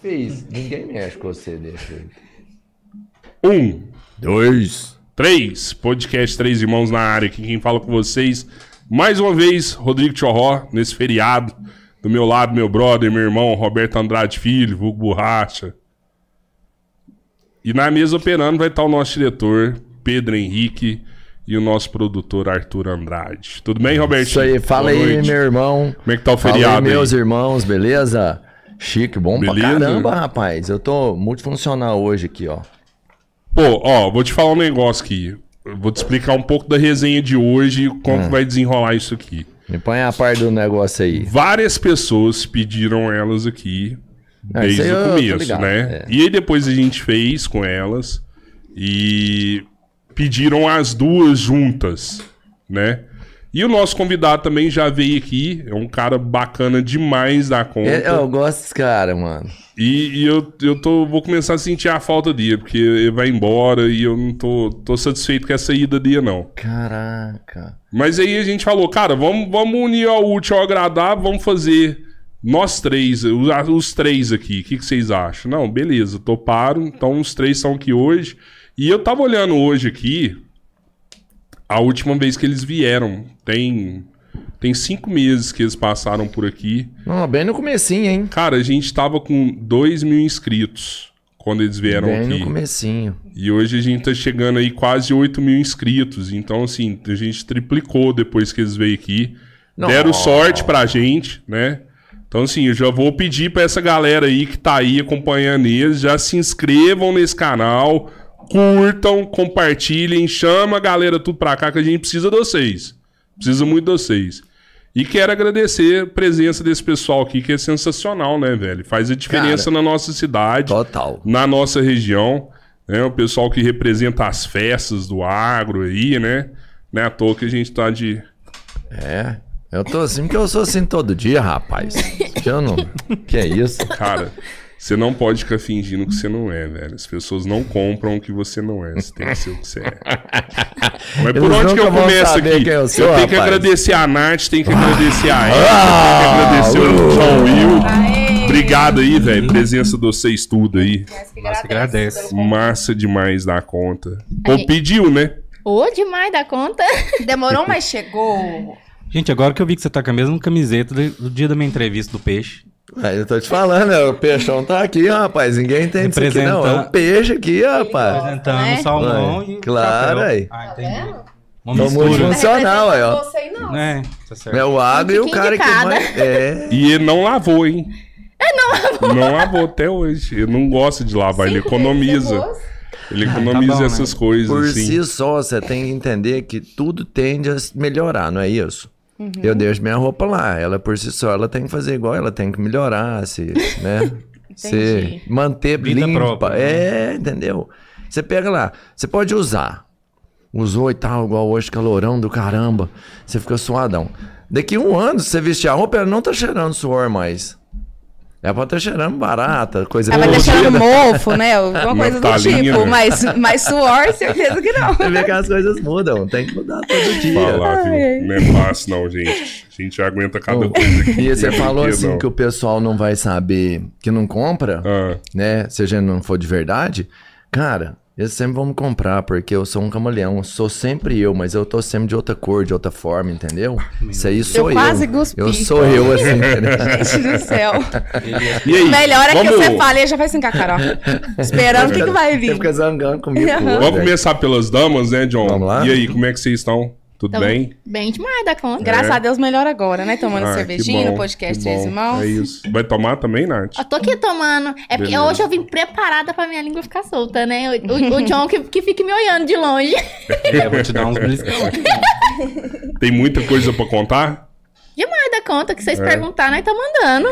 Fez. Ninguém mexe com você, deixa aí. Um, dois, três. Podcast Três Irmãos na área. Aqui quem fala com vocês, mais uma vez, Rodrigo Chorró, nesse feriado. Do meu lado, meu brother, meu irmão, Roberto Andrade Filho, Vulgo Borracha. E na mesa operando vai estar o nosso diretor, Pedro Henrique, e o nosso produtor, Arthur Andrade. Tudo bem, Roberto? Isso aí, fala aí, meu irmão. Como é que tá o Fala feriado aí, aí? meus irmãos, beleza? Chique, bom Beleza? pra caramba, rapaz. Eu tô multifuncional hoje aqui, ó. Pô, ó, vou te falar um negócio aqui. Eu Vou te explicar um pouco da resenha de hoje e como que vai desenrolar isso aqui. Me põe a par do negócio aí. Várias pessoas pediram elas aqui Ah, desde o começo, né? é. E aí depois a gente fez com elas e pediram as duas juntas, né? E o nosso convidado também já veio aqui, é um cara bacana demais da conta. É, Eu gosto desse cara, mano. E, e eu, eu tô, vou começar a sentir a falta dele, porque ele vai embora e eu não tô, tô satisfeito com essa ida dele, não. Caraca. Mas aí a gente falou, cara, vamos, vamos unir ao útil ao agradável, vamos fazer nós três, os, os três aqui. O que, que vocês acham? Não, beleza, toparam. Então os três estão aqui hoje. E eu tava olhando hoje aqui, a última vez que eles vieram. Tem, tem cinco meses que eles passaram por aqui. Não, bem no comecinho, hein? Cara, a gente tava com 2 mil inscritos quando eles vieram Bem aqui. no comecinho. E hoje a gente tá chegando aí quase 8 mil inscritos. Então, assim, a gente triplicou depois que eles veio aqui. Não. Deram sorte pra gente, né? Então, assim, eu já vou pedir pra essa galera aí que tá aí acompanhando eles, já se inscrevam nesse canal, curtam, compartilhem, chama a galera tudo pra cá que a gente precisa de vocês. Precisa muito de vocês. E quero agradecer a presença desse pessoal aqui, que é sensacional, né, velho? Faz a diferença Cara, na nossa cidade Total. na nossa região, né? O pessoal que representa as festas do agro aí, né? Não é à toa que a gente tá de. É. Eu tô assim porque eu sou assim todo dia, rapaz. Que eu não. Que é isso? Cara, você não pode ficar fingindo que você não é, velho. As pessoas não compram o que você não é. Você tem que ser o que você é. Mas por Eles onde que eu começo aqui? eu sou, tenho que rapaz. agradecer a Nath, tenho que agradecer a Eva, Ah, tenho que agradecer o. João Will. Obrigado aí, velho. Presença de vocês tudo aí. Mas que Nossa, agradece. Massa demais da conta. Gente- pediu, né? Ô, demais da conta. Demorou, mas chegou. Gente, agora que eu vi que você tá com a mesma camiseta do, do dia da minha entrevista do peixe. Aí eu tô te falando, é, o peixão tá aqui, rapaz. Ninguém entende isso aqui, não. É um peixe aqui, rapaz. Apresentando né? o salmão Ué, e claro, chapéu. aí. Ah, entendi. Uma Tô muito mistura. funcional, aí, ó. Não sei, não. É, tá certo. É o agro e o cara que vai. É. E ele não lavou, hein? não lavou. até hoje. Ele não gosta de lavar, ele Cinco economiza. Ele tá economiza bom, né? essas coisas, Por assim. si só, você tem que entender que tudo tende a melhorar, não é isso? Eu deixo minha roupa lá. Ela por si só, ela tem que fazer igual, ela tem que melhorar, se, né? se manter Vida limpa. própria, né? É, entendeu? Você pega lá, você pode usar. Usou e tal, igual hoje, calorão do caramba. Você fica suadão. Daqui um ano, se você vestir a roupa, ela não tá cheirando suor mais. Ela pode estar cheirando barata, coisa Ela vai podre. deixando mofo, né? Alguma coisa do tipo. né? Mas, mas suor, certeza que não. Você vê que as coisas mudam, tem que mudar todo dia. Falar, viu? Não é fácil, não, gente. A gente aguenta cada Oh, coisa aqui. E você falou assim não. que o pessoal não vai saber que não compra, Ah, né? Se a gente não for de verdade. Cara, eles sempre vão me comprar, porque eu sou um camaleão. Sou sempre eu, mas eu tô sempre de outra cor, de outra forma, entendeu? Isso aí sou eu. quase cuspi. Eu sou eu, assim, entendeu? Gente do céu. E aí? Melhor é que vamos, você fala e já vai assim a cara, ó. Esperando o que, que vai Você vir. fica zangando comigo. pô, Vamos começar pelas damas, né, John? Vamos lá? E aí, como é que vocês estão? Tudo Então, bem? Bem demais da conta. Graças a Deus, melhor agora, né? Tomando Ah, cervejinha no podcast Três. Irmãos. É isso. Vai tomar também, Nath? Eu tô aqui tomando. É porque Beleza. hoje eu vim preparada pra minha língua ficar solta, né? O, o- o John que, que fique me olhando de longe. É, vou te dar uns beliscão aqui. Tem muita coisa pra contar? Demais da conta que É. vocês perguntaram, nós tá mandando.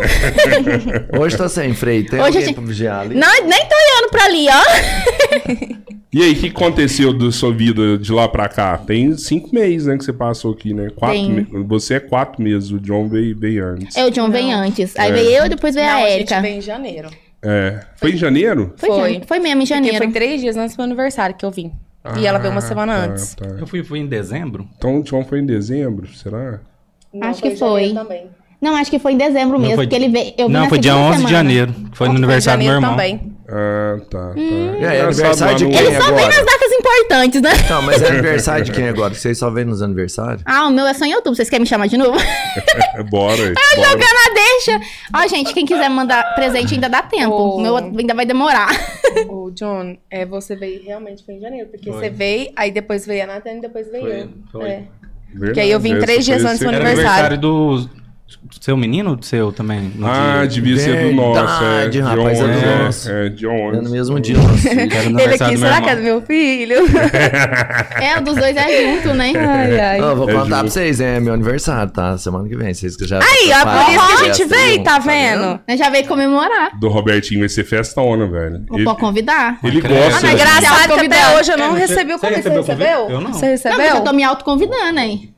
Hoje tá sem freio. Tem Hoje alguém gente- pra vigiar ali? Não, nem tô olhando pra ali, ó. E aí, o que aconteceu da sua vida de lá pra cá? Tem cinco meses, né, que você passou aqui, né? Quatro me- Você é quatro meses, o John veio, veio antes. É, o John vem antes. Aí É. veio eu, depois veio Não, a a gente Erika. veio em janeiro. É. Foi em janeiro? Foi, Foi. foi mesmo em Porque janeiro. foi três dias antes do meu aniversário que eu vim. e ela veio uma semana tá, antes. tá. Eu fui, fui em dezembro. Então o John foi em dezembro, será? Acho que foi. Também. Não, acho que foi em dezembro mesmo, foi- porque ele veio. Eu Não, foi dia segunda 11 de semana. janeiro. que Foi no aniversário do meu janeiro irmão. também. Ah, tá, tá. É, aniversário de quem Ele só vem nas datas importantes, né? Não, mas é aniversário de quem agora? Vocês só vêm nos aniversários? Ah, o meu é só em outubro. Vocês querem me chamar de novo? É, bora, aí, bora. jogando a deixa. Ó, gente, quem quiser mandar presente ainda dá tempo. Oh. O meu ainda vai demorar. Ô, John, é, você veio realmente foi em janeiro, porque Foi. você veio, aí depois veio a Nathalie e depois veio Foi, eu. foi. É. Verdade, Que aí eu vim essa três dias antes do esse- Era aniversário. aniversário do seu menino ou do seu também? no Ah, dia? devia ser do nosso. É, Verdade, rapaz, John, é do é, nosso. É, John. É no mesmo dia, nosso. Era no Ele aqui, será que é do meu filho? É, o dos dois é junto, né? ai, ai. Ó, vou É contar justo. pra vocês, é meu aniversário, tá? Semana que vem, vocês que já... Aí, ó, por isso que a gente veio, viu? tá vendo? Eu já veio comemorar. Do Robertinho vai ser festona, velho. Vou Ele, convidar. ele. Ah, gosta. não, é de- engraçado que Convidado. até hoje eu não É, recebi o convite. Você recebeu? Eu não. Você Não, porque recebeu? eu tô me autoconvidando aí.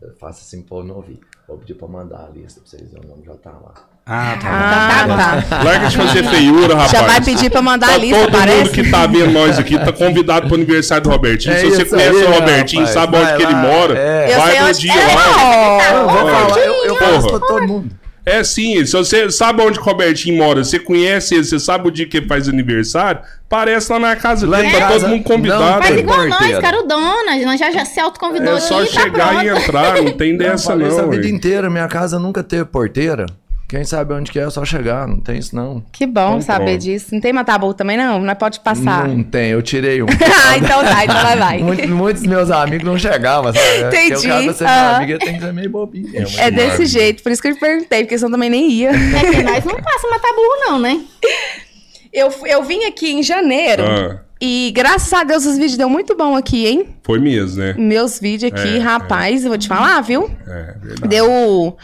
Eu faço assim, pô, não ouvi. Vou pedir pra mandar a lista pra vocês, o nome já tá lá. Ah, tá. Ah, tá. Larga de fazer feiura, rapaz. Já vai pedir pra mandar a Tá lista, todo parece? mundo que tá vendo nós aqui tá convidado pro aniversário do Robertinho. É Se você conhece aí, o Robertinho, rapaz. sabe onde que ele mora, é. Eu vai no dia é. lá. Eu vou falar, eu, eu Porra. faço pra todo mundo. É sim, se você sabe onde o Robertinho mora, você conhece ele, você sabe o dia que ele faz aniversário, parece lá na casa dele, tá todo mundo convidado. não Faz igual nós, porteiro. carudona. Nós já, já se autoconvidou É só aqui, tá chegar e pronto. entrar, não tem Eu dessa falei isso a não. vida inteira, minha casa nunca teve porteira. Quem sabe onde que é, é só chegar, não tem isso não. Que bom Então, saber pronto. disso. Não tem matabu também, não? Não pode passar. Não tem, eu tirei um. ah, então tá, então vai, vai. Muitos, muitos meus amigos não chegavam, sabe? Entendi, Porque o cara pra ser meu aham. amigo ele tem que ser meio bobinho. mesmo. É desse jeito, por isso que eu te perguntei, porque senão também nem ia. É que nós não passa matar burro, não, né? Eu, eu vim aqui em janeiro Ah, e graças a Deus os vídeos deu muito bom aqui, hein? foi mesmo, né? Meus vídeos aqui, É, rapaz, eu vou te falar, viu? É, verdade. Deu.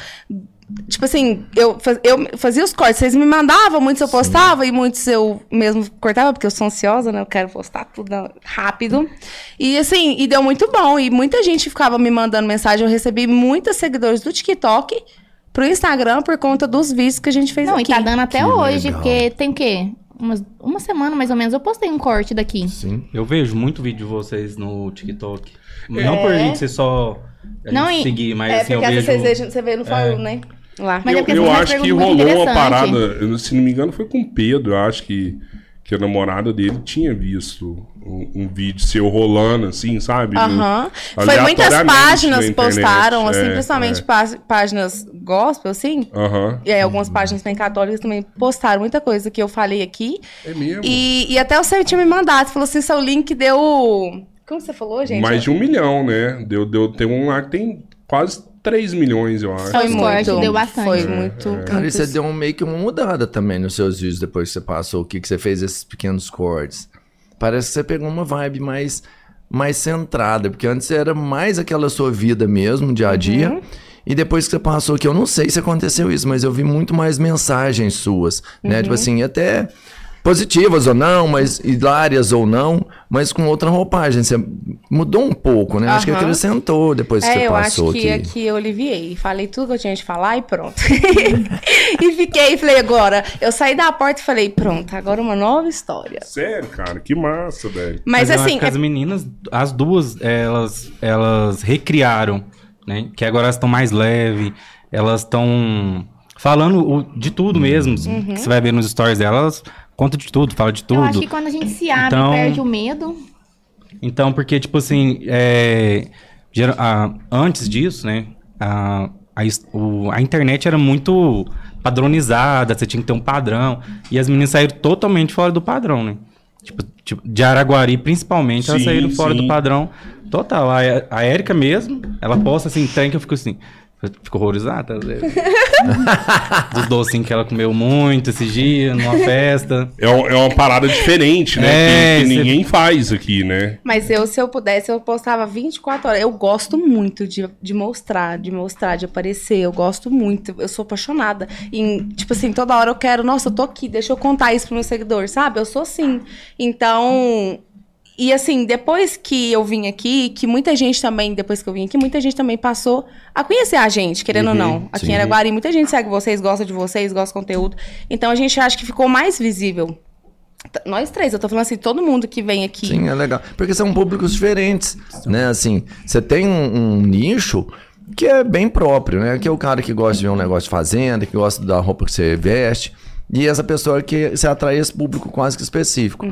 Tipo assim, eu, faz- eu fazia os cortes, vocês me mandavam, muitos eu postava e muitos eu mesmo cortava, porque eu sou ansiosa, né? Eu quero postar tudo rápido. E assim, e deu muito bom. E muita gente ficava me mandando mensagem. Eu recebi muitos seguidores do TikTok pro Instagram por conta dos vídeos que a gente fez Não, aqui. e tá dando até Que hoje, legal. porque tem o quê? Umas, uma semana mais ou menos eu postei um corte daqui. Sim. Eu vejo muito vídeo de vocês no TikTok. Não por gente ser só a Não, e- seguir, mas É, assim, eu porque às vejo... você vê no follow, né? Lá. Mas é eu porque eu acho que rolou uma parada, se não me engano, foi com o Pedro. Eu acho que, que a namorada dele tinha visto um, um vídeo seu rolando, assim, sabe? Aham. Foi muitas páginas postaram, assim, É, principalmente é. pá- páginas gospel, assim. Aham. E aí, algumas páginas bem católicas também postaram muita coisa que eu falei aqui. É mesmo. E, e até o Sam tinha me mandado. Falou assim: seu link deu. Como você falou, gente? Mais de um milhão, né? Deu, deu, tem um lá que tem quase 3 milhões, eu acho. Foi muito. deu bastante. Foi É, muito. Cara, e muito- você deu um, meio que uma mudada também nos seus vídeos depois que você passou, o que, que você fez esses pequenos cortes. Parece que você pegou uma vibe mais, mais centrada, porque antes era mais aquela sua vida mesmo, dia a dia. Uhum. E depois que você passou aqui, eu não sei se aconteceu isso, mas eu vi muito mais mensagens suas, né? Uhum. Tipo assim, até positivas ou não, mas hilárias ou não, mas com outra roupagem. Você mudou um pouco, né? Acho que acrescentou depois que É, você eu passou acho que aqui. aqui eu aliviei. Falei tudo que eu tinha de falar e pronto. e fiquei, falei, agora. Eu saí da porta e falei, pronto, agora uma nova história. Sério, cara, que massa, velho. Mas, eu acho assim, que as meninas, as duas, elas, elas recriaram, né? Que agora elas estão mais leves, elas estão falando o- de tudo mesmo. Uhum. Que você vai ver nos stories delas, conta de tudo, fala de Eu acho tudo. que quando a gente se abre Então- perde o medo. Então, porque, tipo assim, é, gera- a- antes disso, né? A, a, o- a internet era muito padronizada, você tinha que ter um padrão. E as meninas saíram totalmente fora do padrão, né? Tipo, tipo, de Araguari, principalmente, elas Sim, saíram fora sim. do padrão total. A, a Érica mesmo, ela posta assim, trem que eu fico assim. Fico horrorizada. Dos docinhos que ela comeu muito esses dias, numa festa. É, um- é uma parada diferente, né? É, que que cê- ninguém faz aqui, né? Mas eu, se eu pudesse, eu postava 24 horas. Eu gosto muito de, de mostrar, de mostrar, de aparecer. Eu gosto muito. Eu sou apaixonada. Em, tipo assim, toda hora eu quero, nossa, eu tô aqui, deixa eu contar isso pro meu seguidor, sabe? Eu sou assim. Então. E assim, depois que eu vim aqui, que muita gente também, depois que eu vim aqui, muita gente também passou a conhecer a gente, querendo ou não. Aqui sim. em Araguari, muita gente segue vocês, gosta de vocês, gosta do conteúdo. Então a gente acha que ficou mais visível. Nós três, eu tô falando assim, todo mundo que vem aqui. Sim, é legal. Porque são públicos diferentes, né? Assim, você tem um, um nicho, que é bem próprio, né? Que é o cara que gosta de ver um negócio de fazenda, que gosta da roupa que você veste. E essa pessoa que você atrai esse público quase que específico.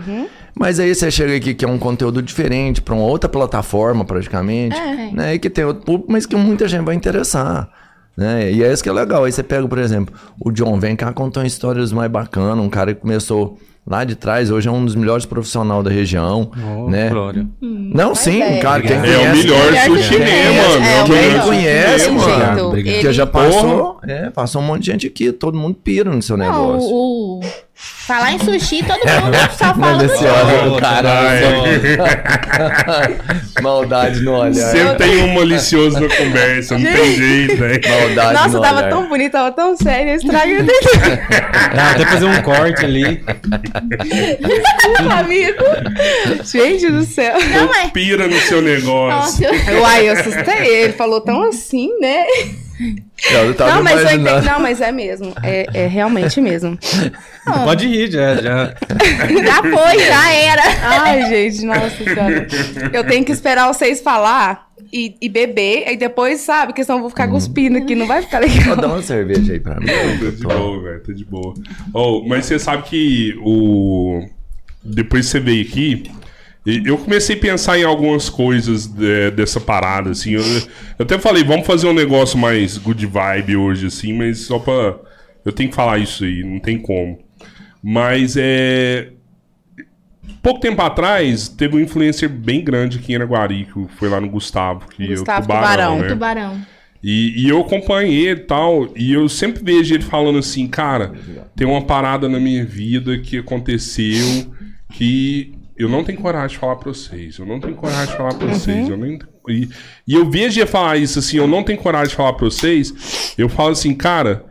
Mas aí você chega aqui que é um conteúdo diferente, para uma outra plataforma praticamente, É. né? E que tem outro público, mas que muita gente vai interessar. Né? E é isso que é legal. Aí você pega, por exemplo, o John Vem cá contou histórias mais bacanas, um cara que começou lá de trás, hoje é um dos melhores profissionais da região, Oh, né? Glória. Não, sim, é. um cara que quem É o conhece, melhor Melhor sushi conhece. mano. É, É o quem melhor conhece, mano. Obrigado, obrigado. que já passou, é, passou um monte de gente aqui, todo mundo pira no seu Não, negócio. o, o- falar em sushi, todo mundo só fala do sushi. cara. Maldade no olhar. Sempre tem um malicioso na conversa, não tem jeito, né? Maldade Nossa, no tava olhar. tão bonita, tava tão séria, estraga Dá até fazer um corte ali. amigo. Gente do céu. Não, mas... Pira no seu negócio. Nossa, eu- Uai, eu assustei. Ele falou tão assim, né? Eu tava não, mas eu imaginando. entendi. Não, mas é mesmo. É, é realmente mesmo. Pode rir, já. já. já foi, já era. Ai, gente, nossa senhora. Eu tenho que esperar vocês falar e, e beber, aí depois, sabe? Porque senão eu vou ficar cuspindo aqui, não vai ficar legal. Dá uma cerveja aí pra mim. Tá de boa, velho, tá de boa. Oh, mas você sabe que o. Depois que você veio aqui, e- eu comecei a pensar em algumas coisas de- dessa parada, assim. Eu, eu até falei, vamos fazer um negócio mais good vibe hoje, assim, mas só pra. Eu tenho que falar isso aí, não tem como. Mas é. Pouco tempo atrás, teve um influencer bem grande aqui em Araguari, que foi lá no Gustavo, que Gustavo é o Tubarão, Tubarão. né? Tubarão. E, e eu acompanhei e tal, e eu sempre vejo ele falando assim, cara, tem uma parada na minha vida que aconteceu que eu não tenho coragem de falar pra vocês. Eu não tenho coragem de falar pra vocês. Eu nem, e, e eu vejo ele falar isso assim, eu não tenho coragem de falar pra vocês. Eu falo assim, cara,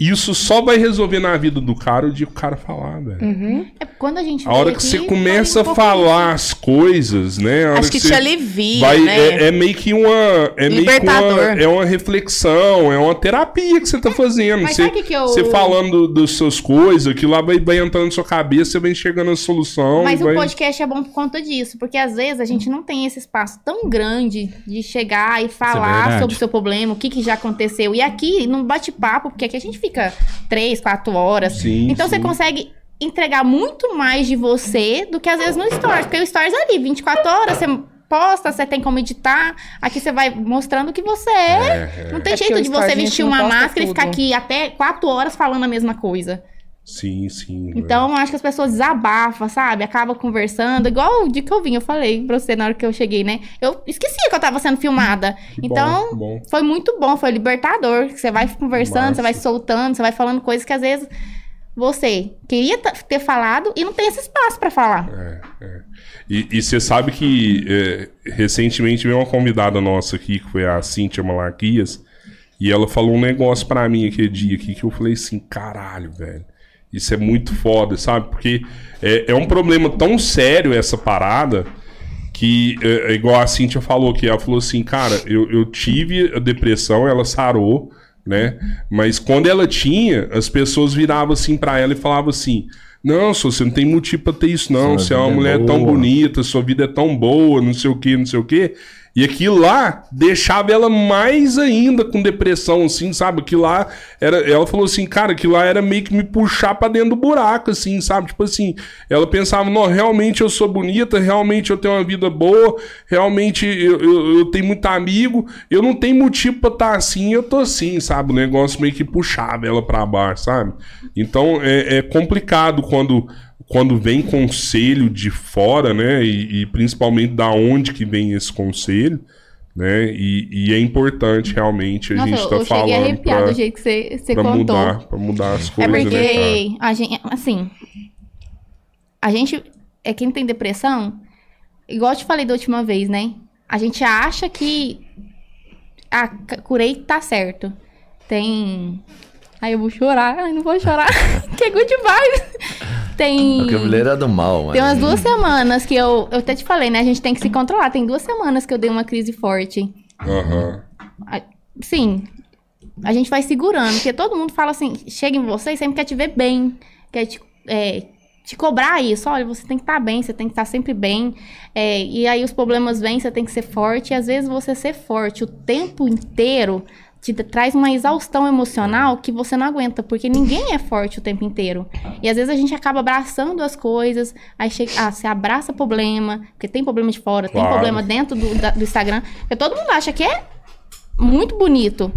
isso só vai resolver na vida do cara o dia que o cara falar, velho. É, quando a gente A hora que aqui, você começa a um pouco falar as coisas, né? a hora Acho que você te alivia, vai- né? é, é meio que uma. É meio que uma, Libertador. é uma reflexão, é uma terapia que você tá fazendo. Mas Você, sabe que que eu- você falando das suas coisas, que lá vai, vai entrando na sua cabeça, você vai enxergando a solução. Mas vai... o podcast é bom por conta disso, porque às vezes a gente não tem esse espaço tão grande de chegar e falar verdade. sobre o seu problema, o que, que já aconteceu. E aqui, num bate-papo, porque aqui a gente fica três, quatro horas. Sim, então sim. você consegue entregar muito mais de você do que às vezes no Stories. Porque o Stories é ali, 24 horas, você posta, você tem como editar. Aqui você vai mostrando o que você é. Não tem É jeito de você vestir uma máscara e ficar tudo. aqui até quatro horas falando a mesma coisa. Sim, sim. velho. Então, eu acho que as pessoas desabafam, sabe? Acaba conversando. Igual o dia que eu vim, eu falei pra você na hora que eu cheguei, né? Eu esqueci que eu tava sendo filmada. Que então, bom. foi muito bom, foi libertador. Você vai conversando, Massa. você vai soltando, você vai falando coisas que às vezes você queria ter falado e não tem esse espaço pra falar. É, é. E você sabe que é, recentemente veio uma convidada nossa aqui, que foi a Cíntia Malaquias, e ela falou um negócio pra mim aquele dia aqui que eu falei assim, caralho, velho. Isso é muito foda, sabe? Porque é, é um problema tão sério essa parada que, é, é igual a Cíntia falou, que ela falou assim, cara, eu, eu tive a depressão, ela sarou, né? Mas quando ela tinha, as pessoas viravam assim pra ela e falavam assim: Não, só você não tem motivo pra ter isso, não. Sua Você é uma é mulher tão boa." bonita, sua vida é tão boa, não sei o que, não sei o que. E aquilo lá deixava ela mais ainda com depressão, assim, sabe? Que lá era. Ela falou assim, cara, que lá era meio que me puxar pra dentro do buraco, assim, sabe? Tipo assim, ela pensava, não, realmente eu sou bonita, realmente eu tenho uma vida boa, realmente eu, eu, eu tenho muito amigo, eu não tenho motivo pra estar assim, eu tô assim, sabe? O negócio meio que puxava ela pra baixo, sabe? Então é, é complicado quando quando vem conselho de fora, né? E, e principalmente da onde que vem esse conselho, né? E, e é importante realmente a Nossa, gente eu, tá eu falando cheguei arrepiado pra, do jeito que você, você pra contou. mudar, pra mudar as É coisas, né, cara? porque a gente, assim, a gente é quem tem depressão, igual eu te falei da última vez, né? A gente acha que a c- curei tá certo. Tem. Ai, eu vou chorar. Ai, não vou chorar. que é good vibes. Tem. O cabeleiro é do mal, mano. Tem umas duas semanas que eu. Eu até te falei, né? A gente tem que se controlar. Tem duas semanas que eu dei uma crise forte. Aham. A- Sim, a gente vai segurando, porque todo mundo fala assim, chega em você e sempre quer te ver bem, quer te, é, te cobrar isso. Olha, você tem que estar bem, você tem que estar sempre bem. É, e aí os problemas vêm, você tem que ser forte. E às vezes você ser forte o tempo inteiro te traz uma exaustão emocional que você não aguenta, porque ninguém é forte o tempo inteiro. E às vezes a gente acaba abraçando as coisas, aí chega, ah, você abraça problema, porque tem problema de fora, tem Claro. problema dentro do, da- do Instagram, porque todo mundo acha que é muito bonito.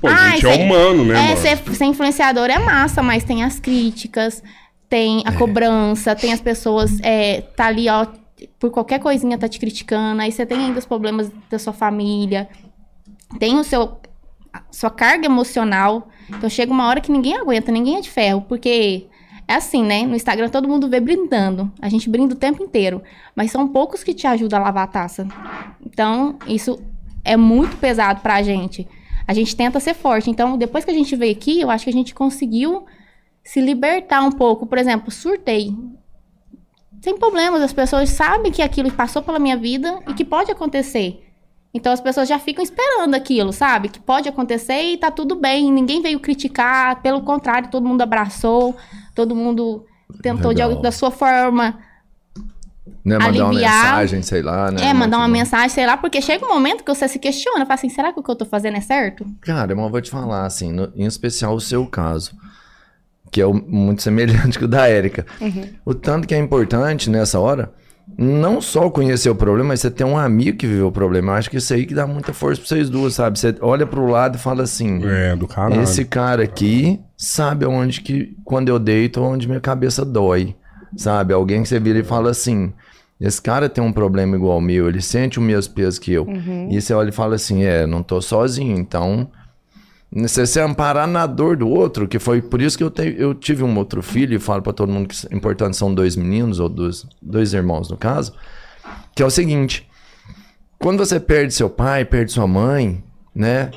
Pô, a Ai, gente é humano, né, É, ser, ser influenciador é massa, mas tem as críticas, tem a cobrança, tem as pessoas, é, tá ali, ó, por qualquer coisinha tá te criticando, aí você tem ainda os problemas da sua família, tem o seu, sua carga emocional, então chega uma hora que ninguém aguenta, ninguém é de ferro, porque é assim, né, no Instagram todo mundo vê brindando, a gente brinda o tempo inteiro, mas são poucos que te ajudam a lavar a taça, então isso é muito pesado pra gente. A gente tenta ser forte. Então, depois que a gente veio aqui, eu acho que a gente conseguiu se libertar um pouco. Por exemplo, surtei. Sem problemas, as pessoas sabem que aquilo passou pela minha vida e que pode acontecer. Então as pessoas já ficam esperando aquilo, sabe? Que pode acontecer e tá tudo bem. Ninguém veio criticar, pelo contrário, todo mundo abraçou, todo mundo tentou de, Legal. algu- da sua forma Né, mandar uma aliviar. mensagem, sei lá, né? é, mandar uma Mas- mensagem, sei lá, porque chega um momento que você se questiona, fala assim, será que o que eu tô fazendo é certo? Cara, eu vou te falar, assim, no- em especial o seu caso, que é o- muito semelhante com o da Érica. O tanto que é importante nessa hora, não só conhecer o problema, mas você ter um amigo que viveu o problema. Eu acho que isso aí que dá muita força pra vocês duas, sabe? Você olha pro lado e fala assim: É, do caralho. esse cara aqui sabe aonde que, quando eu deito, onde minha cabeça dói, sabe? Alguém que você vira e fala assim. Esse cara tem um problema igual ao meu, ele sente o mesmo peso que eu. E você olha e fala assim: é, não tô sozinho, então se você amparar na dor do outro, que foi por isso que eu, te- eu tive um outro filho, e falo pra todo mundo que é importante são dois meninos, ou dois, dois irmãos no caso, que é o seguinte: quando você perde seu pai, perde sua mãe, né?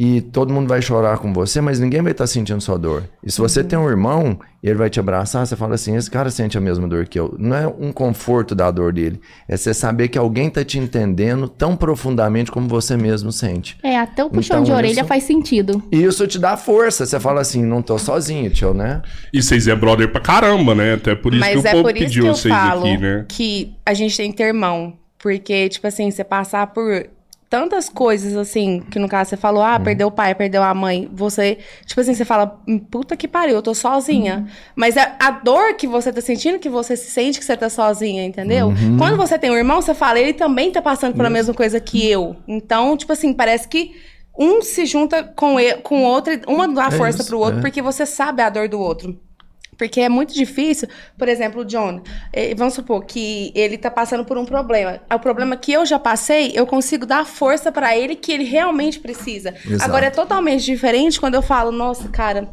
E todo mundo vai chorar com você, mas ninguém vai estar sentindo sua dor. E se você tem um irmão e ele vai te abraçar, você fala assim: esse cara sente a mesma dor que eu. Não é um conforto da dor dele, é você saber que alguém tá te entendendo tão profundamente como você mesmo sente. É, até o puxão Então, de orelha isso- faz sentido. E isso te dá força. Você fala assim, não tô sozinho, tio, né? E vocês é brother pra caramba, né? Até por isso Mas que o é povo por isso pediu que eu vocês falo aqui, né? que a gente tem que ter irmão. Porque, tipo assim, você passar por tantas coisas, assim, que no caso você falou, ah, perdeu o pai, perdeu a mãe. Você, tipo assim, você fala, "Hum, puta que pariu, eu tô sozinha. Mas a, a dor que você tá sentindo, que você se sente que você tá sozinha, entendeu? Quando você tem um irmão, você fala, ele também tá passando pela mesma coisa que eu. Então, tipo assim, parece que um se junta com, e- com o outro, uma dá É força isso, pro outro, é. porque você sabe a dor do outro. Porque é muito difícil, por exemplo, o John, eh, vamos supor que ele tá passando por um problema. O problema que eu já passei, eu consigo dar a força pra ele que ele realmente precisa. Exato. Agora é totalmente diferente quando eu falo, nossa, cara,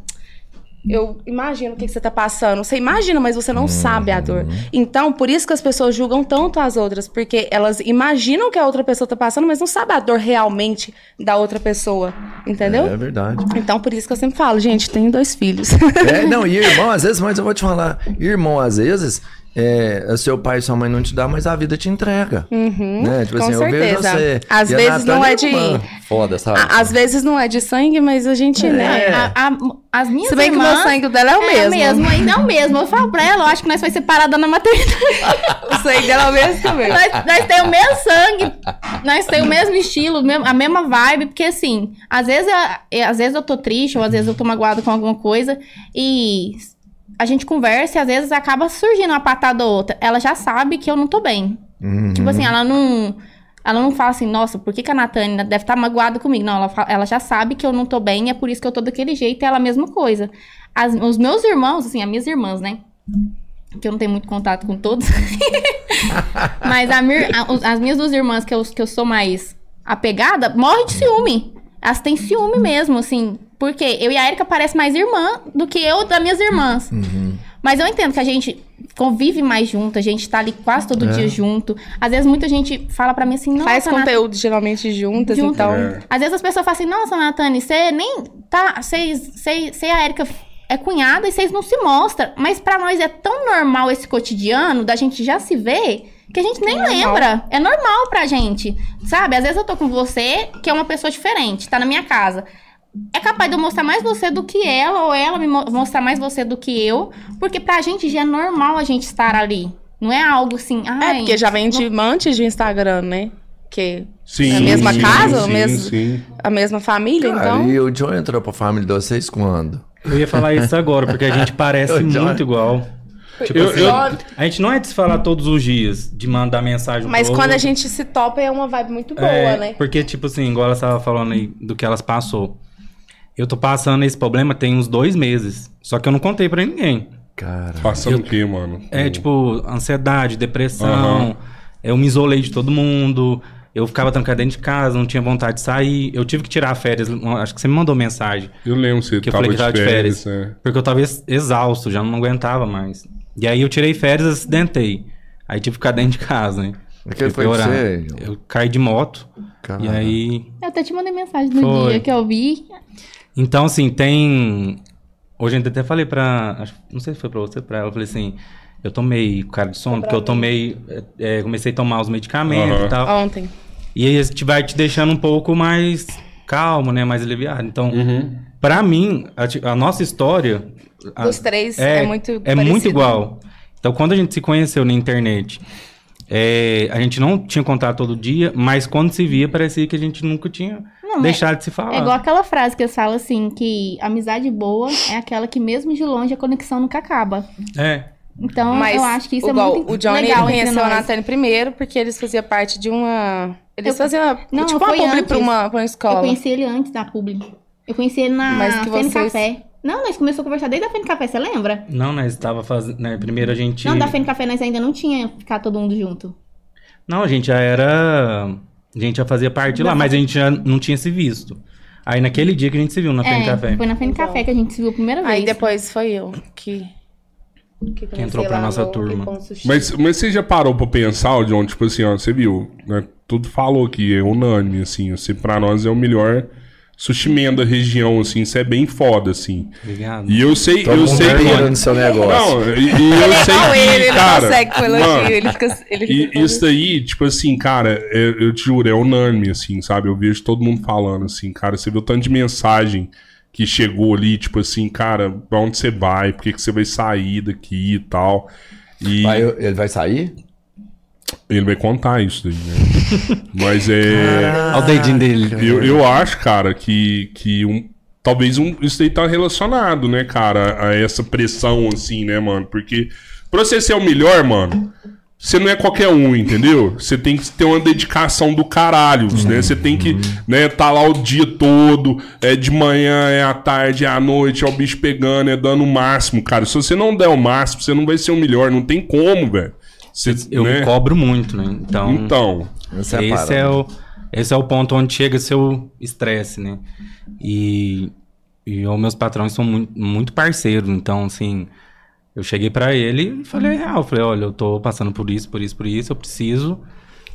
eu imagino o que, que você tá passando. Você imagina, mas você não sabe a dor. Então, por isso que as pessoas julgam tanto as outras, porque elas imaginam que a outra pessoa tá passando, mas não sabe a dor realmente da outra pessoa. Entendeu? É verdade. Então, por isso que eu sempre falo, gente, tenho dois filhos. É, não, e irmão, às vezes, mas eu vou te falar, irmão, às vezes, é, seu pai e sua mãe não te dá, mas a vida te entrega. né? Tipo com assim, eu vejo certeza. você. Às e vezes não Natália é de- Foda, sabe? Às vezes não é de sangue, mas a gente, né? É. A- a- as minhas Se bem que o irmãs... meu sangue dela é o É o mesmo. mesmo, ainda é o mesmo. Eu falo pra ela, eu acho que nós vai separada na maternidade. O sangue dela é o mesmo também. nós, nós temos o mesmo sangue, nós temos o mesmo estilo, a mesma vibe, porque assim, às vezes, eu, às vezes eu tô triste, ou às vezes eu tô magoado com alguma coisa, e a gente conversa e às vezes acaba surgindo uma patada ou outra. Ela já sabe que eu não tô bem. Uhum. Tipo assim, ela não. Ela não fala assim, nossa, por que, que a Natânia deve estar magoada comigo? Não, ela, fa- ela já sabe que eu não tô bem, é por isso que eu tô daquele jeito, é ela a mesma coisa. As- os meus irmãos, assim, as minhas irmãs, né? Que eu não tenho muito contato com todos. Mas a a- as minhas duas irmãs, que eu, que eu sou mais apegada, morrem de ciúme. Elas têm ciúme mesmo, assim. Porque eu e a Erika parecem mais irmã do que eu das minhas irmãs. Mas eu entendo que a gente convive mais junto, a gente tá ali quase todo É. dia junto. Às vezes muita gente fala pra mim assim, nossa, Faz Nat- conteúdo geralmente juntas, Junto. então. É. Às vezes as pessoas falam assim, nossa, Natane, você nem tá. Vocês você e a Erika é cunhada e vocês não se mostram. Mas pra nós é tão normal esse cotidiano da gente já se ver que a gente nem normal. lembra. É normal pra gente. Sabe? Às vezes eu tô com você, que é uma pessoa diferente, tá na minha casa. É capaz de eu mostrar mais você do que ela, ou ela me mo- mostrar mais você do que eu, porque pra gente já é normal a gente estar ali. Não é algo assim, É, porque já vem de antes de Instagram, né? Que Sim, É a mesma sim, casa, sim, mesmo- sim. a mesma família, Cara, então. e o John entrou pra família de vocês quando? Eu ia falar isso agora, porque a gente parece muito igual. Tipo Eu- assim, eu- a gente não é de se falar todos os dias, de mandar mensagem Mas quando a outro. gente se topa é uma vibe muito boa, É, né? Porque, tipo assim, igual ela estava falando aí do que elas passou. Eu tô passando esse problema tem uns dois meses. Só que eu não contei pra ninguém. Cara. Passando o quê, mano? É, tipo, ansiedade, depressão. Aham. Eu me isolei de todo mundo. Eu ficava trancado dentro de casa, não tinha vontade de sair. Eu tive que tirar férias. Acho que você me mandou mensagem. Eu lembro, você Que eu tava, falei que tava de de férias. férias. é. Porque eu tava ex- exausto, já não aguentava mais. E aí eu tirei férias e acidentei. Aí tive que ficar dentro de casa, né? Foi que orar. você? Eu caí de moto. Cara. E aí. Eu até te mandei mensagem no Foi. dia que eu vi. Então, assim, tem. Hoje eu até falei pra. acho- Não sei se foi pra você, pra ela. Eu falei assim. Eu tomei cara de sono, porque eu tomei. é, é, comecei a tomar os medicamentos Aham. e tal. Ontem. E aí a gente vai te deixando um pouco mais calmo, né? Mais aliviado. Então, Uhum. pra mim, a, a nossa história. Dos três é, muito É parecido. muito igual. Então, quando a gente se conheceu na internet, é, a gente não tinha contato todo dia, mas quando se via, parecia que a gente nunca tinha Não, deixado de se falar. É igual aquela frase que eles falam assim, que amizade boa é aquela que mesmo de longe a conexão nunca acaba. É. Então, Mas eu acho que isso igual, é muito o Johnny legal ele entre conheceu a. Natane primeiro porque eles faziam parte de uma. Eles Eu- faziam Não, tipo uma publi pra uma, pra uma Eu escola. conheci ele antes da Publi. Eu conheci ele na Mas que vocês- Café. Não, nós começamos a conversar desde a Fene Café, você lembra? Não, nós estava fazendo. Né, primeiro a gente. Não, da Fene Café nós ainda não tinha ficado todo mundo junto. Não, a gente já era. A gente já fazia parte lá, Da- mas a gente já não tinha se visto. Aí naquele dia que a gente se viu na Fene é, Café. foi na Fene Então. Café que a gente se viu a primeira vez. Aí depois foi eu que. Que, comecei entrou pra lá nossa no turma. Mas, mas você já parou pra pensar, John? Tipo assim, ó, você viu, né? Tudo falou aqui, é unânime, assim. Você, pra nós, é o melhor sushi man da região, assim. Isso é bem foda, assim. Obrigado. E eu sei, Todo eu mundo sei pira que... no seu negócio. Não, e, e eu Ele sei que, ele, ele cara, não consegue com elogio. mano, ele fica. Ele E fica isso aí, tipo assim, cara, é- eu te juro, é unânime, assim, sabe? Eu vejo todo mundo falando, assim, cara, você viu o tanto de mensagem que chegou ali, tipo assim, cara, pra onde você vai? Por que, que você vai sair daqui e tal? E Vai- ele vai sair? Ele vai contar isso daí, né? Mas é. Olha o dedinho dele. Eu, eu acho, cara, que, que um, talvez um, isso aí tá relacionado, né, cara, a essa pressão, assim, né, mano? Porque pra você ser o melhor, mano, você não é qualquer um, entendeu? Você tem que ter uma dedicação do caralho, né? Você tem que, né, tá lá o dia todo, é de manhã, é à tarde, é à noite, é o bicho pegando, é dando o máximo, cara. Se você não der o máximo, você não vai ser o melhor, não tem como, velho. Você, Eu né? me cobro muito, né? Então, Então, Essa é esse, é o, esse é o ponto onde chega seu estresse, né? E, e os meus patrões são muito, muito parceiros, então, assim, eu cheguei pra ele e falei real, falei, olha, eu tô passando por isso, por isso, por isso, eu preciso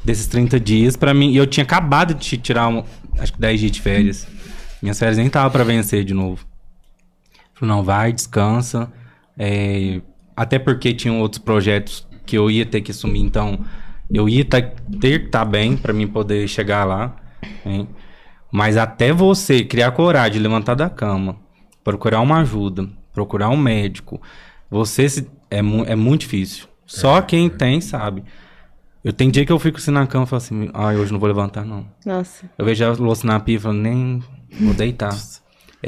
desses 30 dias pra mim. E eu tinha acabado de tirar, um, acho que 10 dias de férias. Minhas férias nem tava pra vencer de novo. Falei, não, vai, descansa. É, até porque tinham outros projetos que eu ia ter que assumir, então eu ia tá- ter que estar bem pra mim poder chegar lá. hein? Mas até você criar coragem de levantar da cama, procurar uma ajuda, procurar um médico, você se- é, mu- é muito difícil. Só quem tem sabe. Eu tenho dia que eu fico assim na cama e falo assim, ah, hoje não vou levantar, não. Nossa. Eu vejo a louça na pia e falo, nem vou deitar.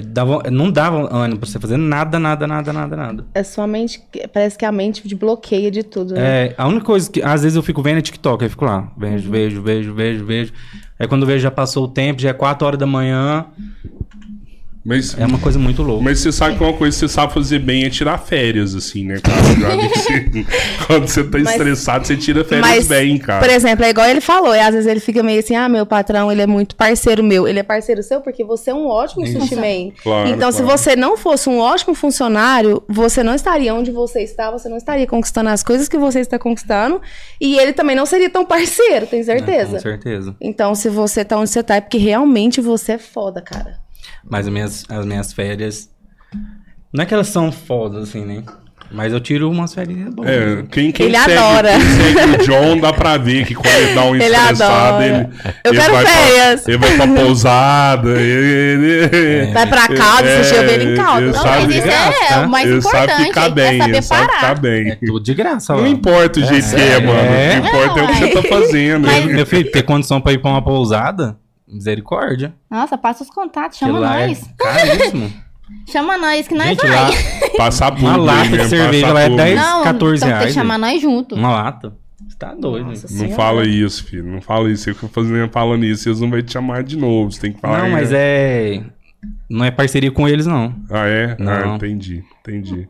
Dava, não dava ânimo pra você fazer nada, nada, nada, nada, nada. É sua mente. Parece que a mente bloqueia de tudo, né? É, a única coisa que às vezes eu fico vendo é TikTok, aí eu fico lá, vejo, vejo, vejo, vejo, vejo. Aí quando eu vejo já passou o tempo, já é 4 horas da manhã, mas é uma coisa muito louca. Mas você sabe que uma coisa que você sabe fazer bem é tirar férias, assim, né, cara? Quando você tá Mas- estressado, você tira férias Mas, bem, cara. por exemplo, é igual ele falou, e às vezes ele fica meio assim, ah, meu patrão, ele é muito parceiro meu. Ele é parceiro seu porque você é um ótimo Isso. sushi man. Claro, então, se claro. você não fosse um ótimo funcionário, você não estaria onde você está, você não estaria conquistando as coisas que você está conquistando, e ele também não seria tão parceiro, tem É, certeza? com certeza. Então, se você tá onde você tá, é porque realmente você é foda, cara. Mas as minhas, as minhas férias. Não é que elas são fodas, assim, né? Mas eu tiro umas férias boas. É, quem, quem Ele segue, adora. quem segue o John, dá pra ver que quando ele dá um Ele estressado, adora. ele. Eu ele quero vai pra- férias. ele vai pra pousada. Ele, ele- Vai pra casa, É, ovelha em calda. ele Não, sabe- mas isso graça, é tá? o mais ele importante. sabe ficar é bem, saber ele sabe parar. ficar bem. É tudo de graça, Não lá. importa o jeito que é, mano. O É. que importa é o que você tá fazendo. Mas- Meu filho, ter condição pra ir pra uma pousada, misericórdia. Nossa, passa os contatos, chama é nós. caríssimo. Chama nós que nós Gente, vai. lá, Passar tudo. uma lata de cerveja lá é tudo. 10, Não, 14 então tem que reais. chamar nós junto. Uma lata. Você tá doido. Nossa? Não Senhora. fala isso, filho. Não fala isso. Eu fico fazendo, falando isso, eles não vão te chamar de novo. Você tem que falar. Não, mas é. Não é parceria com eles, não. Ah, é? Ah, Não. entendi. Entendi.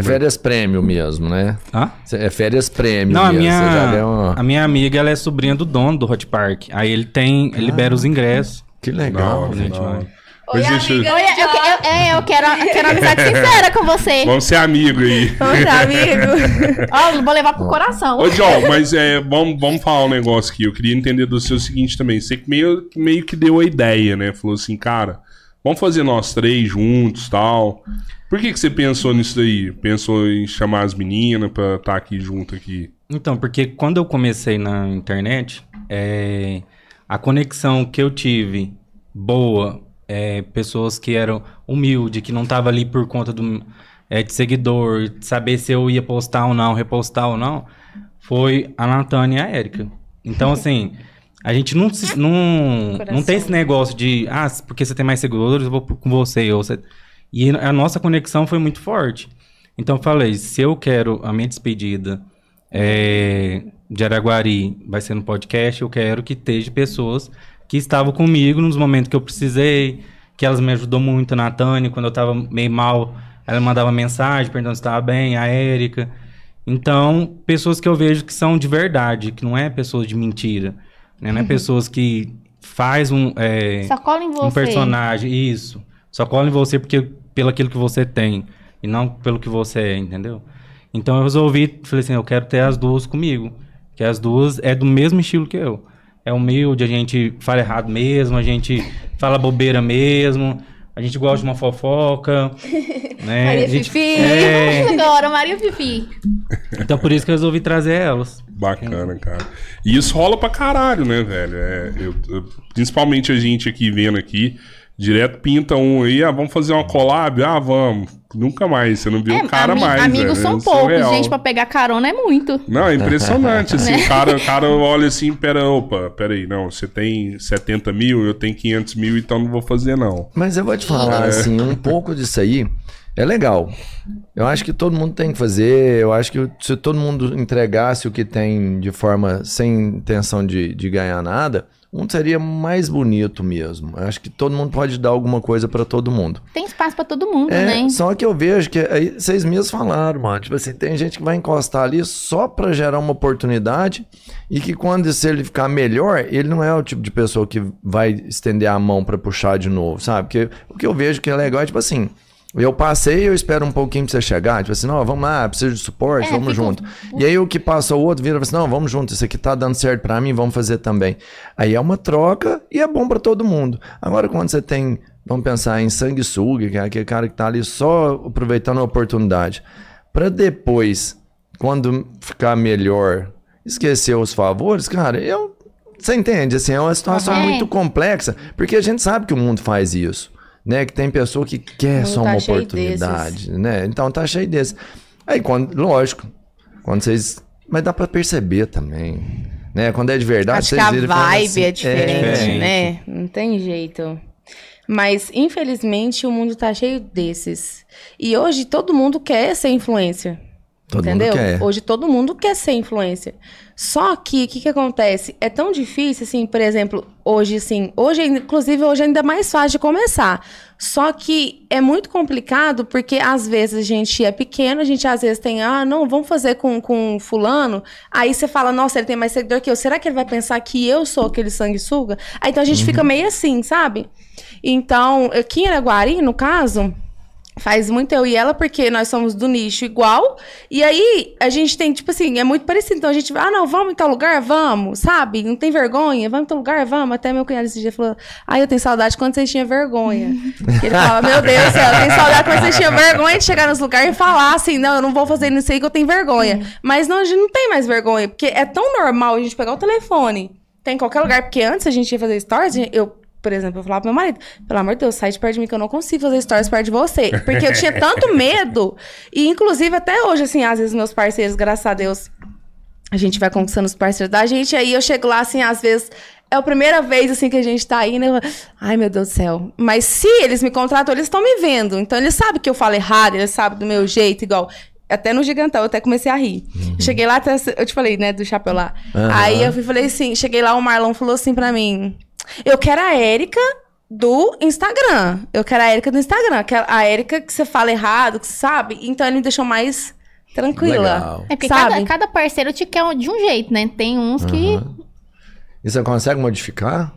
É férias prêmio mesmo, né? Hã? É férias prêmio Não, a mesmo. Já minha, uma... a minha amiga, ela é sobrinha do dono do Hot Park. Aí ele tem, ele libera os ingressos. Que legal, hora, gente. hora. Oi, Mas deixa eu- amiga. Eu, eu, eu, é, eu quero, quero amizade sincera com você. Vamos ser amigos aí. Vamos lá, amigo. Ó, eu vou levar pro coração. Ô, John, mas é, vamos, vamos falar um negócio aqui. Eu queria entender do seu seguinte também. Você que meio, meio que deu a ideia, né? Falou assim, cara, vamos fazer nós três juntos tal. Por que, que você pensou nisso daí? Pensou em chamar as meninas pra estar aqui junto aqui? Então, porque quando eu comecei na internet, é, a conexão que eu tive boa, é, pessoas que eram humildes, que não tava ali por conta do, é, de seguidor, de saber se eu ia postar ou não, repostar ou não, foi a Natânia e a Érica. Então, assim, a gente não, se- não, não tem esse negócio de, ah, porque você tem mais seguidores, eu vou com você. Ou você... E a nossa conexão foi muito forte. Então, eu falei, se eu quero a minha despedida é, de Araguari vai ser no podcast, eu quero que esteja pessoas que estavam comigo nos momentos que eu precisei, que elas me ajudou muito, a Natânia, quando eu tava meio mal, ela mandava mensagem perguntando se estava bem, a Érica. Então, pessoas que eu vejo que são de verdade, que não é pessoas de mentira, né? Não é pessoas que faz um, é, Só cola em você. um personagem, isso. Só cola em você porque pelo aquilo que você tem e não pelo que você é, entendeu? Então eu resolvi, falei assim, eu quero ter as duas comigo, que as duas é do mesmo estilo que eu. É humilde, a gente fala errado mesmo, a gente fala bobeira mesmo, a gente gosta de uma fofoca, né? Maria A gente- Fifi. É, Agora, Maria Fifi. então por isso que eu resolvi trazer elas. Bacana, cara. E isso rola pra caralho, né, velho? É, eu- eu- principalmente a gente aqui vendo aqui, direto pinta um aí, ah, vamos fazer uma collab? Ah, vamos. Nunca mais, você não viu É, o cara ami- mais. amigos velho. são É poucos, surreal. gente, pra pegar carona é muito. Não, é impressionante, assim, o cara, o cara olha assim, pera, opa, pera aí, não, você tem 70 mil, eu tenho 500 mil, então não vou fazer não. Mas eu vou te falar, assim, um pouco disso aí é legal. Eu acho que todo mundo tem que fazer. Eu acho que se todo mundo entregasse o que tem de forma sem intenção de, de ganhar nada, um seria mais bonito mesmo. Eu acho que todo mundo pode dar alguma coisa pra todo mundo. Tem espaço pra todo mundo, É, né? só que eu vejo que aí vocês mesmos falaram, mano. Tipo assim, tem gente que vai encostar ali só pra gerar uma oportunidade e que quando se ele ficar melhor, ele não é o tipo de pessoa que vai estender a mão pra puxar de novo, sabe? Porque o que eu vejo que é legal é tipo assim. Eu passei, eu espero um pouquinho pra você chegar. Tipo assim, não, vamos lá, preciso de suporte, É, vamos junto. E aí o que passa o outro vira e fala assim, não, vamos junto, isso aqui tá dando certo pra mim, vamos fazer também. Aí é uma troca e é bom pra todo mundo. Agora quando você tem, vamos pensar em sanguessuga, que é aquele cara que tá ali só aproveitando a oportunidade, pra depois, quando ficar melhor, esquecer os favores, cara, eu... Você entende? Assim, é uma situação muito complexa, porque a gente sabe que o mundo faz isso. Né, que tem pessoa que quer mundo só tá uma oportunidade, né? Então tá cheio desse. Aí quando, lógico, quando vocês, mas dá pra perceber também, né? Quando é de verdade, Acho que vocês a viram vibe assim, é diferente, diferente. né? Não tem jeito. Mas, infelizmente, o mundo tá cheio desses. E hoje todo mundo quer ser influencer. Todo entendeu? Hoje todo mundo quer ser influencer. Só que o que, que acontece? É tão difícil, assim, por exemplo, hoje, assim, hoje, inclusive, hoje ainda é mais fácil de começar. Só que é muito complicado porque às vezes a gente é pequeno, a gente às vezes tem, ah, não, vamos fazer com, com fulano. Aí você fala, nossa, ele tem mais seguidor que eu. Será que ele vai pensar que eu sou aquele sanguessuga? Aí então a gente fica meio assim, sabe? Então, aqui em Araguari, no caso, Faz muito eu e ela, porque nós somos do nicho igual. E aí, a gente tem, tipo assim, é muito parecido. Então a gente ah, não, vamos em tal lugar? Vamos, sabe? Não tem vergonha? Vamos em tal lugar? Vamos. Até meu cunhado esse dia falou, ah, eu tenho saudade quando vocês tinham vergonha. Ele fala, meu Deus do céu, eu tenho saudade quando vocês tinham vergonha de chegar nos lugares e falar assim, não, eu não vou fazer isso aí que eu tenho vergonha. Mas não, a gente não tem mais vergonha, porque é tão normal a gente pegar o telefone, tem em qualquer lugar, porque antes a gente ia fazer stories, eu por exemplo, eu falava pro meu marido, pelo amor de Deus, sai de perto de mim que eu não consigo fazer stories perto de você. Porque eu tinha tanto medo. E, inclusive, até hoje, assim, às vezes meus parceiros, graças a Deus, a gente vai conquistando os parceiros da gente. Aí eu chego lá, assim, às vezes, é a primeira vez, assim, que a gente tá indo. Eu, Ai, meu Deus do céu. Mas se eles me contratam, eles estão me vendo. Então, eles sabem que eu falo errado, eles sabem do meu jeito, igual. Até no gigantão, eu até comecei a rir. Cheguei lá, até, eu te falei, né, do chapéu lá. Aham. Aí eu falei assim, cheguei lá, o Marlon falou assim pra mim. Eu quero a Érica do Instagram. Eu quero a Érica do Instagram. Quero a Érica que você fala errado, que você sabe. Então ele me deixou mais tranquila. Legal. É porque Sabe? cada, cada parceiro te quer de um jeito, né? Tem uns que Aham. E você consegue modificar?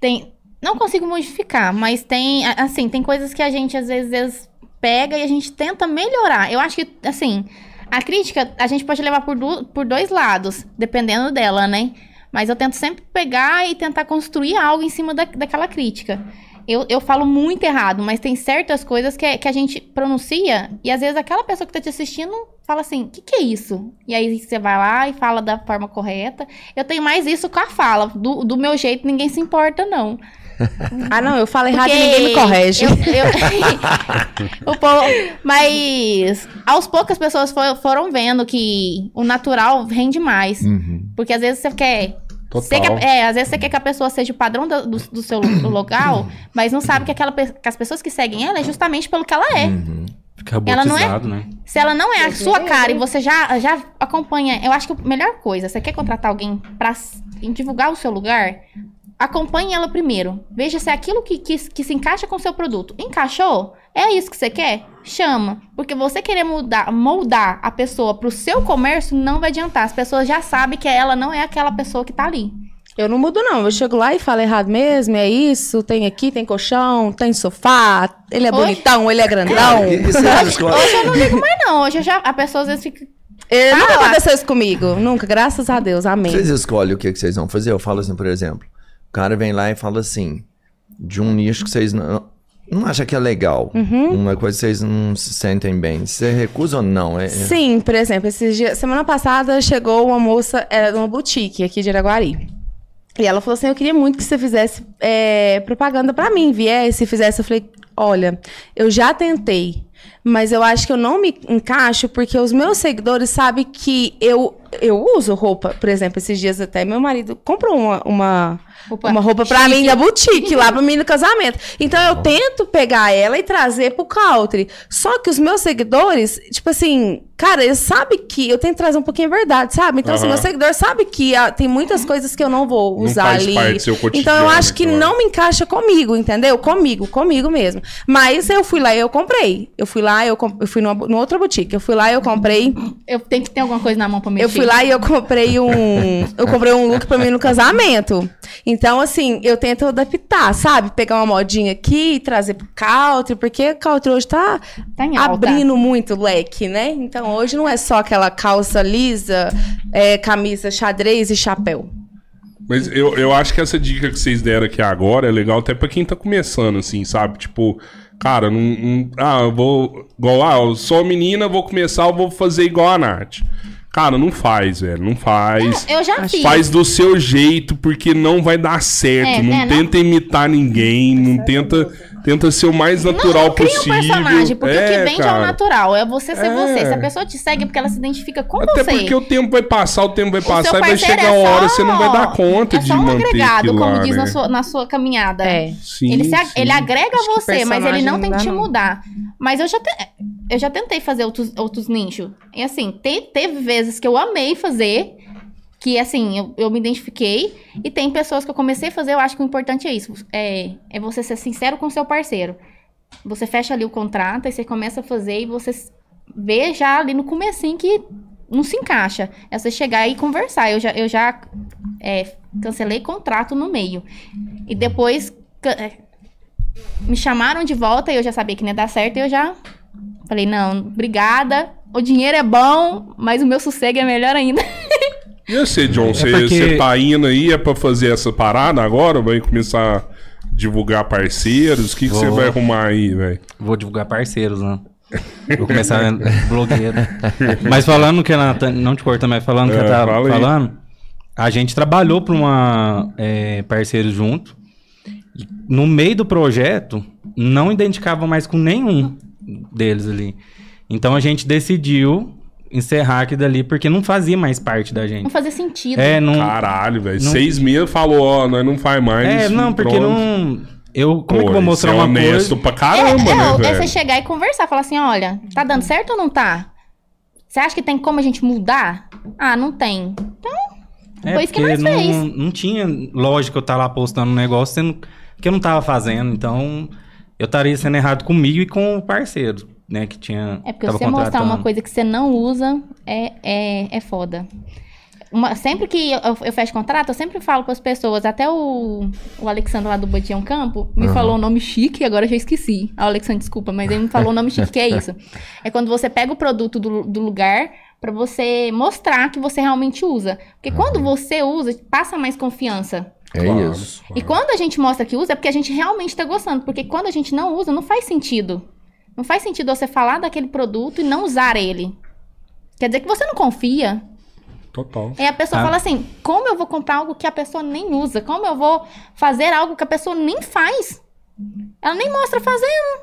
tem. Não consigo modificar, mas tem. Assim, tem coisas que a gente às vezes, pega e a gente tenta melhorar. Eu acho que, assim, a crítica a gente pode levar por, du- por dois lados, dependendo dela, né? Mas eu tento sempre pegar e tentar construir algo em cima da, daquela crítica. Eu, eu falo muito errado, mas tem certas coisas que, que a gente pronuncia e às vezes aquela pessoa que tá te assistindo fala assim: o que, que é isso? E aí você vai lá e fala da forma correta. Eu tenho mais isso com a fala. Do, do meu jeito, ninguém se importa, não. Ah, não, eu falo errado e Porque ninguém me corrige. eu- eu- o povo- mas aos poucos as pessoas fo- foram vendo que o natural rende mais. Uhum. Porque às vezes você quer. Total. você quer- é, às vezes você quer que a pessoa seja o padrão do, do, do seu lo- local, mas não sabe que, aquela, que as pessoas que seguem ela é justamente pelo que ela é. Uhum. Fica Ela não é- né? Se ela não é a sua cara e você já, já acompanha, eu acho que a melhor coisa, você quer contratar alguém pra s- divulgar o seu lugar, acompanhe ela primeiro. Veja se é aquilo que, que, que se encaixa com o seu produto. Encaixou? É isso que você quer? Chama. Porque você querer mudar, moldar a pessoa pro seu comércio não vai adiantar. As pessoas já sabem que ela não é aquela pessoa que tá ali. Eu não mudo, não. Eu chego lá e falo errado mesmo, é isso. Tem aqui, tem colchão, tem sofá. Ele é Oi? bonitão, ele é grandão. E, e vocês escolhem- Hoje eu não ligo mais, não. Hoje eu já, a pessoa às vezes fica. Eh, nunca aconteceu isso comigo. Nunca, graças a Deus. Amém. Vocês escolhem o que, que vocês vão fazer. Eu falo assim, por exemplo, o cara vem lá e fala assim, de um nicho que vocês não, não acham que é legal, Uhum. uma coisa que vocês não se sentem bem. Você recusa ou não? É, é- Sim, por exemplo, esses dias, semana passada chegou uma moça, era de uma boutique aqui de Araguari. E ela falou assim: Eu queria muito que você fizesse é, propaganda pra mim, viesse, fizesse. Eu falei: Olha, eu já tentei, mas eu acho que eu não me encaixo porque os meus seguidores sabem que eu, eu uso roupa. Por exemplo, esses dias até meu marido comprou uma, uma, Opa, uma roupa pra chique. mim da boutique, lá pra mim no casamento. Então eu tento pegar ela e trazer pro country. Só que os meus seguidores, tipo assim, cara, eles sabem que eu tenho que trazer um pouquinho a verdade, sabe? Então, assim, Aham. meu seguidor sabe que ah, tem muitas coisas que eu não vou Não usar faz ali. parte do seu então eu acho que claro. não me encaixa comigo, entendeu? Comigo, comigo mesmo. Mas eu fui lá e eu comprei. Eu fui lá, eu, eu fui numa, numa outra boutique. Eu fui lá e eu comprei. Eu tenho que ter alguma coisa na mão pra mexer. Eu fui lá e eu comprei um. Eu comprei um look pra mim no casamento. Então, assim, eu tento adaptar, sabe? Pegar uma modinha aqui e trazer pro country, porque o country hoje tá, Tá em alta. abrindo muito o leque, né? Então, hoje não é só aquela calça lisa, é, camisa xadrez e chapéu. Mas eu, eu acho que essa dica que vocês deram aqui agora é legal até pra quem tá começando, assim, sabe? Tipo, cara, não. não- ah, eu vou. Igual, ah, eu sou menina, vou começar, eu vou fazer igual a Nath. Cara, não faz, velho. Não faz. Eu já fiz. Faz do seu jeito, porque não vai dar certo. É, não é, não- tenta imitar ninguém, não tenta, tenta ser o mais natural não, cria possível. um personagem, porque o É, que vende é o cara. natural. É você ser É. você. Se a pessoa te segue é porque ela se identifica com Até você. porque o tempo vai passar, o tempo vai O passar e vai chegar é uma hora você não vai dar conta é de só um manter agregado, como lá, diz né? na, sua, na sua caminhada. É. Sim, ele, se a- sim. ele agrega Acho você, mas ele não não tem que te não. mudar. Mas eu já, te- eu já tentei fazer outros, outros nichos. E assim, te- teve vezes que eu amei fazer, que assim, eu, eu me identifiquei. E tem pessoas que eu comecei a fazer, eu acho que o importante é isso. É, é você ser sincero com o seu parceiro. Você fecha ali o contrato, aí você começa a fazer e você vê já ali no comecinho que não se encaixa. É você chegar e conversar. Eu já, eu já é, cancelei contrato no meio. E depois é, me chamaram de volta e eu já sabia que não ia dar certo e eu já Falei, não, obrigada. O dinheiro é bom, mas o meu sossego é melhor ainda. E você, John, você porque- você tá indo aí, é pra fazer essa parada agora? Vai começar a divulgar parceiros? O que que você vai arrumar aí, velho? Vou divulgar parceiros, né? Vou começar a blogueiro. Mas falando que a Natan, não te cortando, mas falando que É, eu tava fala falando, a gente trabalhou para uma é, parceiro junto. No meio do projeto, não identificava mais com nenhum deles ali. Então a gente decidiu encerrar aquilo dali porque não fazia mais parte da Não gente. fazia sentido. É, não. Caralho, velho. Não- Seis meses falou, ó, nós não faz mais. É, não, porque pronto. não. Eu, como é que eu Pô, vou mostrar é uma honesto coisa? pra É, caramba, é, né, é velho? você chegar e conversar, falar assim, olha, tá dando certo ou não tá? Você acha que tem como a gente mudar? Ah, não tem. É, Foi isso que nós não, fez. não tinha lógica eu estar lá postando um negócio sendo que eu não tava fazendo. Então, eu estaria sendo errado comigo e com o parceiro, né? Que tinha. É porque você mostrar uma coisa que você não usa é, é, é foda. Uma- sempre que eu, eu fecho contrato, eu sempre falo para as pessoas, até o, o Alexandre lá do Botião Campo me Aham. falou o nome chique, agora eu já esqueci. Ah, Alexandre, desculpa, mas ele me falou o nome chique, que é isso. É quando você pega o produto do, do lugar para você mostrar que você realmente usa. Porque quando você usa, passa mais confiança. É Claro, isso. E quando a gente mostra que usa, é porque a gente realmente tá gostando. Porque quando a gente não usa, não faz sentido. Não faz sentido você falar daquele produto e não usar ele. Quer dizer que você não confia. Total. Aí a pessoa Ah. fala assim: como eu vou comprar algo que a pessoa nem usa? Como eu vou fazer algo que a pessoa nem faz? Ela nem mostra fazendo.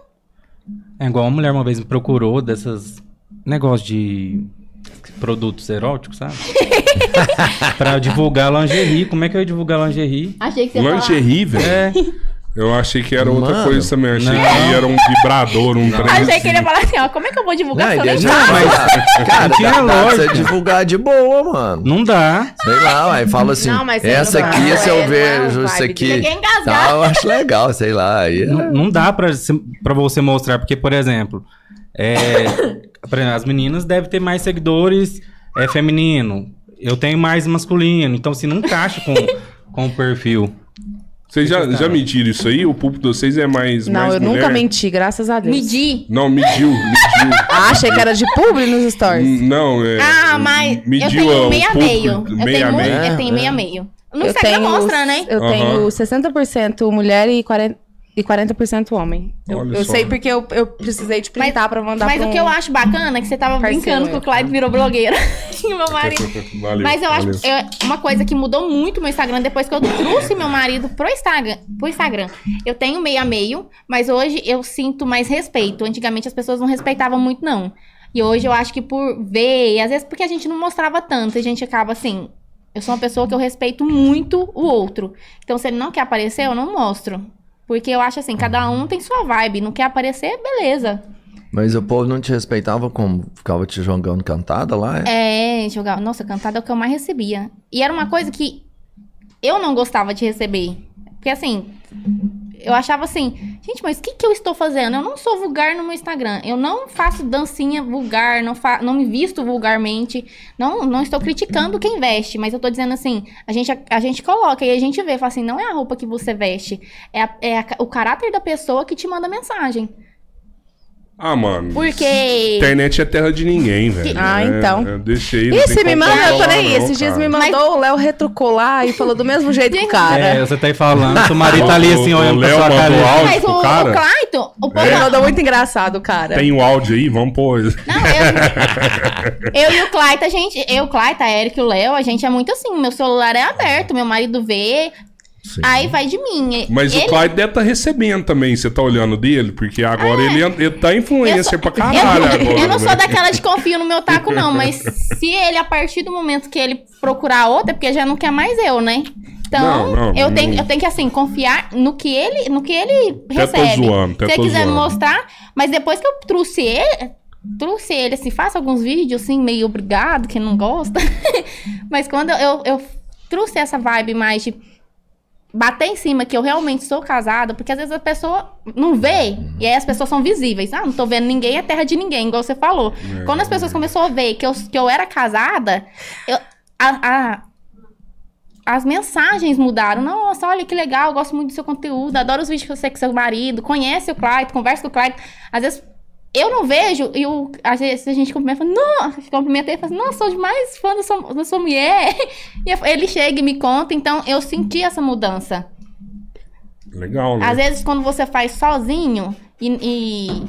É igual uma mulher uma vez me procurou desses negócios de produtos eróticos, sabe? pra divulgar lingerie. Como é que eu ia divulgar lingerie? Achei que você. Lingerie, velho. É, Eu achei que era outra Mano. coisa também. Achei Não. que era um vibrador, um trem Achei que ele ia assim. falar assim: ó, como é que eu vou divulgar Não, se eu eu falar. Cara, tinha dá, dá pra lógica. você divulgar de boa, mano. não dá. Sei lá, aí fala assim, Não, mas essa não, aqui, não se é- eu não é vejo isso aqui, tá, eu acho legal, sei lá. Aí é- Não, não dá pra, pra você mostrar, porque, por exemplo, é, por exemplo, as meninas devem ter mais seguidores é, feminino. Eu tenho mais masculino. Então, se não encaixa com, com o perfil. Vocês já, já mediram isso aí? O público de vocês é mais. Não, mais eu mulher? nunca menti, graças a Deus. Medir. Não, mediu, mediu. Ah, achei que era de publi nos stories. Não, é. Ah, mas eu mediu tenho o meio a público, meio. Eu meio tenho, a muito- meio. eu tenho. No Instagram mostra, né? Eu Aham. tenho 60% mulher e 40%, e 40 homem. Eu, eu sei porque eu, eu precisei de printar pra mandar Mas pra o um... que eu acho bacana é que você tava Parceiro, brincando que é. o Clyde virou blogueira. e meu marido. Valeu, Mas eu acho valeu. é uma coisa que mudou muito meu Instagram depois que eu trouxe meu marido pro Instagram. Pro Instagram. Eu tenho meio a meio, mas hoje eu sinto mais respeito. Antigamente as pessoas não respeitavam muito, não. E hoje eu acho que por ver, e às vezes porque a gente não mostrava tanto, a gente acaba assim. Eu sou uma pessoa que eu respeito muito o outro. Então, se ele não quer aparecer, eu não mostro. Porque eu acho assim, cada um tem sua vibe. Não quer aparecer, beleza. Mas o povo não te respeitava como ficava te jogando cantada lá? É? É, jogar. Nossa, cantada é o que eu mais recebia. E era uma coisa que eu não gostava de receber. Porque assim, eu achava assim, gente, mas o que, que eu estou fazendo? Eu não sou vulgar no meu Instagram. Eu não faço dancinha vulgar, não, fa não me visto vulgarmente. Não, não estou criticando quem veste, mas eu tô dizendo assim, a gente, a, a gente coloca e a gente vê, fala assim, não é a roupa que você veste, é, a- é a- o caráter da pessoa que te manda mensagem. Ah, mano. Porque. Internet é terra de ninguém, velho. Ah, É, então. é, deixa aí. Ih, tem se me manda, eu tô nem aí. Esses dias me mandou, o Léo retrucou lá e falou do mesmo jeito que o É, cara. você tá aí falando, seu marido tá ali assim, O- o olhando pra Léo sua cara. mandou áudio Mas o, cara? o Clayton, o povo. Ele mandou muito engraçado, o cara. Tem o áudio aí? Vamos pôr. Não, eu, eu e o Clayton, a gente. Eu, o Clayton, a Eric e o Léo, a gente é muito assim. Meu celular é aberto, meu marido vê, Sim. aí vai de mim. Mas Ele- o Clyde deve estar recebendo também, você tá olhando dele, porque agora ele, ele tá influencer sou- pra caralho eu, agora. eu não sou né? daquela de confio no meu taco, não. Mas se ele, a partir do momento que ele procurar outra, é porque já não quer mais eu, né? Então, Não, não, eu, tenho, não. eu tenho que, assim, confiar no que ele, no que ele Até tô recebe. zoando, Se ele quiser me zoando. mostrar, mas depois que eu trouxe ele, trouxe ele, assim, faça alguns vídeos, assim, meio obrigado, quem não gosta. mas quando eu, eu trouxe essa vibe mais de bater em cima que eu realmente sou casada, porque às vezes a pessoa não vê, e aí as pessoas são visíveis. Ah, não tô vendo ninguém, é terra de ninguém, igual você falou. É. Quando as pessoas começaram a ver que eu, que eu era casada, eu- a- a- as mensagens mudaram. Nossa, olha que legal, gosto muito do seu conteúdo, adoro os vídeos que você com seu marido, conhece o Clyde, conversa com o Clyde. Às vezes eu não vejo, e o, às vezes a gente cumprimenta, fala, não, cumprimenta ele e fala, assim, nossa, sou demais fã da sua, da sua mulher. E eu- ele chega e me conta, então eu senti essa mudança. Legal, né? Às vezes, quando você faz sozinho, e, e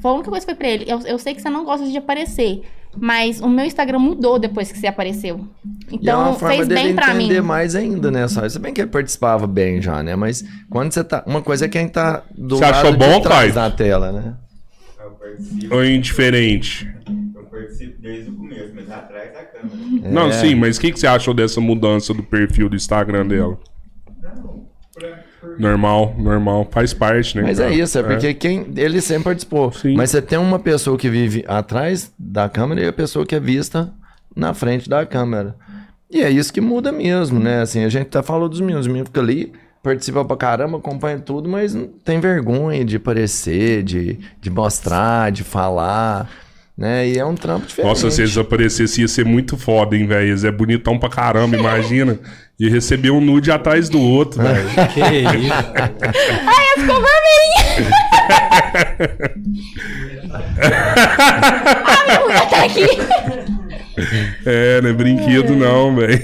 foi a única coisa que foi pra ele, eu, eu sei que você não gosta de aparecer, mas o meu Instagram mudou depois que você apareceu. E é Então, uma forma fez dele bem pra mim. entender mais ainda, né? Só, se bem que ele participava bem já, né? Mas quando você tá... Uma coisa é quem tá do Você lado achou de bom, trás Caio? da tela, né? Participo, Ou indiferente? eu participo desde o começo, mas atrás da câmera. Não, É. sim, mas o que, que você achou dessa mudança do perfil do Instagram dela? Não, pra. Normal, normal. Faz parte, né? Mas cara? é isso, é porque quem ele sempre participou. Sim. Mas você tem uma pessoa que vive atrás da câmera e a pessoa que é vista na frente da câmera. E é isso que muda mesmo, né? Assim, a gente até falou dos meninos, os meninos ficam ali, participam pra caramba, acompanham tudo, mas não tem vergonha de aparecer, de, de mostrar, de falar, né? E é um trampo diferente. Nossa, se eles aparecessem ia ser muito foda, hein, velho? Eles é bonitão pra caramba, imagina. E receber um nude atrás do outro, velho. Que isso? Ficou vermelho! ah, minha mulher tá aqui! É, não é brinquedo não, velho.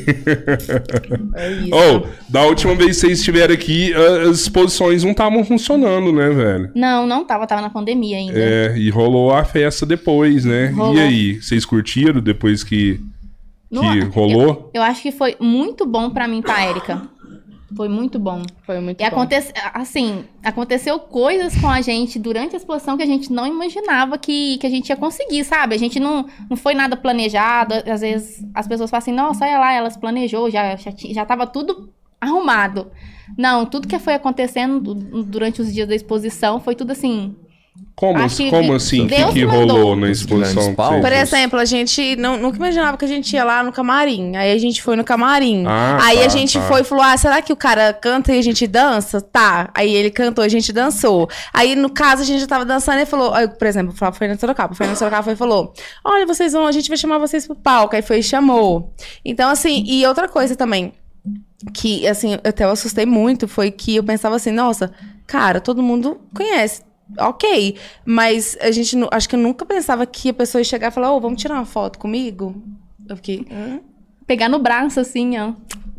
É isso. Ou, da última vez que vocês estiveram aqui, as exposições não estavam funcionando, né, velho? Não, não tava, tava na pandemia ainda. É, e rolou a festa depois, né? Rolou. E aí, vocês curtiram depois que, que rolou? Eu acho que foi muito bom pra mim, pra Érica. Foi muito bom. Foi muito E bom. acontece, assim, aconteceu coisas com a gente durante a exposição que a gente não imaginava que, que a gente ia conseguir, sabe? A gente não, não foi nada planejado. Às vezes as pessoas falam assim, nossa, olha lá, elas planejou, já, já, já tava tudo arrumado. Não, tudo que foi acontecendo du- durante os dias da exposição foi tudo assim. Como, como assim? O que, que rolou na Os exposição? Por exemplo, a gente não, nunca imaginava que a gente ia lá no camarim. Aí a gente foi no camarim. Ah, aí tá, a gente tá. foi e falou: Ah, será que o cara canta e a gente dança? Tá. Aí ele cantou e a gente dançou. Aí, no caso, a gente já tava dançando e ele falou: aí, Por exemplo, foi Fernando Sorocaba. O Fernando Sorocaba foi e falou: Olha, vocês vão, a gente vai chamar vocês pro palco. Aí foi e chamou. Então, assim, e outra coisa também. Que, assim, eu até eu assustei muito foi que eu pensava assim, nossa, cara, todo mundo conhece. Ok, mas a gente acho que eu nunca pensava que a pessoa ia chegar e falar, ô, vamos tirar uma foto comigo? Eu fiquei. hã? Pegar no braço, assim, ó.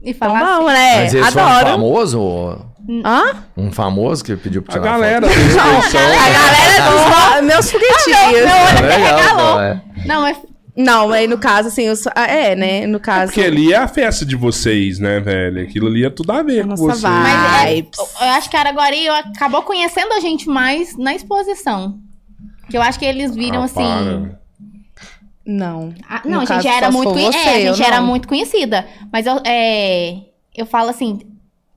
E Então falar. vamos, né? Mas esse foi um Adoro. famoso? Hã? Um famoso que pediu pra A tirar galera foto? exposição. A galera dos meus foguetinhos. É legal, regalou. pô, é. Não, mas Não, aí no caso, assim, eu sou- ah, é, né? No caso. Porque ali é a festa de vocês, né, velho? Aquilo ali é tudo a ver A com nossa vocês. Mas é, eu acho que a Araguari acabou conhecendo a gente mais na exposição. Que eu acho que eles viram Ah, assim. para. Não. Ah, No não, a gente já era muito você, é, a gente era não. muito conhecida. Mas eu, é, eu falo assim,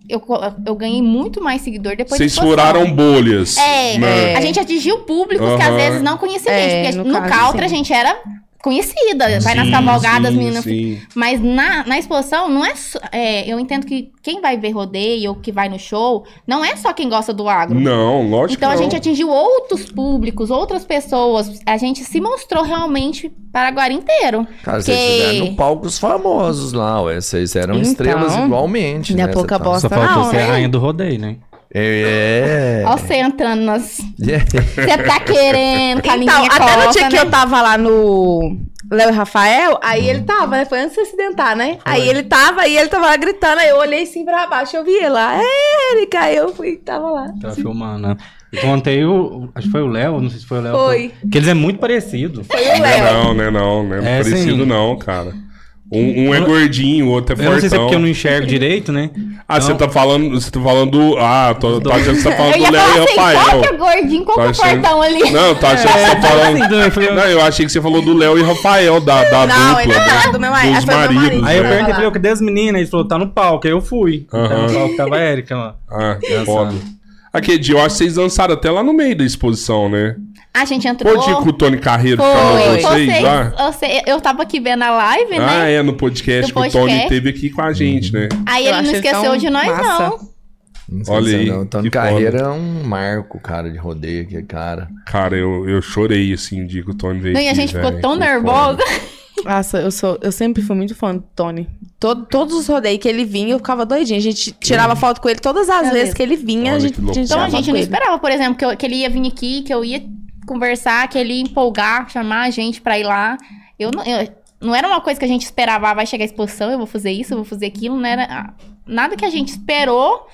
eu, eu ganhei muito mais seguidor depois Vocês da exposição. furaram bolhas. É, né? a gente atingiu públicos que às vezes não conhecia a É, gente. Porque no no, caso, Caltra sim. a gente era conhecida. Vai nas cavalgadas, sim, meninas. sim. Mas na, na exposição, não é, só- é. Eu entendo que quem vai ver rodeio ou que vai no show, não é só quem gosta do agro. Não, lógico Então que a não. gente atingiu outros públicos, outras pessoas. A gente se mostrou realmente Paraguari inteiro. Cara, vocês Porque- estiveram no palco os famosos lá, ué. Vocês eram Então, estrelas igualmente, não é né? pouca Você tá- bosta. Só faltou Não, ser a rainha do rodeio, né? É. Olha você entrando nas. É. Você tá querendo, a Então, até no coça, dia que né? eu tava lá no Léo e Rafael, aí ele tava, né? Foi antes de se acidentar, né? Aí ele tava, aí ele tava lá gritando, aí eu olhei assim pra baixo, eu vi ele lá, é, Erika, aí eu fui, tava lá. Tava filmando, né? Eu contei o. Acho que foi o Léo, não sei se foi o Léo. Foi. Que eles é muito parecido. Foi o Não é Léo. não, né? Não, não é, É, parecido sim. não, cara. Um, um é gordinho, o outro é Eu fortão. não sei se é porque eu não enxergo direito, né? Ah, você Então- tá falando. Você tá falando do. Ah, tô, tô achando que você tá falando Eu do Léo e assim, qual Rafael. que é gordinho, qual Tô que é o achando- portão ali? Não, tô achando que você tá falando. Assim, eu Não, eu achei que você falou do Léo e Rafael, da, da Não, dupla. ele tá né? falando do meu marido. Do maridos. marido. Aí eu perguntei, lá. falei, cadê as meninas? Ele falou, tá no palco. Aí eu fui. Tá Aham. no palco tava a Erika lá. Ah, foda. Aqui, Edi, eu acho que vocês dançaram até lá no meio da exposição, né? A gente entrou. Pode ir com o Tony Carreiro Foi. Vocês, vocês lá? você- eu tava aqui vendo a live, Ah, né? é, no podcast que o Tony teve aqui com a gente, né? Aí Eu ele não esqueceu de nós, massa. não. Não Olha aí, não. Tony que Carreira é um marco, cara, de rodeio aqui, cara. Cara, eu, eu chorei assim o dia que o Tony veio. Não, e a gente ficou tão nervosa. Nossa, eu, sou, eu sempre fui muito fã do Tony. Todo, todos os rodeios que ele vinha, eu ficava doidinha. A gente tirava foto com ele todas as É vezes mesmo. que ele vinha. Olha a gente, que a gente Então a gente não ele. esperava, por exemplo, que, eu- que ele ia vir aqui, que eu ia conversar, que ele ia empolgar, chamar a gente pra ir lá. Eu não, eu- não era uma coisa que a gente esperava, ah, vai chegar a exposição, eu vou fazer isso, eu vou fazer aquilo, não era ah, nada que a gente esperou.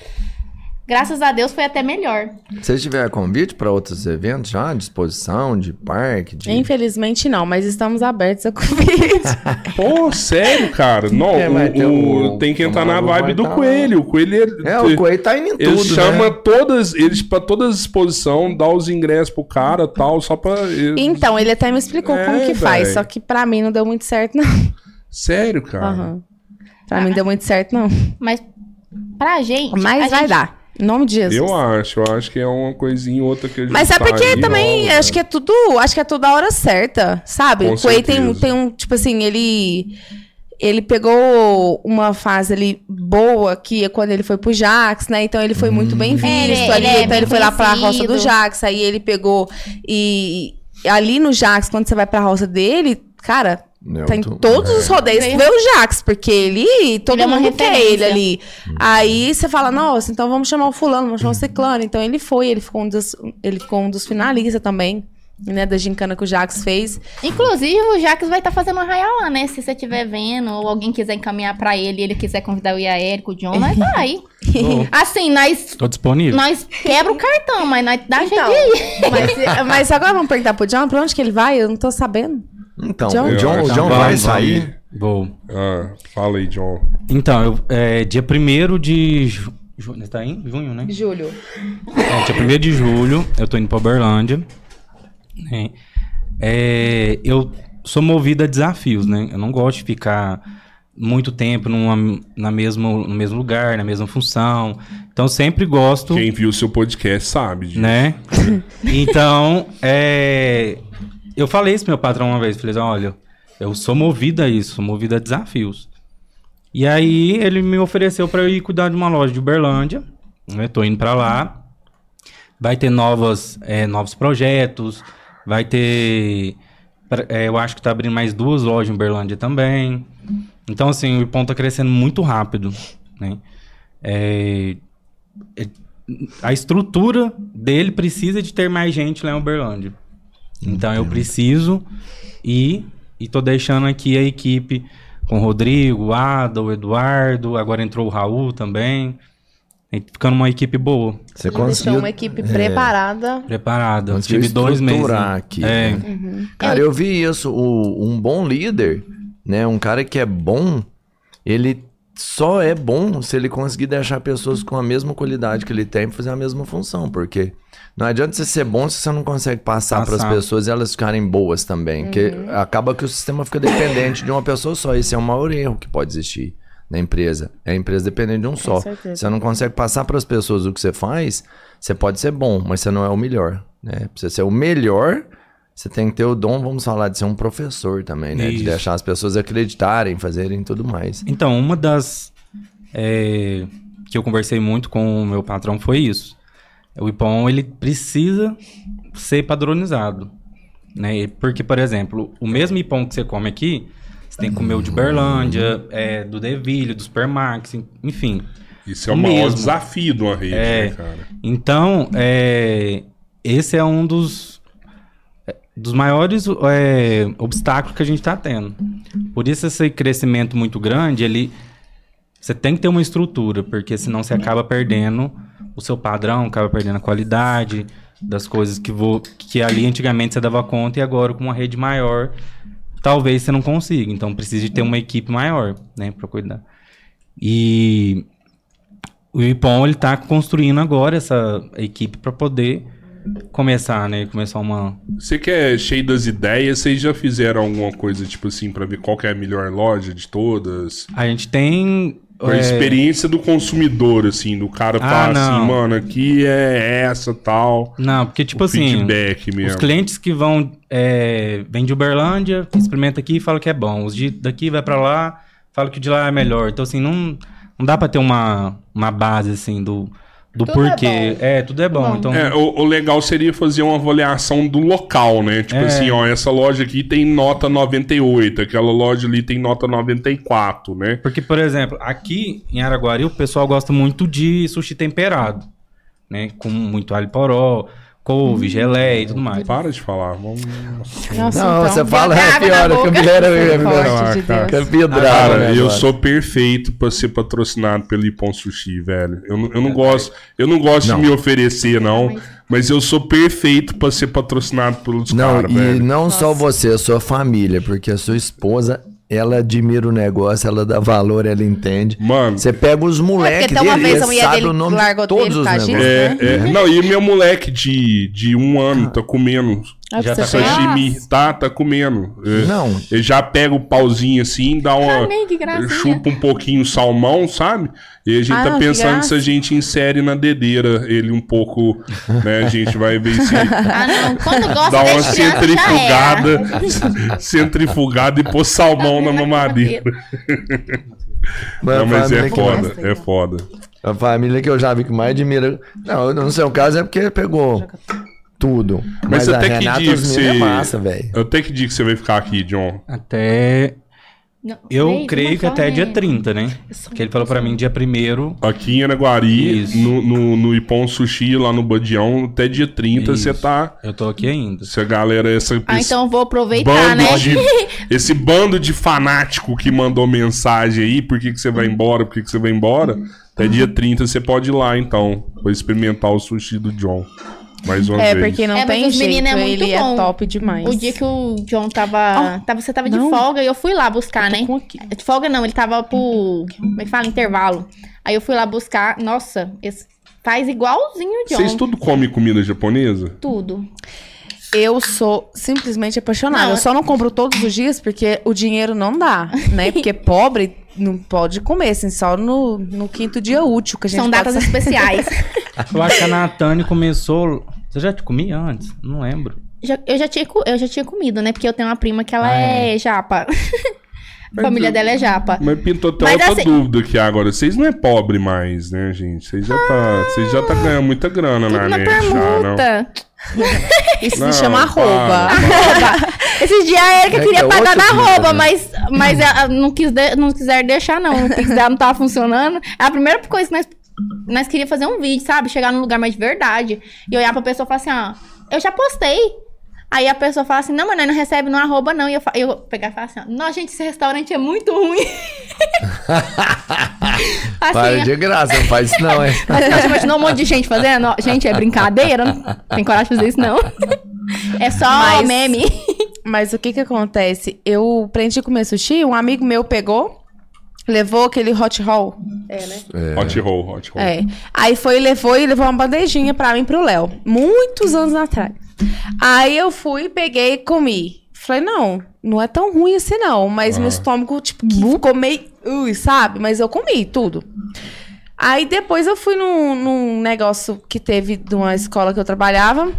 Graças a Deus foi até melhor. Vocês tiveram convite para outros eventos já? De exposição, de parque, de... Infelizmente não, mas estamos abertos a convite. Pô, sério, cara? Não, É, o- tem que entrar na vibe do tá- Coelho. O Coelho É, o Coelho tá indo em Ele tudo, chama né? todas, eles pra todas as exposições, dá os ingressos pro cara tal, só pra. então, ele até me explicou É, como que faz, véi. só que pra mim não deu muito certo, não. Sério, cara. Aham. Pra mim deu muito certo, não. Mas pra gente. Mas vai gente- dar. Em nome de Jesus. Eu acho, eu acho que é uma coisinha ou outra que a gente Mas é tá porque aí, também, rola, acho que é tudo, acho que é tudo a hora certa, sabe? Com o Quay tem, tem um, tipo assim, ele ele pegou uma fase ali boa que é quando ele foi pro Jax, né? Então ele foi muito bem visto Ele- ele ali, é então ele foi lá pra roça conhecido. do Jax, aí ele pegou e ali no Jax, quando você vai pra roça dele, cara, Não, Tá em todos os rodeios tu Veio- vê o Jax, porque ele, todo Ele é mundo quer referência. ele ali. Aí você fala, nossa, então vamos chamar o fulano, vamos chamar o ciclano. Então ele foi, ele ficou um dos, ele ficou um dos finalistas também, né, da gincana que o Jax fez. Inclusive, o Jax vai estar fazendo uma arraial lá, né? Se você estiver vendo, ou alguém quiser encaminhar pra ele, e ele quiser convidar o Iaérico, o John, nós vai. Tô, Assim, nós, tô disponível. nós quebra o cartão, mas nós dá Então, jeito de ir. mas, mas agora vamos perguntar pro John, pra onde que ele vai? Eu não tô sabendo. Então, John? o John, o John vai sair. Vou. Ah, fala aí, John. Então, eu, é, dia 1 de. Ju... Ju... Tá em junho, né? Júlio. É, dia 1 de julho, eu tô indo pra Uberlândia. né? É, eu sou movido a desafios, né? Eu não gosto de ficar muito tempo numa, na mesmo, no mesmo lugar, na mesma função. Então, sempre gosto, Quem viu o seu podcast sabe disso. né? Então, é, eu falei isso pro meu patrão uma vez. Falei, assim, olha, eu sou movido a isso, movido a desafios. E aí, ele me ofereceu pra eu ir cuidar de uma loja de Uberlândia. Né? Tô indo pra lá. Vai ter novas, é, novos projetos. Vai ter. é, eu acho que tá abrindo mais duas lojas em Uberlândia também. Então, assim, o Ipom tá crescendo muito rápido. Né? É- a estrutura dele precisa de ter mais gente lá em Uberlândia. Então, eu preciso ir. E tô deixando aqui a equipe com o Rodrigo, o Ada, o Eduardo. Agora entrou o Raul também. E ficando uma equipe boa, Você Deixou conseguiu, uma equipe preparada. preparada. Eu tive dois meses. né? aqui. É. né? Cara, eu vi isso. o- um bom líder, né? Um cara que é bom, ele só é bom se ele conseguir deixar pessoas com a mesma qualidade que ele tem fazer a mesma função. Porque não adianta você ser bom se você não consegue passar para as pessoas e elas ficarem boas também. Porque acaba que o sistema fica dependente de uma pessoa só. Esse é o maior erro que pode existir na empresa. É a empresa dependente de um só. certeza. Você não consegue passar para as pessoas o que você faz, você pode ser bom, mas você não é o melhor. Né? Pra você ser o melhor, você tem que ter o dom, vamos falar, de ser um professor também, né? De Isso. deixar as pessoas acreditarem, fazerem tudo mais. Então, uma das é, que eu conversei muito com o meu patrão foi isso. O Ipom, ele precisa ser padronizado. Né? Porque, por exemplo, o mesmo Ipom que você come aqui, você tem que comer o de Berlândia, é, do Deville, do Supermax, enfim. Isso é o maior Mesmo. desafio de uma rede, É. né, cara? Então, é, esse é um dos, é, dos maiores é, obstáculos que a gente está tendo. Por isso, esse crescimento muito grande, ele, você tem que ter uma estrutura, porque senão você acaba perdendo o seu padrão, acaba perdendo a qualidade das coisas que, vo, que ali antigamente você dava conta e agora com uma rede maior, talvez você não consiga. Então, precisa de ter uma equipe maior, né, para cuidar. E o Ipom ele tá construindo agora essa equipe para poder começar, né? Começar uma. Você que é cheio das ideias, vocês já fizeram alguma coisa, tipo assim, pra ver qual que é a melhor loja de todas? A gente tem. A é, experiência do consumidor, assim, do cara Ah, tá assim, mano, aqui é essa, tal. Não, porque tipo assim. feedback Os mesmo. clientes que vão. É, vem de Uberlândia, experimenta aqui e fala que é bom. Os de, daqui vai para lá, fala que o de lá é melhor. Então, assim, não, não dá para ter uma, uma base, assim, do, do Tudo é porquê. bom. É, tudo é bom. Bom. Então, É, o, o legal seria fazer uma avaliação do local, né? Tipo É. assim, ó, essa loja aqui tem nota 98, aquela loja ali tem nota 94, né? Porque, por exemplo, aqui em Araguari o pessoal gosta muito de sushi temperado, né? Com muito alho poró, couve, geleia e tudo mais. Para de falar. Vamos... Nossa, Não, então, você fala, é pior. Fica vidrado, Cara, né, eu sou perfeito pra ser patrocinado pelo Ipon Sushi, velho. Eu, não- eu não gosto, eu não gosto Não. de me oferecer, não. Mas eu sou perfeito pra ser patrocinado pelos Não, caras, e velho. não só você, a sua família, porque a sua esposa, ela admira o negócio, ela dá valor, ela entende. Mano, Você pega os moleques uma dele, vez ele a mulher sabe dele o nome largou de todos dele os causa negócios. é, é, não, e meu moleque de, de um ano tá. comendo Ah, Já tá ver. sashimi, tá, tá comendo. É, Não. Ele já pega o pauzinho assim, dá uma. Amei, que gracinha. chupa um pouquinho o salmão, sabe? E a gente Ah, tá pensando se a gente insere na dedeira ele um pouco, né? A gente vai ver se Ah, não. Quando gosta dá uma centrifugada, centrifugada e pôr salmão na mamadeira. Mas Não, mas é foda, é foda. A família que eu já vi que mais admira. Não, no seu caso é porque pegou tudo. Mas, Mas, a até que Renata dia que os você. é massa, velho. Até que dia que você vai ficar aqui, John? Até. Não, Eu Ei, creio que até dia 30, né? Que ele falou pra mim dia 1 Aqui em Araguari, Isso. no, no, no Ipon Sushi, lá no Badião, até dia 30 você tá. Eu tô aqui ainda. Se a galera, essa. Ah, esse então eu vou aproveitar, bando né? de, esse bando de fanático que mandou mensagem aí, por que, que você vai embora, por que, que você vai embora, até dia 30 você pode ir lá, então, pra experimentar o sushi do John. Mais uma É, vez. porque não É, tem os jeito, meninos é muito ele é bom. top demais. O dia que o John tava. tava você tava de não. folga e eu fui lá buscar, né? De folga não, ele tava por. Como é que fala? Intervalo. Aí eu fui lá buscar. Nossa, esse- faz igualzinho o John. Vocês tudo comem comida japonesa? Tudo. Eu sou simplesmente apaixonada. Não, eu só não compro todos os dias porque o dinheiro não dá, né? Porque pobre não pode comer, assim, só no, no quinto dia útil que a gente São datas especiais. Eu acho que a Natane começou. Você já te comia antes? Não lembro. Já- eu, já tinha, eu já tinha comido, né? Porque eu tenho uma prima que ela Ah, é, japa. a família dela é japa. Mas pintou até outra assim- dúvida aqui agora. Vocês não é pobre mais, né, gente? Vocês já tá, vocês já tá ganhando muita grana na na net, já, não? permuta. Isso Não, se chama arroba. Arroba. Esses dias a Erika É que queria é pagar na arroba, né? mas, mas ela não, quis de- não quiser deixar, não. O Pix dela não tava funcionando. A primeira coisa que nós, nós queríamos fazer um vídeo, sabe? Chegar num lugar mais de verdade. E olhar pra pessoa e falar assim, ó, eu já postei. Aí a pessoa fala assim, não, mas nós não recebe no arroba, não. E eu, eu pegar e falar assim, ó, nossa, gente, esse restaurante é muito ruim. Para assim, de graça, não faz isso não, hein? mas você imaginou um monte de gente fazendo? Gente, é brincadeira? Não tem coragem de fazer isso, não. É só Mas- meme. Mas o que que acontece? Eu aprendi a comer sushi, um amigo meu pegou, levou aquele hot roll. É, né? Hot roll, hot roll. É. Aí foi, levou e levou uma bandejinha pra mim pro Léo. Muitos anos atrás. Aí eu fui, peguei e comi. Falei, não, não é tão ruim assim não. Mas meu estômago, tipo, que ficou meio... Ui, sabe? Mas eu comi tudo. Aí depois eu fui num, num negócio que teve de uma escola que eu trabalhava.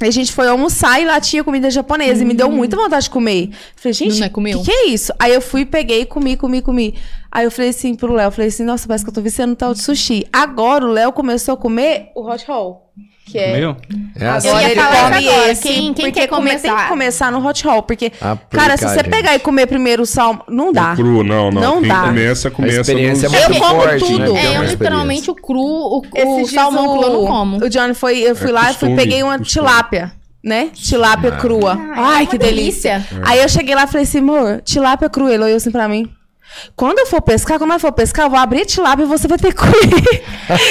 A gente foi almoçar e lá tinha comida japonesa. E me deu muita vontade de comer. Falei, gente, é o comeu? que, que é isso? Aí eu fui, peguei, comi, comi, comi. Aí eu falei assim pro Léo, falei assim, nossa, parece que eu tô viciando no tal de sushi. Agora o Léo começou a comer o hot roll. Que é... Meu? É assim. Agora ele come agora. esse. Quem- quem porque quer comer- Tem começar? que começar no hot roll. Porque, Aplicar, cara, se você gente. pegar e comer primeiro o salmão, não dá. O cru, não, não. Não Quem dá. começa, começa experiência nos- é Eu muito como forte, tudo. né? É, eu literalmente o cru, o, o salmão cru eu não como. O Johnny foi, eu fui É lá e fui, peguei uma costume. tilápia, né? Tilápia crua. Ah, é Ai, uma que delícia. delícia. Aí eu cheguei lá e falei assim, amor, tilápia crua. Ele olhou assim pra mim. Quando eu for pescar, quando eu for pescar, eu vou abrir a tilápia e você vai ter que comer.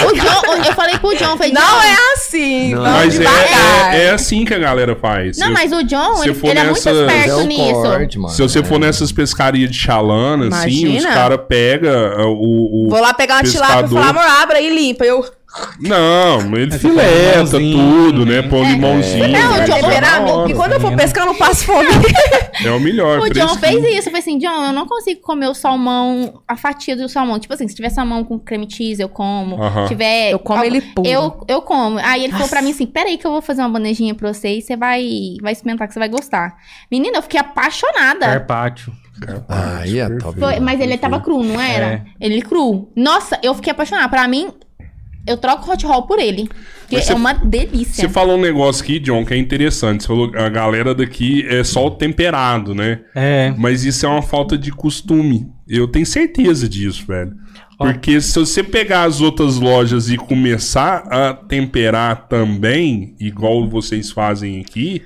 O John, eu falei pro John, falei, Não John, é assim. Não. Mas é, devagar. é, é assim que a galera faz. Não, Se- mas o John, ele, ele é muito É esperto o nisso. corte, mano. Se você for É. nessas pescarias de chalana, assim, os caras pegam o, o. Vou lá pegar uma tilápia e falar, amor, abra aí e limpa. Eu, Não, ele fileta limãozinho, tudo, né? Põe um limãozinho. Não, o né? John- Isso é temperar, da não, hora. porque quando eu for Sim. pescar, eu não passo fome. É o melhor. O John fez isso. Eu falei assim, John, eu não consigo comer o salmão, a fatia do salmão. Tipo assim, se tiver salmão com creme cheese, eu como. Aham. Se tiver... Eu como ele puro. Eu, eu como. Aí ele falou pra mim assim, peraí que eu vou fazer uma bandejinha pra você e você vai, vai experimentar que você vai gostar. Menina, eu fiquei apaixonada. Carpaccio. Aí é top. Foi- mas ele tava cru, não era? É. Ele cru. Nossa, eu fiquei apaixonada. Pra mim, eu troco o hot roll por ele. Porque é uma delícia. Você falou um negócio aqui, John, que é interessante. Você falou que a galera daqui é só o temperado, né? É. Mas isso é uma falta de costume. Eu tenho certeza disso, velho. Porque se você pegar as outras lojas e começar a temperar também, igual vocês fazem aqui,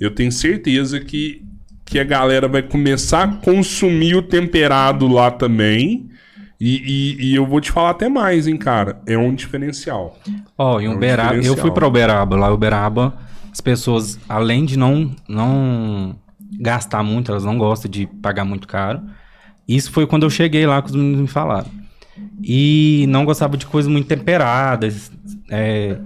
eu tenho certeza que, que a galera vai começar a consumir o temperado lá também. E, e- e eu vou te falar até mais, hein, cara. É um diferencial. Ó, em É um Uberaba, eu fui pra Uberaba. Lá em Uberaba, as pessoas, além de não, não gastar muito, elas não gostam de pagar muito caro. Isso foi quando eu cheguei lá que os meninos me falaram. E não gostava de coisas muito temperadas. é,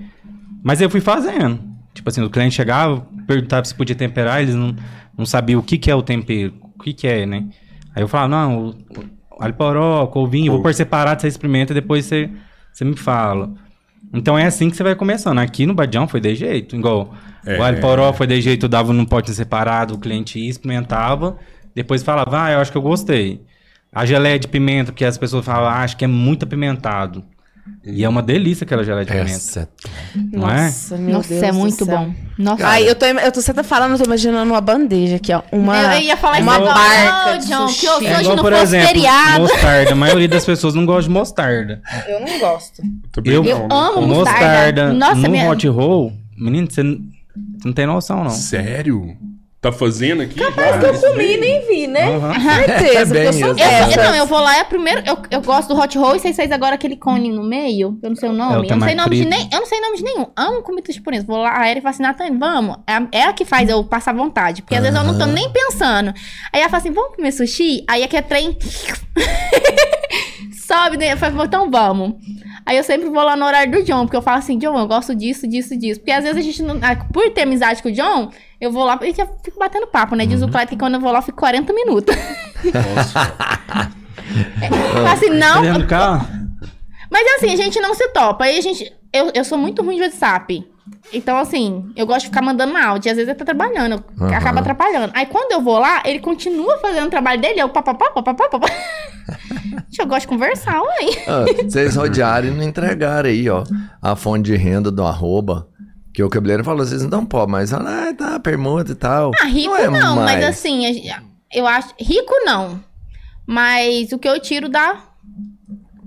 Mas eu fui fazendo. Tipo assim, o cliente chegava, perguntava se podia temperar, eles não, não sabiam o que, que é o tempero, o que, que é, né? Aí eu falava, não, o alho poró, couvinho, vou pôr separado, você experimenta e depois você, você me fala. Então é assim que você vai começando. Aqui no Badião foi de jeito. Igual É. o alho poró foi de jeito, eu dava num pote separado, o cliente ia, experimentava, depois falava, ah, eu acho que eu gostei. A geleia de pimenta, que as pessoas falam, ah, acho que é muito apimentado. E é uma delícia aquela geleia de pimenta. Essa é Não é? Nossa, meu Nossa, Deus é muito céu. bom. Nossa. Ai, eu tô, eu tô, você tá falando, eu tô imaginando uma bandeja aqui, ó. Uma, eu ia falar uma isso barca de John, sushi. que hoje É não igual, por fosse exemplo, feriado. mostarda. A maioria das pessoas não gosta de mostarda. Eu não gosto. Eu- não, Eu amo mostarda. mostarda Nossa, no minha... hot roll, menino, você não tem noção, não. Sério? Tá fazendo aqui? Capaz que eu comi e nem vi, né? Aham. Certeza, É eu sou bem Eu, não, eu vou lá, é primeiro. Eu, eu gosto do hot roll e vocês fazem agora aquele cone no meio. Eu não sei o É, o nome. eu, não sei nome de nem, eu não sei nome de nenhum. Amo comida japonesa. Vou lá, a Eri fala assim, vamos. É a, é a que faz eu passar vontade. Porque às vezes eu não tô nem pensando. Aí ela fala assim: vamos comer sushi? Aí aqui é trem. Sobe, né? Eu falo, então vamos. Aí eu sempre vou lá no horário do John, porque eu falo assim, John, eu gosto disso, disso, disso. Porque às vezes a gente não. ah, Por ter amizade com o John, eu vou lá e já fico batendo papo, né? Diz o Clyde que quando eu vou lá eu fico 40 minutos. Fala assim, não. Mas assim, a gente não se topa. Aí a gente. Eu, eu sou muito ruim de WhatsApp. Então, assim, eu gosto de ficar mandando áudio. Às vezes ele tá trabalhando, Aham. acaba atrapalhando. Aí quando eu vou lá, ele continua fazendo o trabalho dele, eu papapá, papapá, papapá. Eu gosto de conversar, ué. Ah, vocês rodearam e não entregaram aí, ó. A fonte de renda do arroba. Que o cabeleireiro falou, vocês não dão pó, mas fala, ah, tá, permuta e tal. Ah, rico é não, mas assim, eu acho. Rico não. Mas o que eu tiro da.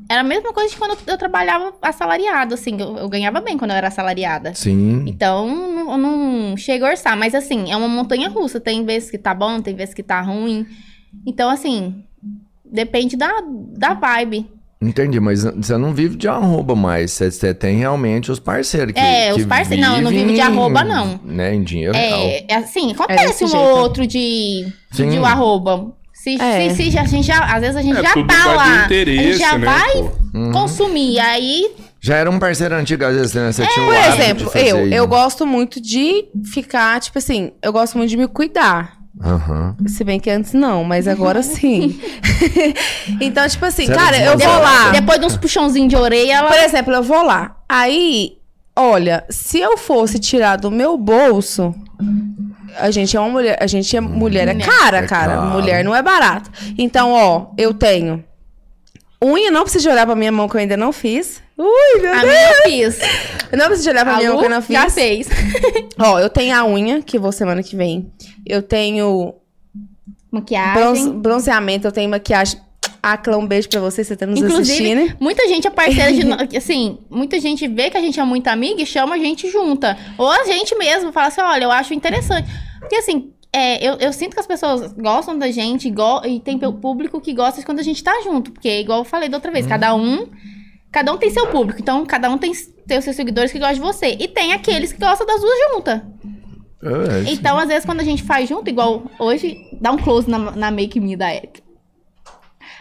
Era a mesma coisa de quando eu trabalhava assalariado, assim. Eu, eu ganhava bem quando eu era assalariada. Sim. Então, eu não chego a orçar. Mas, assim, é uma montanha russa. Tem vezes que tá bom, tem vezes que tá ruim. Então, assim, depende da, da vibe. Entendi, mas você não vive de arroba mais. Você- Você tem realmente os parceiros que É, os que parceiros- não, eu não vivo de arroba, não. Né, em dinheiro real. É, é assim, acontece desse um jeito. ou outro de, Sim. de um arroba. Se, É. se, se já- a gente já, às vezes a gente É, já tá lá. a gente já né, vai pô? Uhum. consumir. Aí, Já era um parceiro antigo, às vezes, né? Você tinha o Por exemplo, eu, isso. eu gosto muito de ficar, tipo assim, eu gosto muito de me cuidar. Aham. Se bem que antes não, mas agora sim. então, tipo assim, cara, eu vou lá. depois de uns puxãozinhos de orelha, ela. Por exemplo, eu vou lá. Aí, olha, se eu fosse tirar do meu bolso, a gente é uma mulher, a gente é mulher, é Mulher. cara, É cara. caro. Mulher não é barato. Então, ó, eu tenho unha, não precisa olhar pra minha mão que eu ainda não fiz. Ui, meu A Deus. minha eu fiz. Não precisa de olhar pra A minha mão Lu que eu não fiz. já fez. Ó, eu tenho a unha, que vou semana que vem. Eu tenho Maquiagem. bronze- bronzeamento, eu tenho maquiagem. Acla, um beijo pra você, você tá nos Inclusive, assistindo. muita gente é parceira de nós. Assim, muita gente vê que a gente é muito amiga e chama a gente junta. Ou a gente mesmo fala assim: olha, eu acho interessante. Porque assim. é, eu, eu sinto que as pessoas gostam da gente go- e tem público que gosta de quando a gente tá junto. Porque, igual eu falei da outra vez, cada um. Cada um tem seu público. Então, cada um tem, tem os seus seguidores que gostam de você. E tem aqueles que gostam das duas juntas. É, Então, às vezes, quando a gente faz junto, igual hoje, dá um close na, na make me da Erika.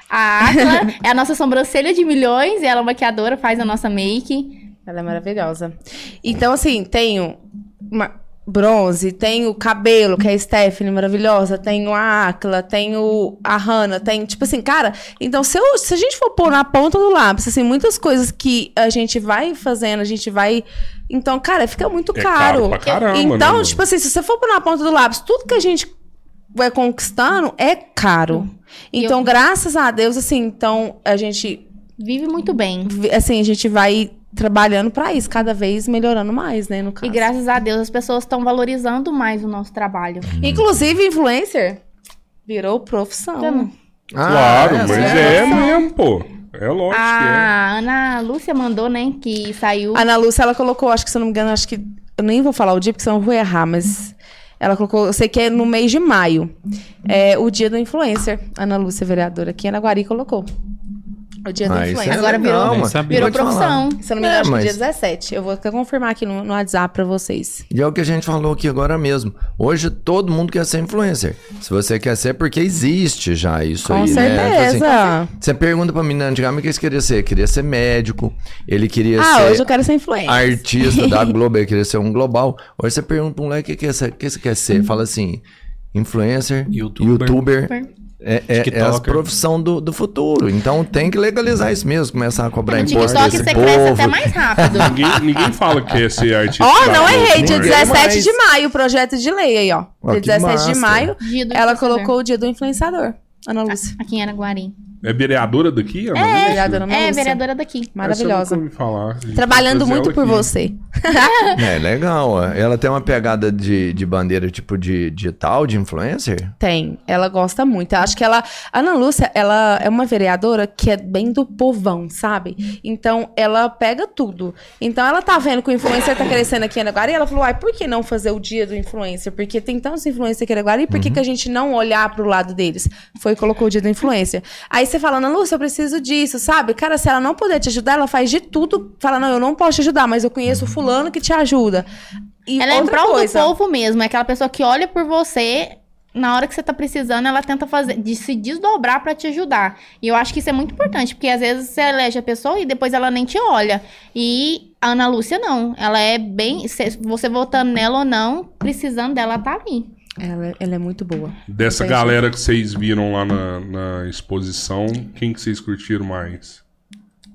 A Atla é a nossa sobrancelha de milhões e ela é maquiadora, faz a nossa make. Ela é maravilhosa. Então, assim, tenho uma- bronze, tenho cabelo, que é a Stephanie, maravilhosa, tenho a Acla, tenho a Hannah, tem, tipo assim, cara, então se, eu- se a gente for pôr na ponta do lápis, assim, muitas coisas que a gente vai fazendo, a gente vai. Então, cara, fica muito É caro. caro pra caramba, então, né, tipo assim, se você for pôr na ponta do lápis, tudo que a gente vai conquistando é caro. Então, graças a Deus, assim, então a gente Vive muito bem. assim, a gente vai trabalhando pra isso, cada vez melhorando mais, né, no caso. E graças a Deus as pessoas estão valorizando mais o nosso trabalho. Inclusive, influencer virou profissão. Então, Ah, Claro, é, mas essa é mesmo, pô. É lógico que é. A Ana Lúcia mandou, né? Que saiu. A Ana Lúcia, ela colocou, acho que se eu não me engano, acho que. Eu nem vou falar o dia, porque senão eu vou errar, mas. Ela colocou, eu sei que é no mês de maio. É o dia do influencer. Ana Lúcia, vereadora aqui em Anaguari, colocou. O dia Ah, influencer. é Agora legal, virou- mano. Virou falar. profissão. Se eu não me engano, É, acho que mas- dia 17. Eu vou até confirmar aqui no, no WhatsApp pra vocês. E é o que a gente falou aqui agora mesmo. Hoje todo mundo quer ser influencer. Se você quer ser, é porque existe já isso Com aí, né? Tipo certeza. assim, você pergunta pra mim, antigamente o que eles queriam ser? Queria ser médico, ele queria ah, ser hoje eu quero ser influencer. artista da Globo, ele queria ser um global. Hoje você pergunta pra um moleque o que, é que você quer ser? Fala assim, influencer, Youtuber. youtuber. É, é, é a profissão do, do futuro. Então tem que legalizar isso mesmo, começar a cobrar imposto TikTok desse você povo. cresce até mais rápido. Ninguém, ninguém fala que ser artista. Ó, da não errei. Dia né? 17 mais. de maio, projeto de lei aí, ó. Ó, Dia que 17 de massa. maio, Dia do ela colocou o dia do influenciador. Ana Lúcia. Aqui em Araguari. É vereadora daqui? Ana É, Lúcia? Vereadora é vereadora daqui. Maravilhosa. nunca ouvi falar. Trabalhando trazer muito por aqui. você. É legal, ela tem uma pegada de, de bandeira tipo de digital, de influencer? Tem. Ela gosta muito. Eu acho que ela. A Ana Lúcia, ela é uma vereadora que é bem do povão, sabe? Então, ela pega tudo. Então, ela tá vendo que o influencer tá crescendo aqui em Araguari. E ela falou: ai, por que não fazer o dia do influencer? Porque tem tantos influencers aqui em Araguari. E por que, que a gente não olhar pro lado deles? Foi e colocou o dia do influencer. Aí você fala: Ana Lúcia, eu preciso disso, sabe? Cara, se ela não puder te ajudar, ela faz de tudo. Fala: não, eu não posso te ajudar, mas eu conheço o fulano que te ajuda. E Ela é em outra prol coisa, do povo mesmo. É aquela pessoa que olha por você. Na hora que você tá precisando, ela tenta fazer, de se desdobrar pra te ajudar. E eu acho que isso é muito importante, porque às vezes você elege a pessoa e depois ela nem te olha. E a Ana Lúcia não. Ela é bem. se- Você votando nela ou não, precisando dela, ela tá ali. Ela, ela é muito boa. Dessa Entendi. galera que vocês viram lá na, na exposição, quem que vocês curtiram mais?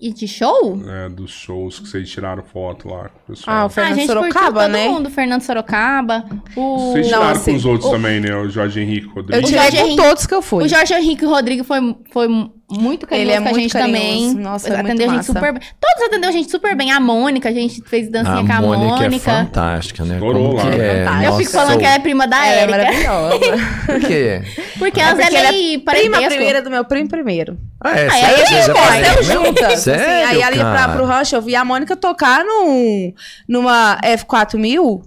E de show? É, dos shows que vocês tiraram foto lá com o pessoal. Ah, o a Fernando gente Sorocaba, todo né? mundo. Fernando Sorocaba. O, Vocês tiraram assim, com os outros o- também, né? O Jorge Henrique Eu Rodrigues. O tirei Jorge com Henrique- todos que eu fui. o Jorge Henrique Rodrigo foi, foi muito carinhoso Ele é com a muito gente carinhoso. também. Nossa, é muito atendeu a gente massa. super bem. Todos atendeu a gente super bem. A Mônica, a gente fez dancinha A com a Mônica, é Mônica. fantástica, né? Como lá. que é? Fantástica. eu fico falando que ela é prima da Ela é Érica. maravilhosa. Por quê? porque É porque é ela meio prima parentesco. primeira do meu primo primeiro. Ah, é? Ah, sério? é, é, já pô, fizeram Deu mesmo? juntas. Sério, assim, aí ela ia pra, pro Rush, eu vi a Mônica tocar num, numa F4000.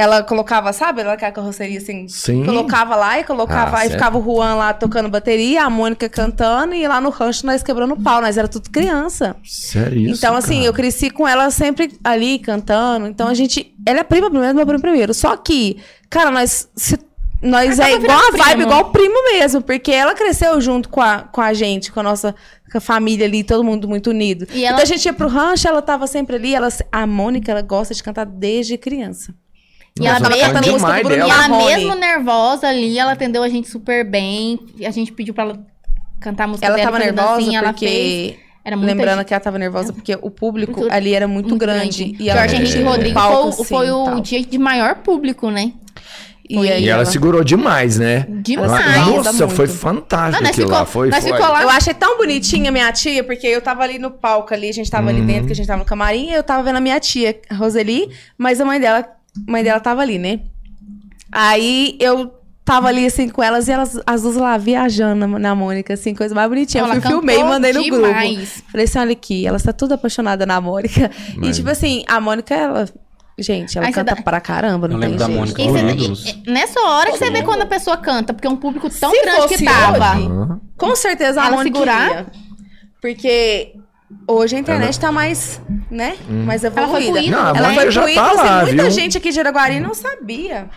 Ela colocava, sabe?Ela com a carroceria assim. Sim. Colocava lá e colocava. Ah, aí certo. ficava o Juan lá tocando bateria, a Mônica cantando e lá no rancho nós quebrando pau. Nós era tudo criança. Sério isso, então, assim, cara? eu cresci com ela sempre ali cantando. Então a gente. Ela é prima primeiro do meu primo primeiro. Só que, cara, nós. se- nós Acaba é igual a vibe, primo. igual primo mesmo. Porque ela cresceu junto com a, com a gente, com a nossa com a família ali, todo mundo muito unido. E ela- Então a gente ia pro rancho, ela tava sempre ali. Ela, a Mônica, ela gosta de cantar desde criança. E ela, Nossa, fã cantando música demais do Bruno e dela. ela mesmo nervosa ali, ela atendeu a gente super bem. E A gente pediu pra ela cantar a música Ela dela. tava nervosa dancinha, ela porque. fez. Lembrando gente- que ela tava nervosa porque o público Muito- ali era muito, grande. E ela Jorge Henrique tinha um Rodrigues palco, foi, assim, foi e o tal. dia de maior público, né? E, aí E ela segurou demais, né? Demais. Ela- Nossa, Muito. foi fantástico Não, ficou- lá. Foi, foi. lá- Eu achei tão bonitinha minha tia, porque eu tava ali no palco ali, a gente tava ali dentro, que a gente tava no camarim, e eu tava vendo a minha tia, a Roseli, mas a mãe dela, mãe dela tava ali, né? Aí eu tava ali assim com elas e elas as duas lá viajando na, na Mônica, assim, coisa mais bonitinha. Ela eu fui, filmei e mandei no demais. grupo. Falei assim, olha aqui, ela está toda apaixonada na Mônica. E Mas- tipo assim, a Mônica, ela. Gente, ela Aí canta dá- pra caramba, não Eu tem lembro da jeito. Mônica. E você- e- e- nessa hora que você vê quando a pessoa canta, porque é um público tão Se grande que tava. hoje. Com certeza a Ela Mônica segurar? iria. Porque hoje a internet tá mais, né? Mais foi evoluída. ídolo. Não, ela foi já tá ídolo, lá, assim, muita viu? gente aqui de Araguari não sabia.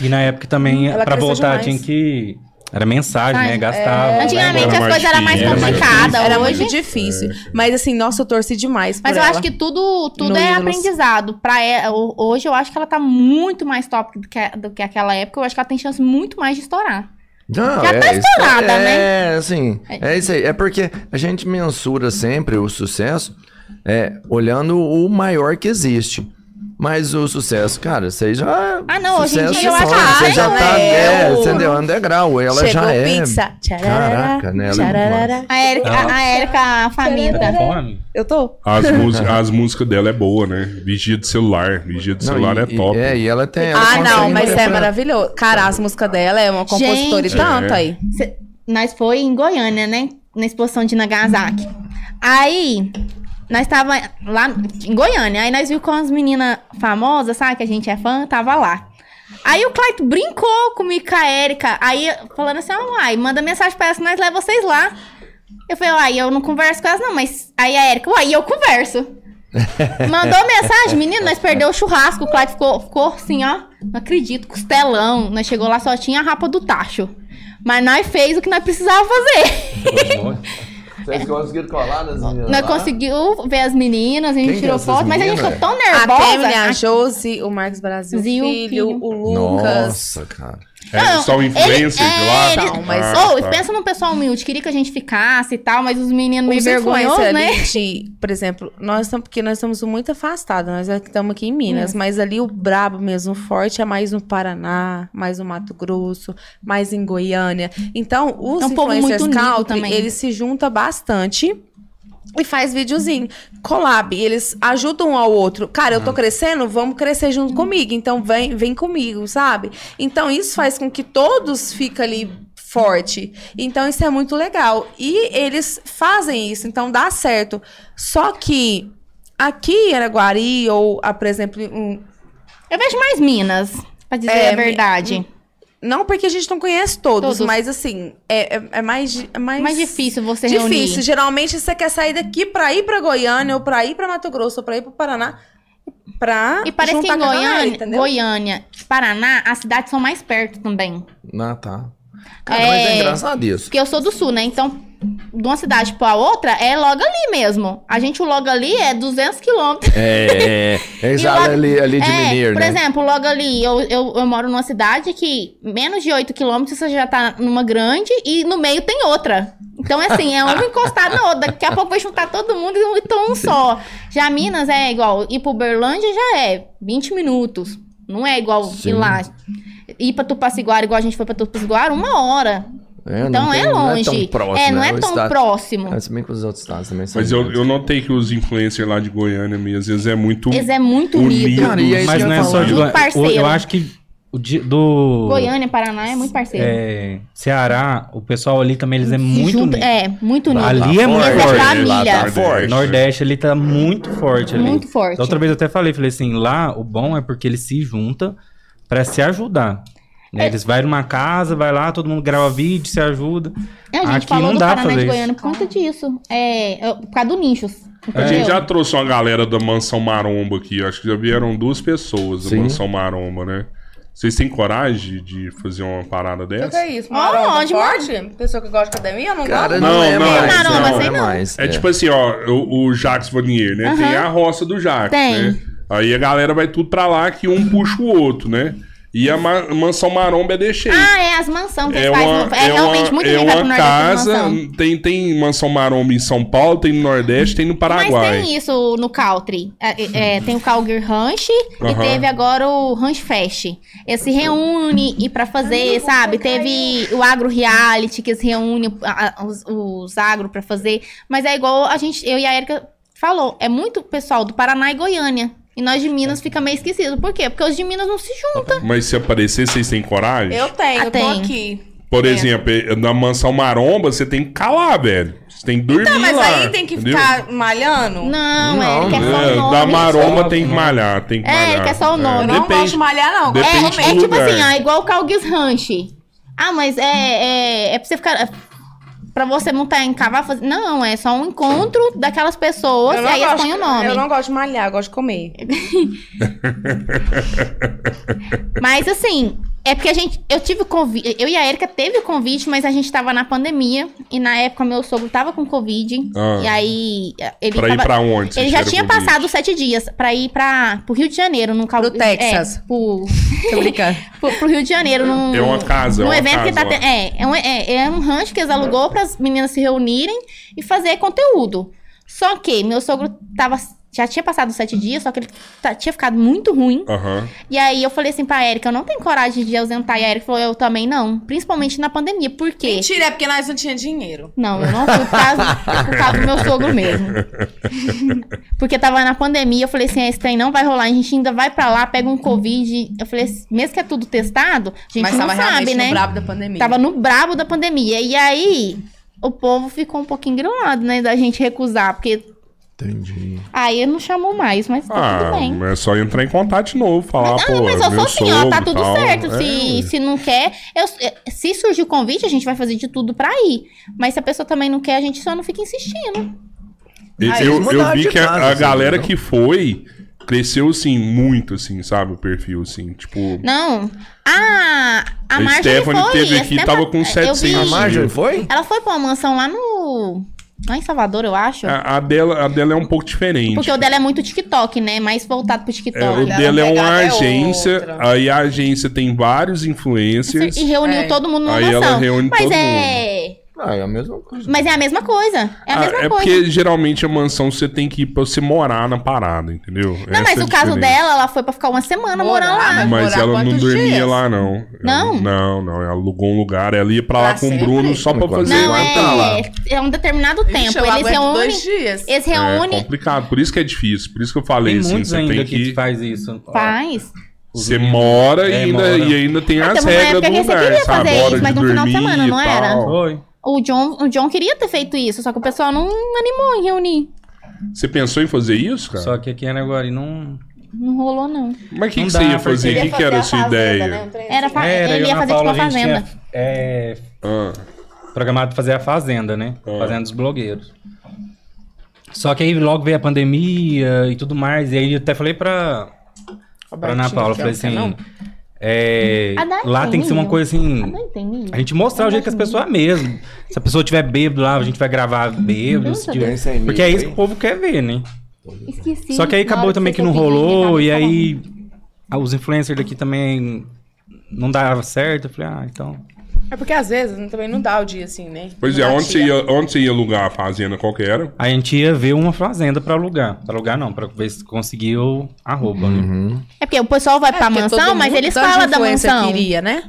E na época também, Ela pra cresceu voltar, demais. tinha que. Era mensagem, né? Ai, Gastava. Antigamente Era as mais coisas eram mais era mais complicadas. Era Hoje. muito difícil. Mas assim, nossa, eu torci demais por Mas eu ela. acho que tudo, tudo é Ídolos. aprendizado. Pra ela, ho- hoje eu acho que ela tá muito mais top do que, do que aquela época. Eu acho que ela tem chance muito mais de estourar. Não, Já tá isso estourada, é, né? É, assim, é isso aí. É porque a gente mensura sempre o sucesso é, olhando o maior que existe. Mas o sucesso, cara, você já. Ah, não, hoje em sucesso dia eu só, acho que Você já ela tá. é É, entendeu? Degrau. Ela Chegou já é. pizza. Tcharará, Caraca, né? Ela é tcharará. A Érica, a, a Faminta. Tá com fome? Eu tô. As, músicas, as músicas dela é boa, né? Vigia de celular. Vigia de Não, celular e- é top. E, é, e ela tem. ela ah, não, mas é maravilhoso. Cara, as músicas dela é uma compositora e Gente. tanto É. aí. Cê- nós foi em Goiânia, né? na exposição de Nagasaki. Aí, nós tava lá em Goiânia. Aí nós viu com as meninas famosas, sabe? Que a gente é fã, tava lá. Aí o Claito brincou comigo com a Érica. Aí, falando assim, ó, uai, manda mensagem pra elas que nós levamos vocês lá. Eu falei, uai, eu não converso com elas não, mas... Aí a Érica, uai, eu converso. Mandou mensagem, menino, nós perdeu o churrasco. O Clyde ficou, ficou assim, ó. Não acredito, costelão. Nós chegou lá, só tinha a rapa do tacho. Mas nós fez o que nós precisava fazer. Vocês conseguiram colar nas meninas nós lá? conseguimos ver as meninas, a gente Quem que tirou foto, mas a gente ficou tão A nervosa. A a- Josi, o Marcos Brasil, Zil, filho, filho. o Lucas. Nossa, cara. É, Não, são influencers ele- de lá? é, ele- Não, mas- Ah, Ô, tá. pensa num pessoal humilde, queria que a gente ficasse e tal, mas os meninos meio Os vergonhosos, né? de, por exemplo, nós estamos, porque nós estamos muito afastados, nós estamos aqui em Minas, Hum. mas ali o brabo mesmo, forte é mais no Paraná, mais no Mato Grosso, mais em Goiânia. Então, os É um povo influencers country, também. eles se juntam bastante e faz videozinho. Collab, eles ajudam um ao outro. Cara, eu tô crescendo, vamos crescer junto comigo. Então vem, vem comigo, sabe? Então isso faz com que todos fiquem ali forte. Então isso é muito legal. E eles fazem isso, então dá certo. Só que aqui em Araguari ou, ah, por exemplo, um, Eu vejo mais Minas, pra dizer É, a verdade. Não porque a gente não conhece todos, Todos. mas assim, é, é, é mais, é mais mais difícil você Difícil. reunir. Geralmente você quer sair daqui pra ir pra Goiânia, ou pra ir pra Mato Grosso, ou pra ir pro Paraná. Pra E parece que em com a galera, Goiânia? Goiânia e Paraná, as cidades são mais perto também. Ah, tá. Cara, mas é É. engraçado isso. Porque eu sou do sul, né? Então, de uma cidade pra outra, é logo ali mesmo. A gente, o logo ali é 200 quilômetros. É, é, é exato logo- ali, ali de É, Mineiro, por né? exemplo, logo ali, eu, eu, eu moro numa cidade que menos de 8 quilômetros você já tá numa grande e no meio tem outra. Então, assim, é um encostado na outra. Daqui a pouco vai juntar todo mundo e então um só. Já Minas é igual, ir pro Berlândia já é 20 minutos. Não é igual Sim. ir lá. Ir pra Tupaciguara, igual a gente foi pra Tupaciguara, uma hora. É, então não é tem- longe. Não é tão próximo. É, não é O tão estado- próximo. É, se bem que os outros estados também são. Mas eu, eu notei que os influencers lá de Goiânia, às vezes é muito. Eles é muito Unido. Cara, e é Mas não é só de Muito Goiânia. parceiro. Eu acho que o di- do Goiânia, Paraná é muito parceiro. é, Ceará, o pessoal ali também eles é muito junta- unido. É, muito unido. Ali é muito Eles é forte. família. Lá tá forte. Nordeste ele tá muito forte ali. Muito forte. Da outra vez eu até falei, falei assim, lá o bom é porque eles se juntam pra se ajudar. Né? É. Eles vai numa casa, vai lá, todo mundo grava vídeo, se ajuda. É, a gente Aqui falou não do dá pra Paraná fazer de. Goiânia por conta disso. É, é, por causa do Nichos. A gente já trouxe uma galera da Mansão Maromba aqui. Acho que já vieram duas pessoas da Sim. Mansão Maromba, né? Vocês têm coragem de fazer uma parada O que dessa? é isso? Ó, Maromba onde, forte? Pessoa que gosta de academia, eu não Cara, gosto. não, Não, é não, mais. Maromba, não, é não. mais. É, tipo assim, ó, o, o Jacques Vanier, né? Tem a roça do Jacques, Tem. né? Aí a galera vai tudo pra lá que um puxa o outro, né? E a ma- Mansão Maromba é deixei. Ah, é as mansões que É eles fazem. uma, É, é realmente uma, muito é pro uma Nordeste de casa. mansão. Tem, tem Mansão Maromba em São Paulo, tem no Nordeste, tem no Mas Paraguai. tem isso no Country. É, é, tem o Calgary Ranch Aham. e teve agora o Ranch Fest. Eles se reúne e pra fazer, sabe? Teve o Agro Reality, que eles reúnem a- a- os, os agro pra fazer. Mas é igual a gente, eu e a Erika falou. É muito pessoal do Paraná e Goiânia. E nós de Minas fica meio esquecido. Por quê? Porque os de Minas não se juntam. Mas se aparecer, vocês têm coragem? Eu tenho, Ah, eu tô tem. aqui. Por É. exemplo, eh, na Mansão Maromba, você tem que calar, velho. Você tem que dormir Tá, mas lá. aí tem que entendeu? ficar malhando? Não, Não, é, ele quer só É, o nome. da maromba tem que malhar, tem que É, malhar. ele quer só o nome. Eu não Depende. gosto de malhar, não. de Depende. É, é do tipo lugar. assim, ó, igual o Calguis Ranch. Ah, mas é, é, é pra você ficar. Pra você montar em cavalo. fazer- Não, é só um encontro daquelas pessoas e aí eles gosto- põem o nome. Eu não gosto de malhar, eu gosto de comer. Mas assim, é porque a gente. Eu tive o convite. Eu e a Erika teve o convite, mas a gente tava na pandemia. E na época meu sogro tava com Covid. Ah. E aí. Ele Pra ir tava- pra onde? Ele já tinha convite? passado sete dias pra ir pra, pro Rio de Janeiro, num cal... Pro Texas. É, pro, Tô brincando. pro, pro Rio de Janeiro, num. É uma casa, é num uma evento que casa tá. lá. te- É, é um, é, é um rancho que eles alugou para as meninas se reunirem e fazer conteúdo. Só que meu sogro tava. Já tinha passado sete dias, só que ele tá- tinha ficado muito ruim. Aham. E aí eu falei assim pra Erika, eu não tenho coragem de ausentar. E a Erika falou, eu também não. Principalmente na pandemia. Por quê? Mentira, é porque nós não tinha dinheiro. Não, eu não fui por causa, por causa do meu sogro mesmo. Porque tava na pandemia, eu falei assim, esse trem não vai rolar, a gente ainda vai pra lá, pega um Covid. Eu falei, assim, mesmo que é tudo testado, a gente Mas não tava sabe, né? no brabo da pandemia. Tava no brabo da pandemia. E aí, o povo ficou um pouquinho grilado, né? Da gente recusar, porque Entendi. aí não chamou mais, mas tá tudo Ah, bem. é só entrar em contato de novo, falar, Não, pô, mas eu sou assim, ó, tá tudo tal. certo. É, Se, se não quer, eu- se surgir o convite, a gente vai fazer de tudo pra ir. Mas se a pessoa também não quer, a gente só não fica insistindo. Eu, Ah, eu, eles eu mudaram vi que a, casa, a assim, galera não? que foi cresceu, assim, muito, assim, sabe? O perfil, assim, tipo... Não. Ah, a A Marjorie Stephanie foi. teve aqui, tempo tava com eu 700 vi- A Marjorie foi? Ela foi pra uma mansão lá no. Lá em Salvador, eu acho. A, a dela, a dela é um pouco diferente. Porque o dela é muito TikTok, né? Mais voltado pro É, o TikTok. dela é uma é agência, outra. aí a agência tem vários influencers. e reuniu É. todo mundo numa Aí ela reúne mas todo é. Ah, é a mesma coisa. Mas é a mesma coisa. É a Ah, mesma é coisa. porque geralmente a mansão você tem que ir pra você morar na parada, entendeu? Não, mas Essa é a o caso dela, ela foi pra ficar uma semana Morar, morando lá. mas- Mas morar ela não dormia dias? lá, não. Ela- Não? Não, não. Ela alugou um lugar. Ela ia pra lá Pra com o sempre? Bruno só pra fazer. Não, lá. é, é um determinado Ixi, tempo. Eles reúnem. dois dias. Eles É reúnem. complicado. Por isso que é difícil. Por isso que eu falei Tem assim. Você ainda tem que que. faz isso. Faz. Você mora, É, e, ainda, mora. e ainda tem Ah, as teve uma regras do lugar, sabe? Hora mas de final de dormir semana, e não era? tal. Foi. O John, o John queria ter feito isso, só que o pessoal não animou em reunir. Você pensou em fazer isso, cara? Só que aqui em Araguari não. Não rolou, não. Mas o que, Não que você ia fazer? O que, que era a sua ideia? né? Era fa- Era, ele ia fazer tipo Paula, uma a gente fazenda. tinha, é, Ah, programado fazer a Fazenda, né? Ah. Fazenda dos blogueiros. Só que aí logo veio a pandemia e tudo mais. E aí eu até falei pra, pra Ana Paula, falei assim. É, A Dai lá tem tem que ser uma coisa Ah, assim. milho? A gente mostrar o jeito que as pessoas é mesmo. Se a pessoa tiver bêbado lá, a gente vai gravar bêbado. se tiver- Porque é isso que o povo quer ver, né? Esqueci. Só que aí acabou também que não rolou, e aí ah, os influencers daqui também não dava certo. Eu falei, ah, então. É porque às vezes também não dá o dia assim, né? pois Não é, onde você, ia, onde você ia alugar a fazenda? Qual que era? A gente ia ver uma fazenda pra alugar. Pra alugar não, pra ver se conseguia o arroba, né? É porque o pessoal vai É, pra mansão, mas eles falam da mansão. queria, né?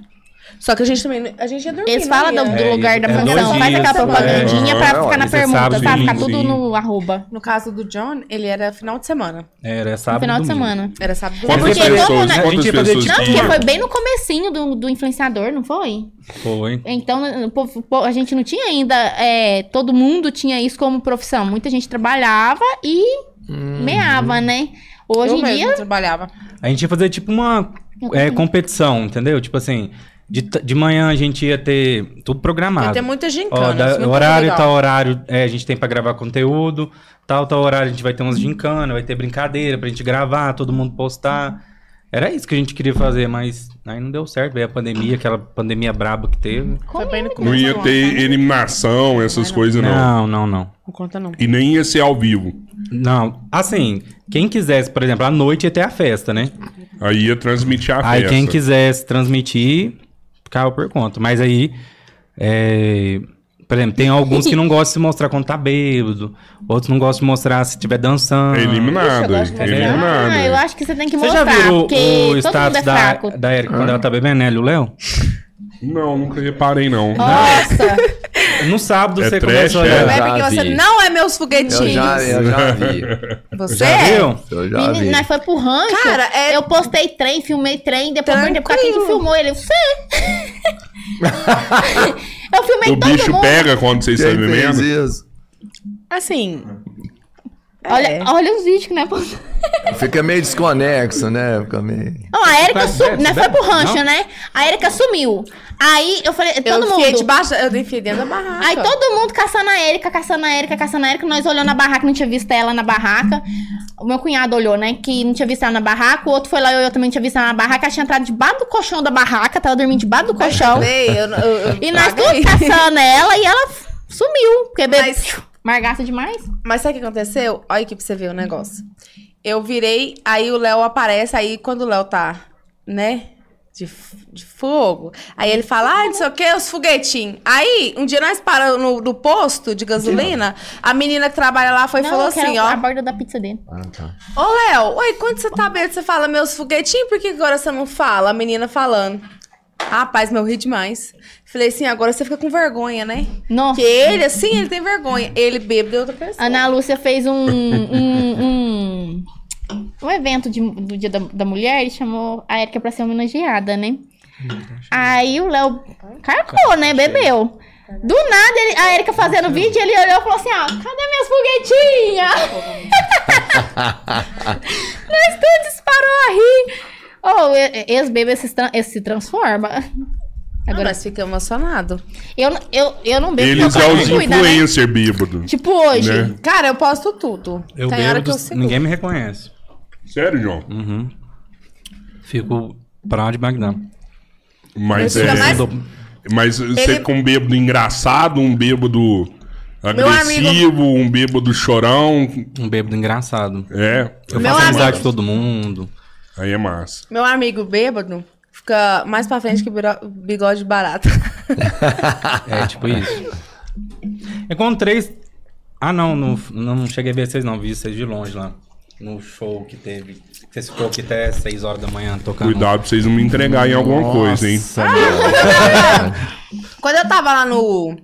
Só que a gente também. A gente ia dormir. Eles não falam do, do É, lugar da é mansão. Faz aquela é. propagandinha pra É, ficar na permuta, sabe, sabe? Ficar tudo no arroba. No caso do John, ele era final de semana. Era No sábado final e de domingo. semana. Era sábado e É Quantas porque domingo. pessoas, né? A quantas gente ia fazer pessoas Não, porque foi bem no comecinho do, do influenciador, não foi? Foi. Então, a gente não tinha ainda. é, todo mundo tinha isso como profissão. Muita gente trabalhava e meava, né? Hoje Eu em mesmo dia. trabalhava. A gente ia fazer tipo uma é, competição, entendeu? Tipo assim, de, de manhã a gente ia ter tudo programado. Ia ter muita Ó, gincana. da- isso é muito horário, legal. tal horário, é, a gente tem pra gravar conteúdo. Tal, tal horário a gente vai ter umas gincana, vai ter brincadeira pra gente gravar, todo mundo postar. Era isso que a gente queria fazer, mas aí não deu certo. Veio a pandemia, aquela pandemia braba que teve. No Não ia ter ano, né? eliminação, essas coisas, não. Não, não, não. Não conta, não. E nem ia ser ao vivo. Não, assim, quem quisesse, por exemplo, à noite ia ter a festa, né? Aí ia transmitir a Aí festa. quem quisesse transmitir, ficava por conta. Mas aí, é, por exemplo, tem alguns que não gostam de se mostrar quando tá bêbado, outros não gostam de mostrar se estiver dançando. É eliminado. Ixi, eu gosto de é eliminado. Ah, eu acho que você tem que Você já mostrar. viu o, porque o status é da, da Erika quando ela tá bebendo, e o Léo? Não, nunca reparei, não. Nossa! No sábado É você trash, começou a é? olhar. Não é porque você vi. não é meus Eu foguetinhos. já, eu já vi. Você Já é? viu? Eu já Menina, vi. nós foi pro rancho. Cara, é- Eu postei trem, filmei trem, depois perguntei pra quem que filmou ele. Você! eu filmei O todo bicho mundo. pega quando vocês estão isso? Assim. Olha, é. olha os vídeos que nós postamos. Fica meio desconexo, né? Fica meio... Não, a Erika sumiu. você foi pro rancho, Não? né? A Erika sumiu. Aí eu falei, Eu todo enfiei mundo. debaixo. Eu enfiei dentro da barraca. Aí todo mundo caçando a Erika, caçando a Erika, caçando a Erika. Nós olhando a barraca, não tinha visto ela na barraca. O meu cunhado olhou, né? Que não tinha visto ela na barraca. O outro foi lá e eu também não tinha visto ela na barraca. Ela tinha entrado debaixo do colchão da barraca. Tava dormindo debaixo do colchão. Eu, eu, eu E nós paguei. tudo caçando ela e ela sumiu. Porque bebeu. Mas- Margaça demais. Mas sabe o que aconteceu? Olha aqui pra você ver o negócio. Eu virei, aí o Léo aparece, aí quando o Léo tá, né? De, de fogo. Aí ele fala, ah, não sei o que, os foguetinhos. Aí, um dia nós paramos no, no posto de gasolina, a menina que trabalha lá foi e Não, falou eu quero assim, a ó. borda da pizza dele. Ah, tá. Ô, Léo, oi, quando você tá bêbado, você fala meus foguetinhos, por que agora você não fala? A menina falando. Rapaz, meu, ri demais. Falei assim, agora você fica com vergonha, né? Nossa. Que ele, assim, ele tem vergonha. Ele bêbado é outra pessoa. Ana Lúcia fez um. um, um, um evento de- do Dia da, da Mulher e chamou a Erika pra ser homenageada, né? Aí o Léo carcou, né? Bebeu. Do nada, ele- a Erika fazendo vídeo, ele olhou e falou assim: ó, cadê minhas foguetinhas? Nós todos disparou a rir. Oh, e- e- ex-bebê se, se transforma. Agora Agora, nós ficamos emocionados. eu, eu, eu não bebo Eles é os né? influencer bêbado. Tipo hoje. Né? Cara, eu posto tudo. Eu Tem hora bebo, que eu ninguém me reconhece. Sério, João? Uhum. Fico pra de Bagdá. Mas Ele é. fica mais- Mas você Ele- com um bêbado engraçado, um bêbado agressivo, um bêbado chorão. Um bêbado engraçado. É. Eu Meu faço amizade amigo- com todo mundo. Aí é massa. Meu amigo bêbado fica mais pra frente que bigode barato. É tipo isso. Encontrei. Ah, não, não, não cheguei a ver vocês, não. Vi vocês de longe lá. No show que teve. Vocês ficou aqui até 6 horas da manhã tocando. Cuidado pra vocês não me entregarem em alguma coisa, hein? Quando eu tava lá no.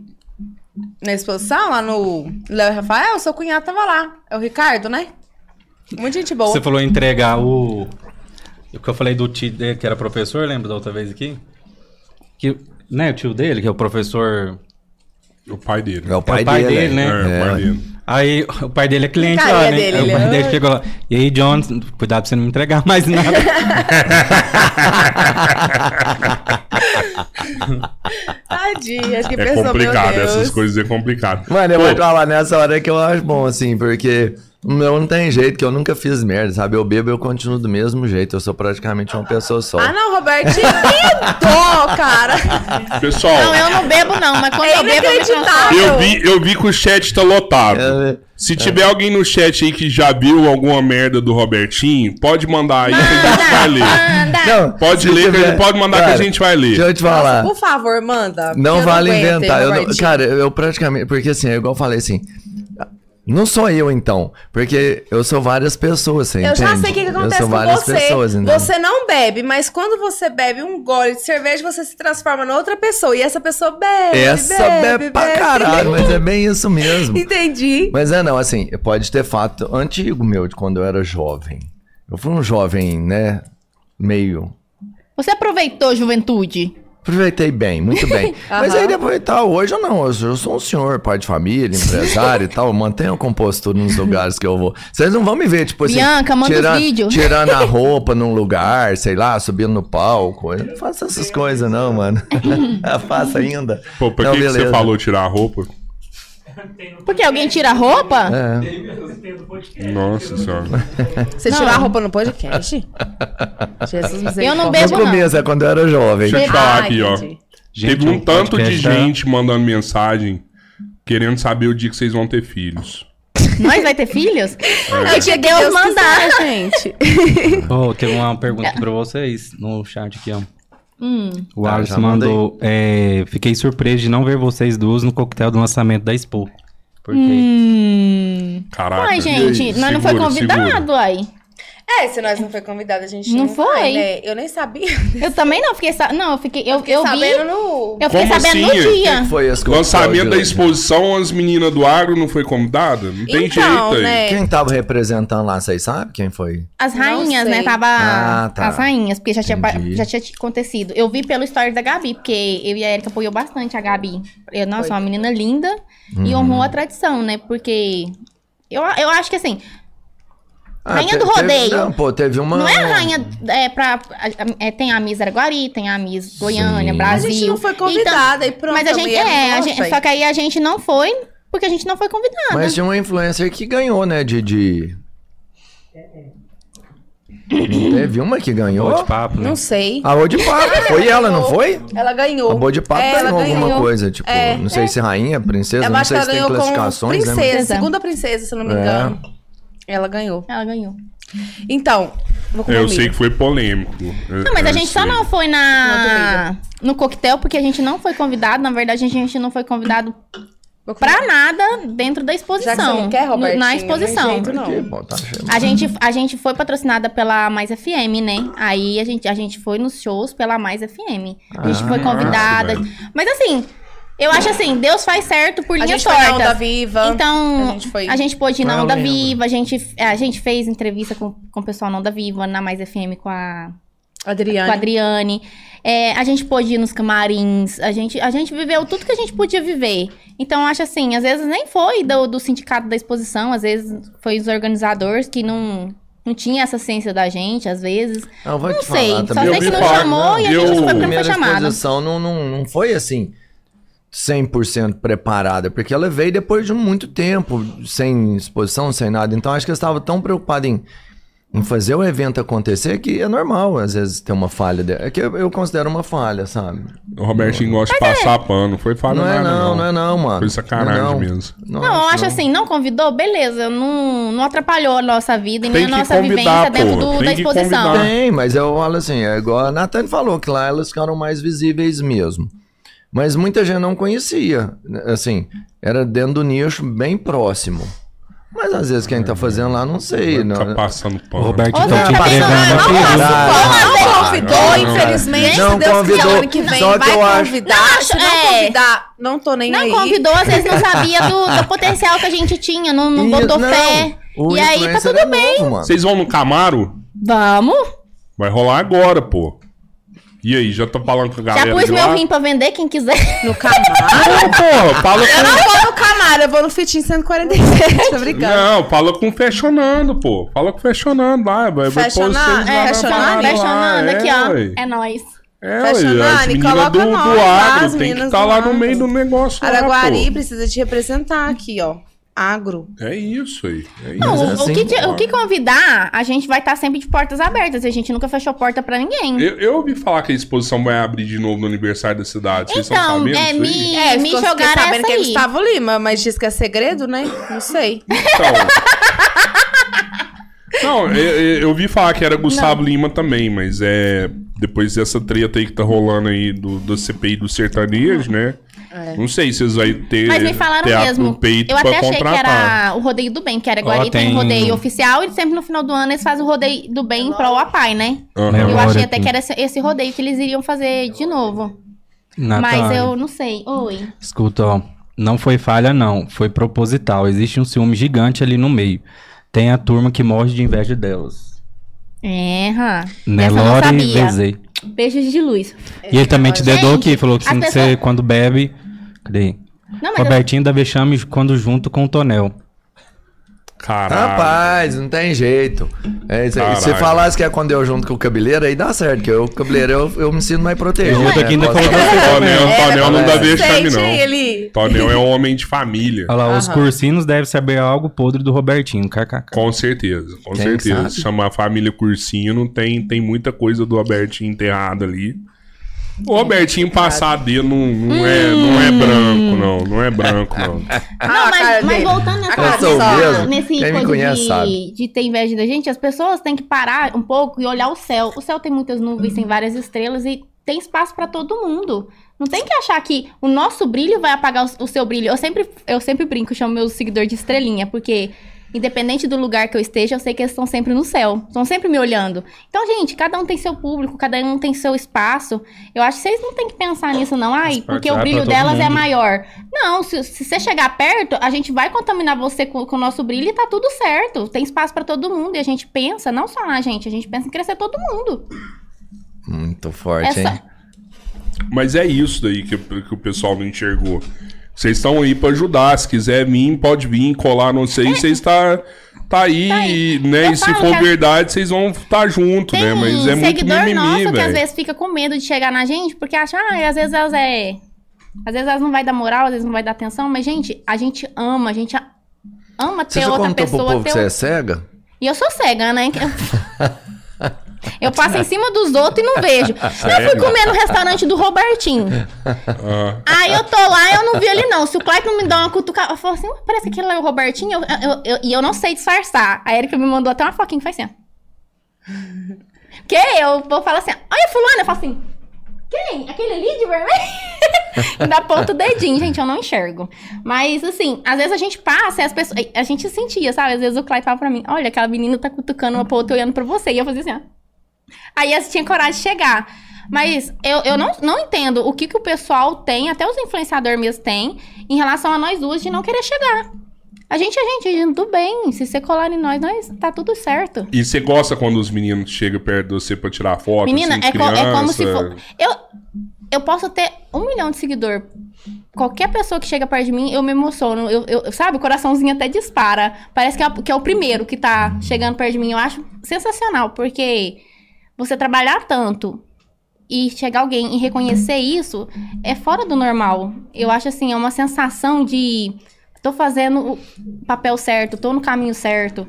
Na exposição, lá no Léo e Rafael, seu cunhado tava lá. É o Ricardo, né? Muita gente boa. Você falou entregar o. O que eu falei do tio dele, que era professor, lembra da outra vez aqui? Que, né, o tio dele, que é o professor. O pai dele. É o pai, É o pai dele, dele, né? É, o pai dele. Aí o pai dele é cliente Carinha lá, né? dele, Aí ele, o pai "Ai". dele chegou lá. E aí, John, cuidado pra você não me entregar mais nada. Tadinha, acho que É pensou, meu complicado, Deus. essas coisas é complicado. Mano, eu Pô, vou falar nessa hora que eu acho bom, assim, porque o meu não tem jeito, que eu nunca fiz merda, sabe? Eu bebo eu continuo do mesmo jeito, eu sou praticamente uma pessoa só. Ah, não, Robertinho, que dó, cara. Pessoal, Não, eu não bebo, não, mas quando É eu bebo, eu me transformo. eu vi, eu vi que o chat tá lotado. É, Se tiver alguém no chat aí que já viu alguma merda do Robertinho, pode mandar aí que a gente vai ler. Manda. Não, Pode ler, que a tiver- gente pode mandar que Cara, a gente vai ler. Deixa eu te falar. Por favor, manda. Não Eu vale aguento, inventar. Eu não- cara, eu praticamente. Porque assim, é igual eu falei assim. Não sou eu, então. Porque eu sou várias pessoas, você Eu já entende? sei o que, que Eu acontece sou com várias você. pessoas, entendeu? você não bebe, mas quando você bebe um gole de cerveja, você se transforma em outra pessoa. E essa pessoa bebe. Essa bebe, pra caralho, mas é bem isso mesmo. Entendi. Mas é não, assim, pode ter fato antigo meu, de quando eu era jovem. Eu fui um jovem, né? Meio. Você aproveitou a juventude? Aproveitei bem, muito bem. Mas aí depois tal, hoje eu não, eu sou, eu sou um senhor, pai de família, empresário e tal, eu mantenho a compostura nos lugares que eu vou. Vocês não vão me ver, tipo assim, Bianca, manda tirando, vídeos. tirando a roupa num lugar, sei lá, subindo no palco. Eu não faço essas coisas não, mano. eu faço ainda. Pô, por Não, que, que você falou tirar a roupa? Porque alguém tira a roupa? É. Nossa senhora. Você Não. tirou a roupa no podcast? Jesus. Eu não No beijo, não. começo, é quando eu era jovem. Deixa eu te falar Ah, aqui, ó. entendi. Teve um tanto de tá- gente mandando mensagem querendo saber o dia que vocês vão ter filhos. Nós vai ter filhos? É Eu te Deus mandar. quiser, gente. Ô, tem uma pergunta aqui pra vocês no chat aqui, ó. Hum. O Tá, manda mandou. é, fiquei surpreso de não ver vocês duas no coquetel do lançamento da Expo. Porque Hum. Caraca. Ai, gente, nós não foi convidado, segura. ai. É, se nós não foi convidado, a gente Não não, foi. vai, né? Eu nem sabia. Eu também não fiquei sa... Não, eu fiquei. Eu, Fiquei eu vi. sabendo no... Eu fiquei Como sabendo assim? no dia. que foi esse Lançamento da exposição, as meninas do agro não foi convidada? Não tem Então, jeito aí. né? Quem tava representando lá, vocês sabem quem foi? As rainhas, né? Tava Ah, tá. as rainhas, porque já tinha, Entendi. já tinha acontecido. Eu vi pelo story da Gabi, porque eu e a Erika apoiou bastante a Gabi. Eu, nossa, Foi. uma menina linda e Uhum. honrou a tradição, né? Porque eu, eu acho que assim, Rainha te- do teve- rodeio. não, pô, teve uma. não é a rainha. É, pra, é, tem a Miss Araguari, tem a Miss Goiânia, Sim. A Brasil. gente não foi Então, convidada e pronto. mas a gente. É, a gente- só que aí a gente não foi, porque a gente não foi convidada. Mas tinha uma influencer que ganhou, né? De. de... Não teve uma que ganhou? De papo, né? Não sei. A Boa de Papo. Foi ela, não foi? Ela ganhou. A Boa de Papo É, ela ganhou alguma ganhou. coisa. Tipo, É, não sei se rainha, princesa, Eu não sei se tem ganhou classificações, princesa, né? Princesa. segunda princesa, se eu não me É. engano. Ela ganhou. Ela ganhou. Então, vou comer Eu sei que foi polêmico. Não, mas a gente só não foi na Não, no coquetel porque a gente não foi convidado. Na verdade, a gente não foi convidado pra nada dentro da exposição. Já que você não quer, Robertinho, Na não exposição. tem jeito, não. Tá. A gente, a gente foi patrocinada pela Mais FM, né? Aí a gente, a gente foi nos shows pela Mais FM. A gente Ah, foi convidada. velho. Mas assim, eu acho assim, Deus faz certo por A linhas gente foi na Onda tortas. Viva. Então, A gente foi- a gente pôde ir na eu Onda lembro. Viva, a gente, a gente fez entrevista com, com o pessoal na Onda Viva, na Mais FM com a Adriane. com a Adriane. É, a gente pôde ir nos camarins, a gente, a gente viveu tudo que a gente podia viver. Então, eu acho assim, às vezes nem foi do, do sindicato da exposição, às vezes foi os organizadores que não, não tinha essa ciência da gente, às vezes. Não, vou Não te sei, falar só sei que não chamou e a eu- gente foi A porque não foi primeira chamado. exposição não, não, não foi assim 100% preparada, porque ela veio depois de muito tempo, sem exposição, sem nada. Então acho que eles estavam tão preocupados em, em fazer o evento acontecer que é normal, às vezes, ter uma falha. de- É que eu, eu considero uma falha, sabe? O Robertinho gosta de passar pano. Foi falha Não é nada, não, não é não, mano. Foi sacanagem Não é não. mesmo. Não, eu acho assim, não convidou, beleza, não, não atrapalhou a nossa vida e nem a nossa convidar, vivência dentro do- da exposição. Tem, mas eu falo assim, é igual a Nathalie falou, que lá elas ficaram mais visíveis mesmo. Mas muita gente não conhecia. Assim, era dentro do nicho bem próximo. Mas às vezes quem tá fazendo lá, não sei. Não, Tá passando O pano. Roberto Ô, então te tá vendo? entregando Não, aqui. não? Não, convidou, não, infelizmente. não se Deus convidou, ano que vem só que vai eu acho- convidar. Não, se não é. convidar, não tô nem Não aí. convidou, às vezes não sabia do, do potencial que a gente tinha, não, não botou não, fé. o E aí tá tudo é bem. novo. Vocês vão no Camaro? Vamos. Vai rolar agora, pô. E aí, já tô falando com a galera Já pus de meu lá? rim pra vender, quem quiser. No Camaro. Não, pô, fala Eu com... não vou no Camaro, eu vou no Fitin 147, tô brincando. Não, fala com o Fashionando, pô. Fala com o Fashionando lá. Vai, lá é, lá, Fashionando é, aqui, ó. ué. É nóis. É, Fashionando, coloca do, do nós lá, agro as tem que estar do lá no meio do negócio lá, Araguari pô. precisa te representar aqui, ó. Agro. É isso aí. É isso. Não, o, é o que, o que convidar, a gente vai estar sempre de portas abertas. A gente nunca fechou porta pra ninguém. Eu, eu ouvi falar que a exposição vai abrir de novo no aniversário da cidade. Vocês Então, sabendo é, me, É, me jogaram sabendo essa que é. Gustavo Lima, mas diz que é segredo, né? Não sei. Então. Não, eu, eu, ouvi falar que era Gustavo Lima também, mas é. Depois dessa treta aí que tá rolando aí do, do CPI do sertanejo, né? Não sei se vocês vão ter. Mas me falaram mesmo. Eu até achei que contratar. era o rodeio do bem, que era Ó, Guari, tem... tem- rodeio oficial e sempre no final do ano eles fazem o rodeio do bem pro Apai, né? Memória Eu achei até que era esse, rodeio que eles iriam fazer de novo. Mas Natália, eu não sei. Oi. Escuta, ó. Não foi falha, não. Foi proposital. Existe um ciúme gigante ali no meio. Tem a turma que morre de inveja delas. É, hã. Nelore e. Vezei. Beijos de luz. E ele também te dedou aqui, falou que que você, quando bebe. Cadê? Não, mas eu- Robertinho da Vexame quando junto com o Tonel. Caralho. Rapaz, não tem jeito. É, isso aí. se falasse que é quando eu junto com o cabeleiro, aí dá certo, porque o cabeleiro eu, eu me sinto mais protegido. Eu né? aqui ainda Posso- falou você Tonel, Tonel não dá vexame, Sente não. ele. Tonel é um homem de família. Olha lá, os Aham. cursinos devem saber algo podre do Robertinho. KKK. Com certeza, com Quem que certeza. chamar a família Cursino, tem, tem muita coisa do Albertinho enterrado ali. O Albertinho passar dele não, não, é, não é branco, não. Não é branco, não. Não, Ah, mas, mas voltando nessa, mesmo. nesse Quem coisa de, de ter inveja da gente, as pessoas têm que parar um pouco e olhar o céu. O céu tem muitas nuvens, tem várias estrelas e tem espaço pra todo mundo. Não tem que achar que o nosso brilho vai apagar o, o seu brilho. Eu sempre, eu sempre brinco, chamo meus seguidores de estrelinha, porque independente do lugar que eu esteja, eu sei que eles estão sempre no céu. Estão sempre me olhando. Então, gente, cada um tem seu público, cada um tem seu espaço. Eu acho que vocês não têm que pensar nisso, não. Ai, porque o vai brilho delas é mundo. maior. Não, se, se você chegar perto, a gente vai contaminar você com, com o nosso brilho e tá tudo certo. Tem espaço pra todo mundo. E a gente pensa, não só na gente, a gente pensa em crescer todo mundo. Muito forte, Essa- hein? Mas é isso daí que, que o pessoal não enxergou. Vocês estão aí pra ajudar. Se quiser vir, pode vir, colar, não sei. Vocês tá, tá aí, Tá aí. né? Eu e se for verdade, vocês vão estar junto, Tem né? Mas é muito seguidor mimimi, nosso que às vezes fica com medo de chegar na gente, porque acha, ah, às vezes elas é. Às vezes elas não vai dar moral, às vezes não vai dar atenção, mas, gente, a gente ama, a gente ama Você ter já outra contou pro pessoa. povo ter que você o- é cega? E eu sou cega, né? Eu passo em cima dos outros e não vejo. Eu fui Sério? comer no restaurante do Robertinho. Ah, Aí eu tô lá e eu não vi ele, não. Se o Clayton não me dá uma cutucada, eu falo assim, "Ué, parece que aquele é o Robertinho. Eu- eu- eu- E eu, não sei disfarçar. A Erika me mandou até uma foquinha que faz assim, ó. Que eu vou falar assim, olha fulano, eu falo assim, quem? Aquele ali de vermelho? Ainda aponta o dedinho, gente, eu não enxergo. Mas, assim, às vezes a gente passa e as pessoas... A gente sentia, sabe? Às vezes o Clayton fala pra mim, olha, aquela menina tá cutucando uma pra outra olhando pra você. E eu fazia assim, ó. Aí elas tinham coragem de chegar. Mas eu, eu não, não entendo o que, que o pessoal tem, até os influenciadores mesmo têm, em relação a nós duas de não querer chegar. A gente, a gente, a gente, tudo bem. Se você colar em nós, nós tá tudo certo. E você gosta quando os meninos chegam perto de você pra tirar foto? Menina, assim, é, co- é como se for. Eu, eu posso ter um milhão de seguidor. Qualquer pessoa que chega perto de mim, eu me emociono. Eu, eu- sabe, o coraçãozinho até dispara. Parece que é, que é o primeiro que tá chegando perto de mim. Eu acho sensacional, porque você trabalhar tanto e chegar alguém e reconhecer isso é fora do normal. Eu acho assim, é uma sensação de tô fazendo o papel certo, tô no caminho certo.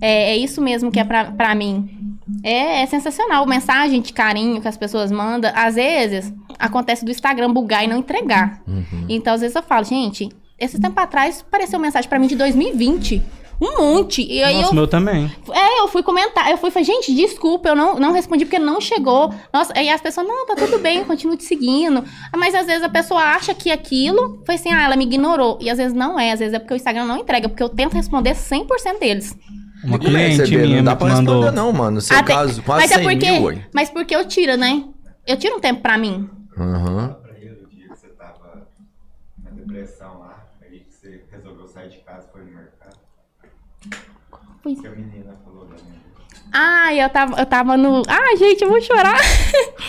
É, é isso mesmo que é pra, pra mim. É, é sensacional. Mensagem de carinho que as pessoas mandam. Às vezes, acontece do Instagram bugar e não entregar. Então, às vezes eu falo, gente, esse tempo atrás apareceu mensagem pra mim de 2020. Um monte. E aí Nossa, eu meu também. é, eu fui comentar, eu fui falei, gente, desculpa, eu não, não respondi porque não chegou. Nossa, aí as pessoas, não, tá tudo bem, continuo te seguindo. Mas às vezes a pessoa acha que aquilo foi assim, ah, ela me ignorou. E às vezes não é, às vezes é porque o Instagram não entrega, porque eu tento responder 100% deles. Uma Como é que você cliente vê? minha Não dá pra mandou. responder não, mano. No seu tem- caso, quase mas é 100 porque, mil, mas porque eu tiro, né? Eu tiro um tempo pra mim. Aham. pra ele o dia que você tava na depressão lá, aí que você resolveu sair de casa e foi no mercado. Foi. Que a menina falou da minha. Ai, eu tava, eu tava no. Ai, gente, eu vou chorar.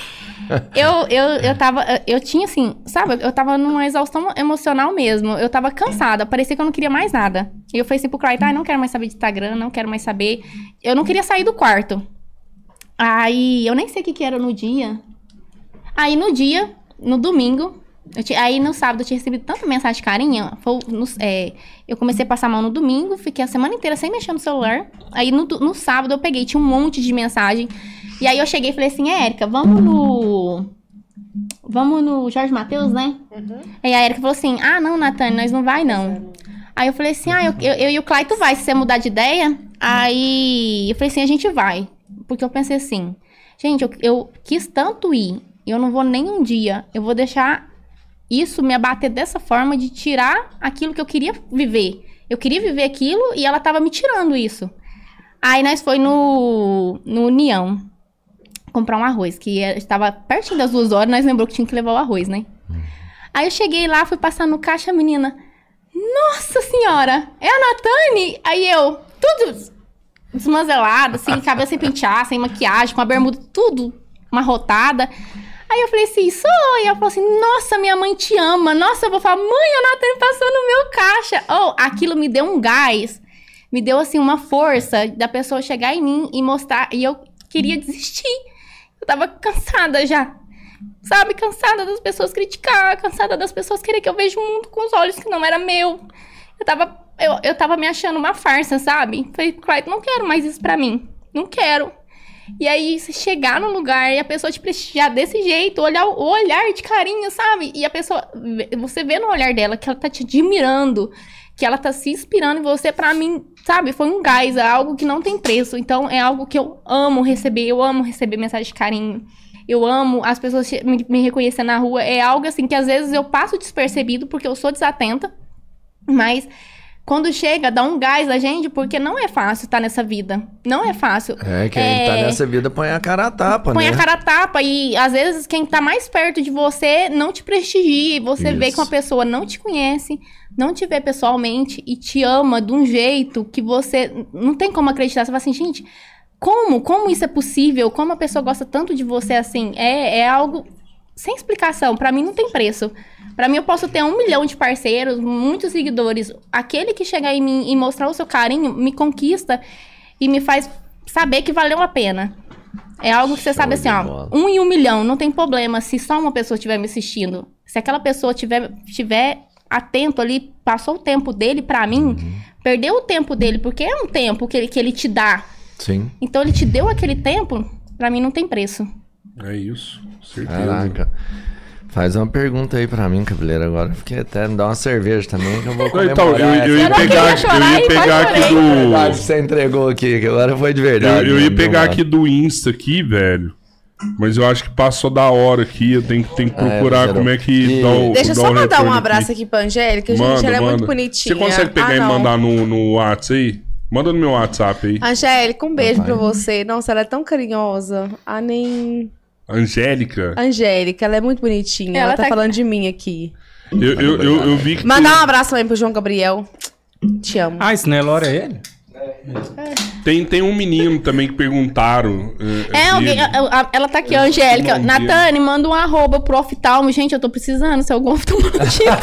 eu, eu, eu tava. Eu tinha assim, sabe? Eu tava numa exaustão emocional mesmo. Eu tava cansada. Parecia que eu não queria mais nada. E eu falei assim pro Clayton, ai, não quero mais saber de Instagram, não quero mais saber. Eu não queria sair do quarto. Aí, eu nem sei o que, que era no dia. Aí, no dia, no domingo, eu ti- aí no sábado eu tinha recebido tanta mensagem de carinho. Foi no- é, eu comecei a passar mal no domingo, fiquei a semana inteira sem mexer no celular. Aí no, no sábado eu peguei, tinha um monte de mensagem. E aí eu cheguei e falei assim, Érica, vamos no. Vamos no Jorge Matheus, né? Aí a Érica falou assim: Ah, não, Natane, nós não vai, não. Aí eu falei assim: Ah, eu, eu, eu e o Claito vai, se você mudar de ideia. Aí eu falei assim: a gente vai. Porque eu pensei assim, gente, eu, eu quis tanto ir, eu não vou nem um dia. Eu vou deixar isso me abater dessa forma de tirar aquilo que eu queria viver. Eu queria viver aquilo e ela tava me tirando isso. Aí nós foi no, no União comprar um arroz, que é- estava pertinho das duas horas, nós lembrou que tinha que levar o arroz, né? Aí eu cheguei lá, fui passar no caixa, a menina, nossa senhora, é a Natane? Aí eu, tudo desmanzelado, assim, cabelo sem pentear, sem maquiagem, com a bermuda tudo amarrotada. Aí eu falei assim, sou. E ela falou assim, nossa, minha mãe te ama. Nossa, eu vou falar, mãe, a Natane passou no meu caixa. Oh, aquilo me deu um gás. Me deu, assim, uma força da pessoa chegar em mim e mostrar. E eu queria desistir. Eu tava cansada já. Sabe, cansada das pessoas criticar, cansada das pessoas querer que eu veja o mundo com os olhos que não era meu. Eu tava, eu, eu tava me achando uma farsa, sabe? Falei, Clyde, não quero mais isso pra mim. Não quero. E aí, você chegar no lugar e a pessoa te prestigiar desse jeito, olhar o olhar de carinho, sabe? E a pessoa, você vê no olhar dela que ela tá te admirando, que ela tá se inspirando em você, pra mim, sabe? Foi um gás, é algo que não tem preço. Então, é algo que eu amo receber, eu amo receber mensagem de carinho. Eu amo as pessoas me, me reconhecer na rua. É algo assim que às vezes eu passo despercebido porque eu sou desatenta. Mas quando chega, dá um gás na gente, porque não é fácil estar nessa vida. Não é fácil. É, quem É. tá nessa vida põe a cara a tapa, Põe né? a cara a tapa e às vezes quem tá mais perto de você não te prestigia. E você vê Isso. que uma pessoa não te conhece, não te vê pessoalmente e te ama de um jeito que você não tem como acreditar. Você fala assim, gente, como? Como isso é possível? Como a pessoa gosta tanto de você assim? É, é algo sem explicação. Pra mim não tem preço. Pra mim eu posso ter um milhão de parceiros, muitos seguidores. Aquele que chegar em mim e mostrar o seu carinho me conquista e me faz saber que valeu a pena. É algo que você Show sabe assim, ó, bola. um em um milhão, não tem problema se só uma pessoa estiver me assistindo. Se aquela pessoa tiver, tiver atento ali, passou o tempo dele pra mim, Uhum. perdeu o tempo dele, porque é um tempo que ele, que ele te dá. Sim. Então ele te deu aquele tempo, pra mim não tem preço. É isso, certeza. Caraca. Faz uma pergunta aí pra mim, Cabeleiro, agora. Fiquei até dá uma cerveja também que eu vou comemorar. Então, eu, eu ia Eu não pegar, eu ia pegar aqui. Verdade, do. você entregou aqui, que agora foi de Eu, verdade. eu ia né, pegar meu aqui do Insta aqui, velho. Mas eu acho que passou da hora aqui. Eu tenho, que- tenho que É, procurar Geraldo. como é que E- dá o Deixa eu dá só mandar um abraço aqui pra Angélica, gente. Manda, ela é manda. muito bonitinha. Você consegue pegar Ah, e mandar no, no WhatsApp aí? Manda no meu WhatsApp aí. Angélica, um beijo Papai. pra você. Nossa, ela é tão carinhosa. A nem. Angélica. Angélica, ela é muito bonitinha. Ela Ela, tá, tá- falando de mim aqui. Eu, eu, eu, eu vi que. Mandar um abraço também pro João Gabriel. Te amo. Ah, isso não é Lora, é ele? Tem, tem um menino também que perguntaram. eh, É, alguém, dele. a- a- ela tá aqui, a Angélica. Natane, manda um arroba pro oftalmo. Gente, eu tô precisando ser algum oftalmologista.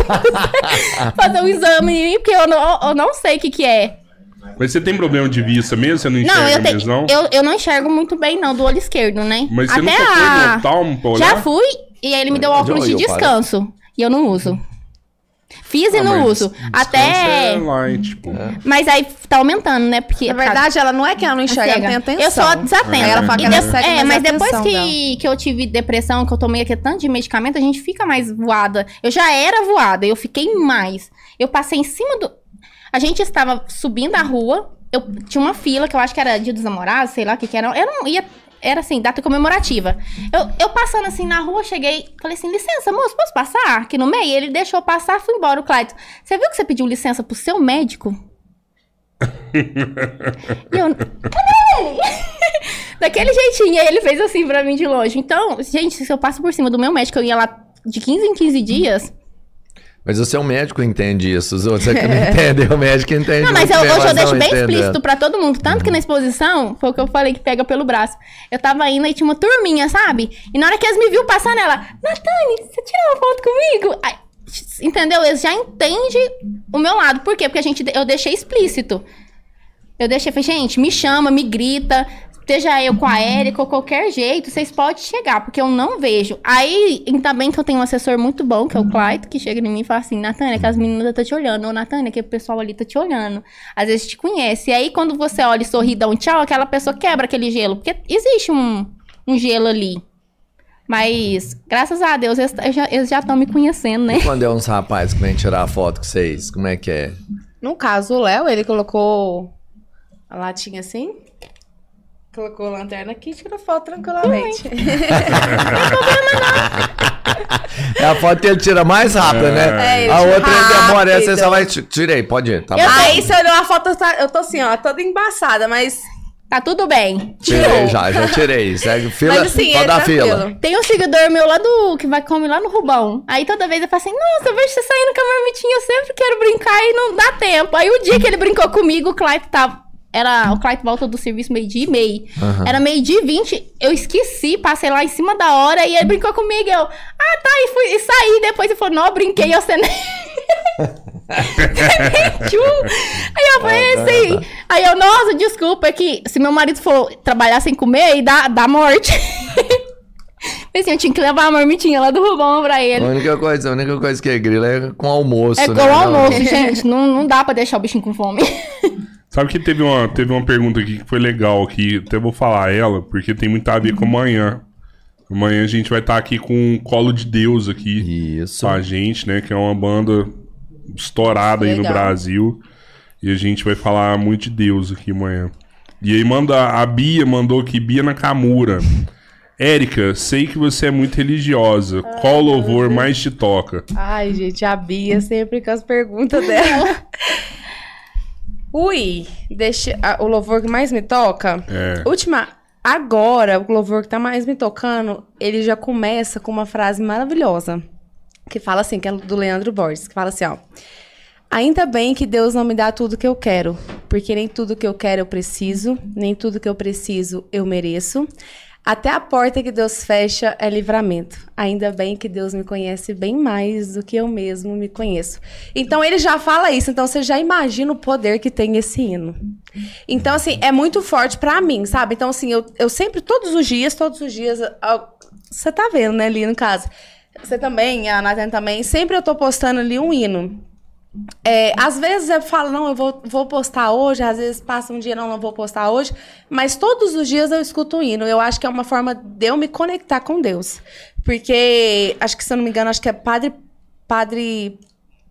Fazer um exame em mim, porque eu não, eu não sei o que que é. Mas você tem problema de vista mesmo? Você não enxerga Não, eu, mesmo, tenho, não? eu, eu não enxergo muito bem, não, do olho esquerdo, né? Mas você Até nunca foi a... no oftalmo pra olhar? Já fui, e aí ele me deu óculos de descanso. E eu não uso. Fiz e Ah, não mas uso. descanso Até. É light, tipo. Mas aí tá aumentando, né? Porque. Na verdade, ela não é que ela não enxerga, ela tem atenção. Eu sou desatenta. Aí ela fala que E ela de- segue É, mas depois que, que eu tive depressão, que eu tomei aqui tanto de medicamento, a gente fica mais voada. Eu já era voada, eu fiquei mais. Eu passei em cima do. A gente estava subindo a rua, eu tinha uma fila, que eu acho que era dia dos namorados, sei lá o que que era. Eu não ia. Era assim, data comemorativa. Eu, eu passando assim na rua, cheguei, falei assim: licença, moço, posso passar aqui no meio? Ele deixou passar, fui embora. O Clayton, você viu que você pediu licença pro seu médico? E eu. Daquele jeitinho. Aí ele fez assim pra mim de longe. Então, gente, se eu passo por cima do meu médico, eu ia lá de 15 em 15 dias. Mas o seu médico entende isso, os outros é que não entendem, o médico entende Não, mas eu, bem, hoje eu deixo bem explícito pra todo mundo. Tanto que na exposição, foi o que eu falei que pega pelo braço. Eu tava indo e tinha uma turminha, sabe? E na hora que eles me viu passando, ela, Natane, você tirou uma foto comigo? Aí, entendeu? Eles já entendem o meu lado. Por quê? Porque a gente, eu deixei explícito. Eu deixei, falei, gente, me chama, me grita. Seja eu com a Érica ou qualquer jeito, vocês podem chegar, porque eu não vejo. Aí, ainda bem que eu tenho um assessor muito bom, que é o Clyde, que chega em mim e fala assim, Natânia, que as meninas estão te olhando. Ou, Natânia, que o pessoal ali tá te olhando. Às vezes te conhece. E aí, quando você olha e sorri e dá um tchau, aquela pessoa quebra aquele gelo. Porque existe um, um gelo ali. Mas, graças a Deus, eles já- eles já estão me conhecendo, né? Quando é uns rapazes que vêm tirar foto com vocês, como é que é? No caso, o Léo, ele colocou a latinha assim. Colocou a lanterna aqui e tirou foto tranquilamente. É a foto que ele tira mais rápido, né? É, ele a tira outra ele demora, essa você rápido. só vai... ti- Tirei, pode ir, tá bom. Aí você olhou a foto, tá- eu tô assim, ó, toda embaçada, mas Tá tudo bem. Tirei já, já tirei. Segue fila, Mas assim, pode é dar fila. tranquilo. Tem um seguidor meu lá do. que vai comer lá no Rubão. Aí toda vez eu falo assim: Nossa, eu vejo você saindo com a marmitinha, eu sempre quero brincar e não dá tempo. Aí o dia que ele brincou comigo, o Clyde tava. Era, o Clyde volta do serviço meio-dia e meio. Aham. Era meio-dia e vinte. Eu esqueci, passei lá em cima da hora e ele brincou comigo. Eu, ah, tá, e, fui, e saí. Depois ele falou: Não, brinquei, eu cenei. Aí eu falei assim. Aí eu, nossa, desculpa, é que se meu marido for trabalhar sem comer, aí dá, dá morte. Assim, eu tinha que levar a marmitinha lá do Rubão pra A ele. única coisa, a única coisa que é grila é com almoço, É né? com almoço, gente. Não, não dá pra deixar o bichinho com fome. Sabe que teve uma, teve uma pergunta aqui que foi legal, que até vou falar ela, porque tem muito a ver com amanhã. Amanhã a gente vai estar aqui com o Colo de Deus aqui Isso. com a gente, né? Que é uma banda estourada aí no Legal. Brasil. E a gente vai falar muito de Deus aqui amanhã. E aí manda, a Bia mandou aqui, Bia Nakamura. Érica, sei que você é muito religiosa. Qual louvor mais te toca? Ai, gente, a Bia sempre com as perguntas dela. Ui, deixa a- o louvor que mais me toca. É. Última, agora, o louvor que tá mais me tocando, ele já começa com uma frase maravilhosa. Que fala assim, que é do Leandro Borges, que fala assim, ó. Ainda bem que Deus não me dá tudo que eu quero, porque nem tudo que eu quero eu preciso, nem tudo que eu preciso eu mereço. Até a porta que Deus fecha é livramento. Ainda bem que Deus me conhece bem mais do que eu mesmo me conheço. Então ele já fala isso, então você já imagina o poder que tem esse hino. Então, assim, é muito forte pra mim, sabe? Então, assim, eu, eu sempre, todos os dias, todos os dias, você tá vendo, né, ali no caso. Você também, a Nathan também, sempre eu tô postando ali um hino. É, às vezes eu falo, não, eu vou, vou postar hoje, às vezes passa um dia, não, não vou postar hoje, mas todos os dias eu escuto um hino. Eu acho que é uma forma de eu me conectar com Deus. Porque, acho que se eu não me engano, acho que é Padre. Padre.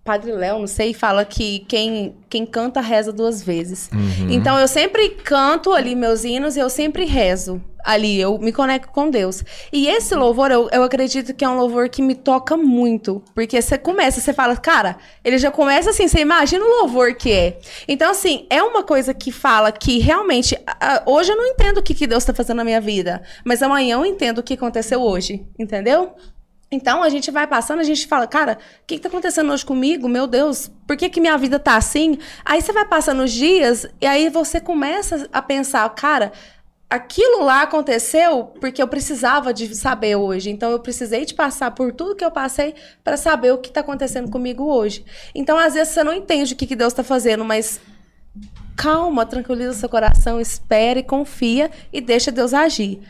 Padre Léo, não sei, fala que quem, quem canta reza duas vezes. Então eu sempre canto ali meus hinos e eu sempre rezo ali, eu me conecto com Deus. E esse louvor, eu, eu acredito que é um louvor que me toca muito. Porque você começa, você fala, cara, ele já começa assim, você imagina o louvor que é. Então, assim, é uma coisa que fala que realmente, hoje eu não entendo o que, que Deus tá fazendo na minha vida, mas amanhã eu entendo o que aconteceu hoje, entendeu? Então a gente vai passando, a gente fala, cara, o que, que tá acontecendo hoje comigo? Meu Deus, por que, que minha vida tá assim? Aí você vai passando os dias e aí você começa a pensar, cara, aquilo lá aconteceu porque eu precisava de saber hoje. Então eu precisei de passar por tudo que eu passei para saber o que tá acontecendo comigo hoje. Então às vezes você não entende o que, que Deus tá fazendo, mas calma, tranquiliza seu coração, espere, confia e deixa Deus agir.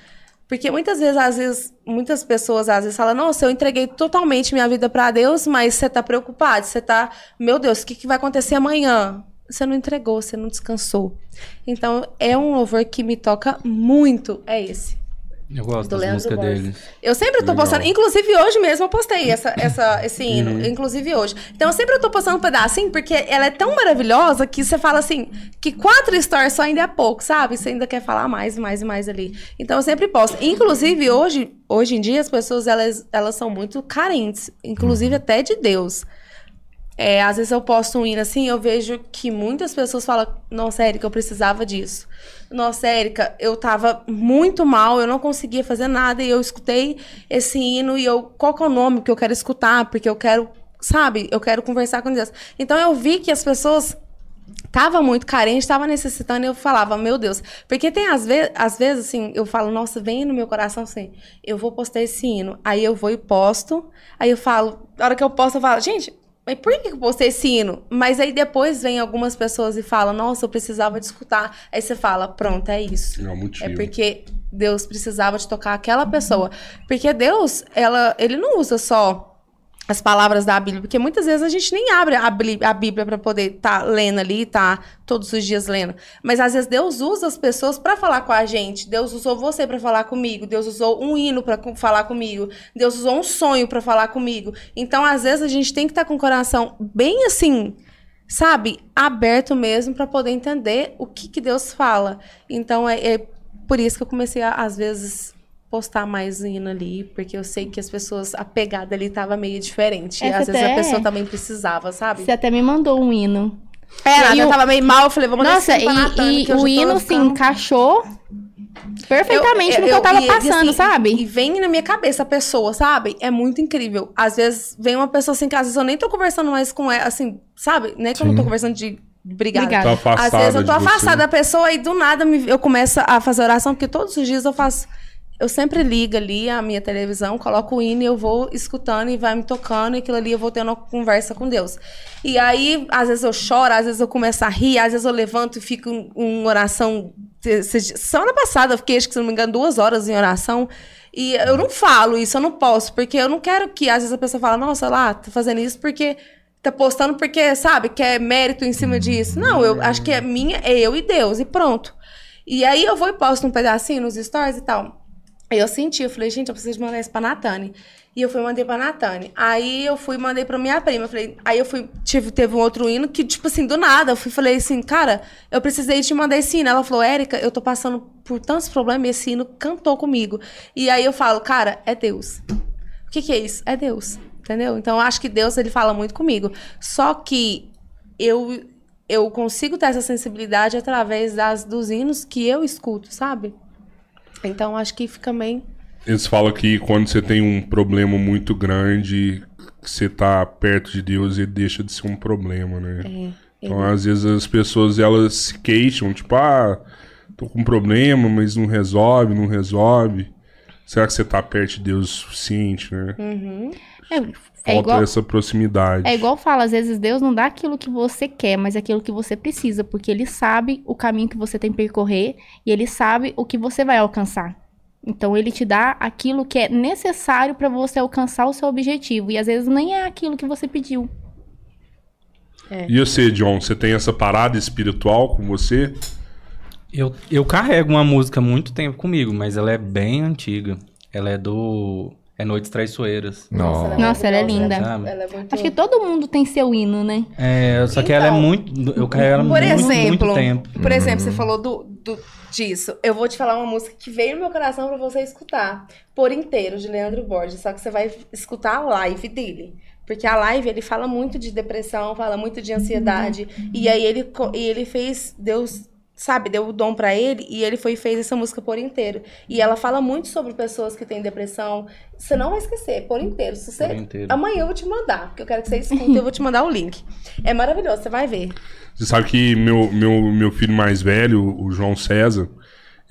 Porque muitas vezes, às vezes, muitas pessoas às vezes falam, nossa, eu entreguei totalmente minha vida para Deus, mas você tá preocupado, você tá, meu Deus, o que, que vai acontecer amanhã? Você não entregou, você não descansou. Então, é um louvor que me toca muito, é esse. Eu gosto Do das Leandro músicas Borges. dele. Eu sempre tô Legal. postando, inclusive hoje mesmo eu postei essa, essa, esse hino, inclusive hoje. Então eu sempre tô postando um pedacinho, porque ela é tão maravilhosa que você fala assim, que quatro stories só ainda é pouco, sabe? Você ainda quer falar mais, mais e mais ali. Então eu sempre posto. Inclusive hoje, hoje em dia as pessoas, elas, elas são muito carentes, inclusive até de Deus. É, às vezes eu posto um hino assim, eu vejo que muitas pessoas falam, nossa, Érica, eu precisava disso. Nossa, Érica, eu tava muito mal, eu não conseguia fazer nada, e eu escutei esse hino, e eu, qual que é o nome que eu quero escutar? Porque eu quero, sabe, eu quero conversar com Deus. Então eu vi que as pessoas tava muito carente, tava necessitando, e eu falava, meu Deus. Porque tem às vezes, às vezes, assim, eu falo, nossa, vem no meu coração assim, eu vou postar esse hino. Aí eu vou e posto, aí eu falo, na hora que eu posto, eu falo, gente, mas por que eu postei esse hino? Mas aí depois vem algumas pessoas e falam, nossa, eu precisava de escutar. Aí você fala, pronto, é isso. É o motivo. É porque Deus precisava de tocar aquela pessoa. Porque Deus, ela, ele não usa só as palavras da Bíblia, porque muitas vezes a gente nem abre a, Bí- a Bíblia para poder estar lendo ali, tá todos os dias lendo. Mas às vezes Deus usa as pessoas para falar com a gente. Deus usou você para falar comigo, Deus usou um hino para falar comigo, Deus usou um sonho para falar comigo. Então, às vezes a gente tem que estar com o coração bem assim, sabe, aberto mesmo para poder entender o que, que Deus fala. Então é, é por isso que eu comecei a, às vezes postar mais hino ali, porque eu sei que as pessoas a pegada ali tava meio diferente. É, às vezes a pessoa também precisava, sabe? Você até me mandou um hino. É, E o- tava meio mal, eu falei, vamos Nossa, e, e eu o hino, assim, ficando- encaixou perfeitamente no que eu tava e- e, passando, assim, sabe? E vem na minha cabeça a pessoa, sabe? É muito incrível. Às vezes vem uma pessoa assim que às vezes eu nem tô conversando mais com ela, assim, sabe? Nem que eu não tô conversando de obrigada. Obrigada. Tá Às vezes eu tô você. afastada da pessoa e do nada eu começo a fazer oração, porque todos os dias eu faço. Eu sempre ligo ali a minha televisão, coloco o hino e eu vou escutando e vai me tocando, e aquilo ali eu vou tendo uma conversa com Deus. E aí, às vezes eu choro, às vezes eu começo a rir, às vezes eu levanto e fico em em oração. Semana passada eu fiquei, acho que se não me engano, duas horas em oração. E eu não falo isso, eu não posso, porque eu não quero que, às vezes, a pessoa fala, nossa, lá, tá fazendo isso porque tá postando porque, sabe, quer mérito em cima disso. Não, eu acho que é minha, é eu e Deus, e pronto. E aí eu vou e posto um pedacinho nos stories e tal. Aí eu senti, eu falei, gente, eu preciso mandar isso pra Natane. E eu fui mandei pra Natane. Aí eu fui mandei pra minha prima. Falei, aí eu fui, tive, teve um outro hino que, tipo assim, do nada, eu fui falei assim, cara, eu precisei te mandar esse hino. Ela falou, Érica, eu tô passando por tantos problemas e esse hino cantou comigo. E aí eu falo, cara, é Deus. O que, que é isso? É Deus. Entendeu? Então eu acho que Deus ele fala muito comigo. Só que eu eu consigo ter essa sensibilidade através das dos hinos que eu escuto, sabe? Então acho que fica bem. Eles falam que quando você tem um problema muito grande, que você tá perto de Deus, ele deixa de ser um problema, né? É, Então, às vezes as pessoas elas se queixam, tipo, ah, tô com um problema, mas não resolve, não resolve. Será que você tá perto de Deus o suficiente, né? É, Falta é igual, essa proximidade. é igual fala, às vezes Deus não dá aquilo que você quer, mas aquilo que você precisa, porque Ele sabe o caminho que você tem que percorrer e Ele sabe o que você vai alcançar. Então Ele te dá aquilo que é necessário para você alcançar o seu objetivo e às vezes nem é aquilo que você pediu. E você, John, você tem essa parada espiritual com você? Eu, eu carrego uma música há muito tempo comigo, mas ela é bem antiga. Ela é do. É Noites Traiçoeiras. Não. Nossa, ela é linda. Sabe? Ela é muito... Acho que todo mundo tem seu hino, né? É, só que ela é Então, muito. Eu carrego ela Por muito, exemplo, muito tempo. por exemplo, você falou do, do- disso. Eu vou te falar uma música que veio no meu coração pra você escutar por inteiro, de Leandro Borges. Só que você vai escutar a live dele. Porque a live, ele fala muito de depressão, fala muito de ansiedade. E aí ele, e ele fez, Deus sabe, deu o dom pra ele e ele foi e fez essa música por inteiro. E ela fala muito sobre pessoas que têm depressão. Você não vai esquecer, por inteiro. Se você... Por inteiro. Amanhã eu vou te mandar, porque eu quero que você escute e eu vou te mandar o link. É maravilhoso, você vai ver. Você sabe que meu, meu, meu filho mais velho, o João César,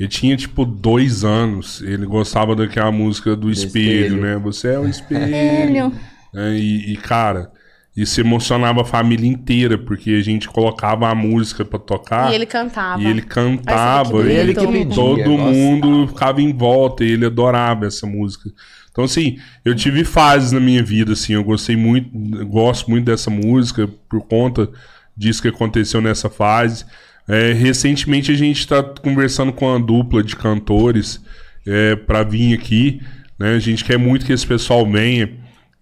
ele tinha tipo dois anos. Ele gostava daquela música do espelho, espelho. né? Você é o espelho. Filho. né? E, e, cara, isso emocionava a família inteira, porque a gente colocava a música pra tocar. E ele cantava. E ele cantava, Ai, e Ele que pedia, todo gostava. mundo ficava em volta, e ele adorava essa música. Então, assim, eu tive fases na minha vida, assim, eu gostei muito, gosto muito dessa música por conta disso que aconteceu nessa fase. É, recentemente a gente está conversando com uma dupla de cantores é, para vir aqui, né? A gente quer muito que esse pessoal venha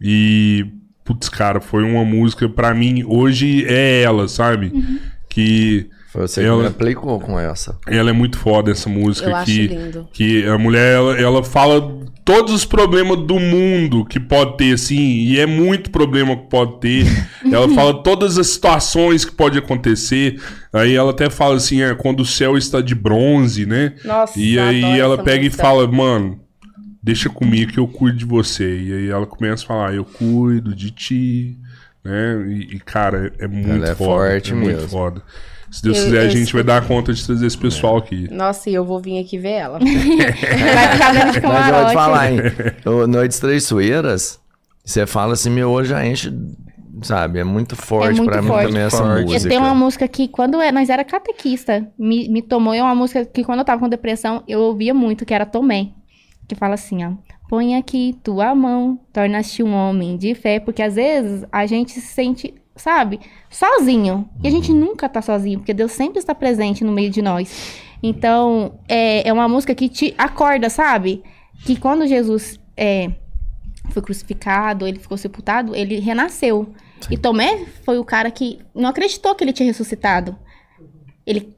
e putz, cara, foi uma música pra mim hoje é ela, sabe? Que Foi você que Ela- me aplicou com essa. ela é muito foda essa música Eu acho que lindo. que a mulher ela, ela fala todos os problemas do mundo que pode ter assim, e é muito problema que pode ter. ela fala todas as situações que pode acontecer. Aí ela até fala assim, é quando o céu está de bronze, né? Nossa, E aí ela pega música. e fala, mano, deixa comigo que eu cuido de você. E aí ela começa a falar, eu cuido de ti, né? E, e, cara, é muito Ela é foda. forte é muito mesmo. foda. Se Deus Eu- quiser, a eu gente vai escuto. dar conta de trazer esse pessoal aqui. Nossa, e eu vou vir aqui ver ela. Vai ficar dentro de Mas eu vou te falar, hein? Eu, Noites Traiçoeiras, você fala assim, meu olho já enche, sabe? É muito forte muito pra mim também essa Forte. Eu música. tenho uma música que, quando eu- nós era catequista, me, me tomou. É uma música que, quando eu tava com depressão, eu ouvia muito, que era Tomé. Que fala assim, ó. Põe aqui tua mão, torna-te um homem de fé. Porque às vezes a gente se sente, sabe, sozinho. E a gente nunca tá sozinho, porque Deus sempre está presente no meio de nós. Então, é, é uma música que te acorda, sabe? Que quando Jesus é, foi crucificado, ele ficou sepultado, ele renasceu. E Tomé foi o cara que não acreditou que ele tinha ressuscitado. Ele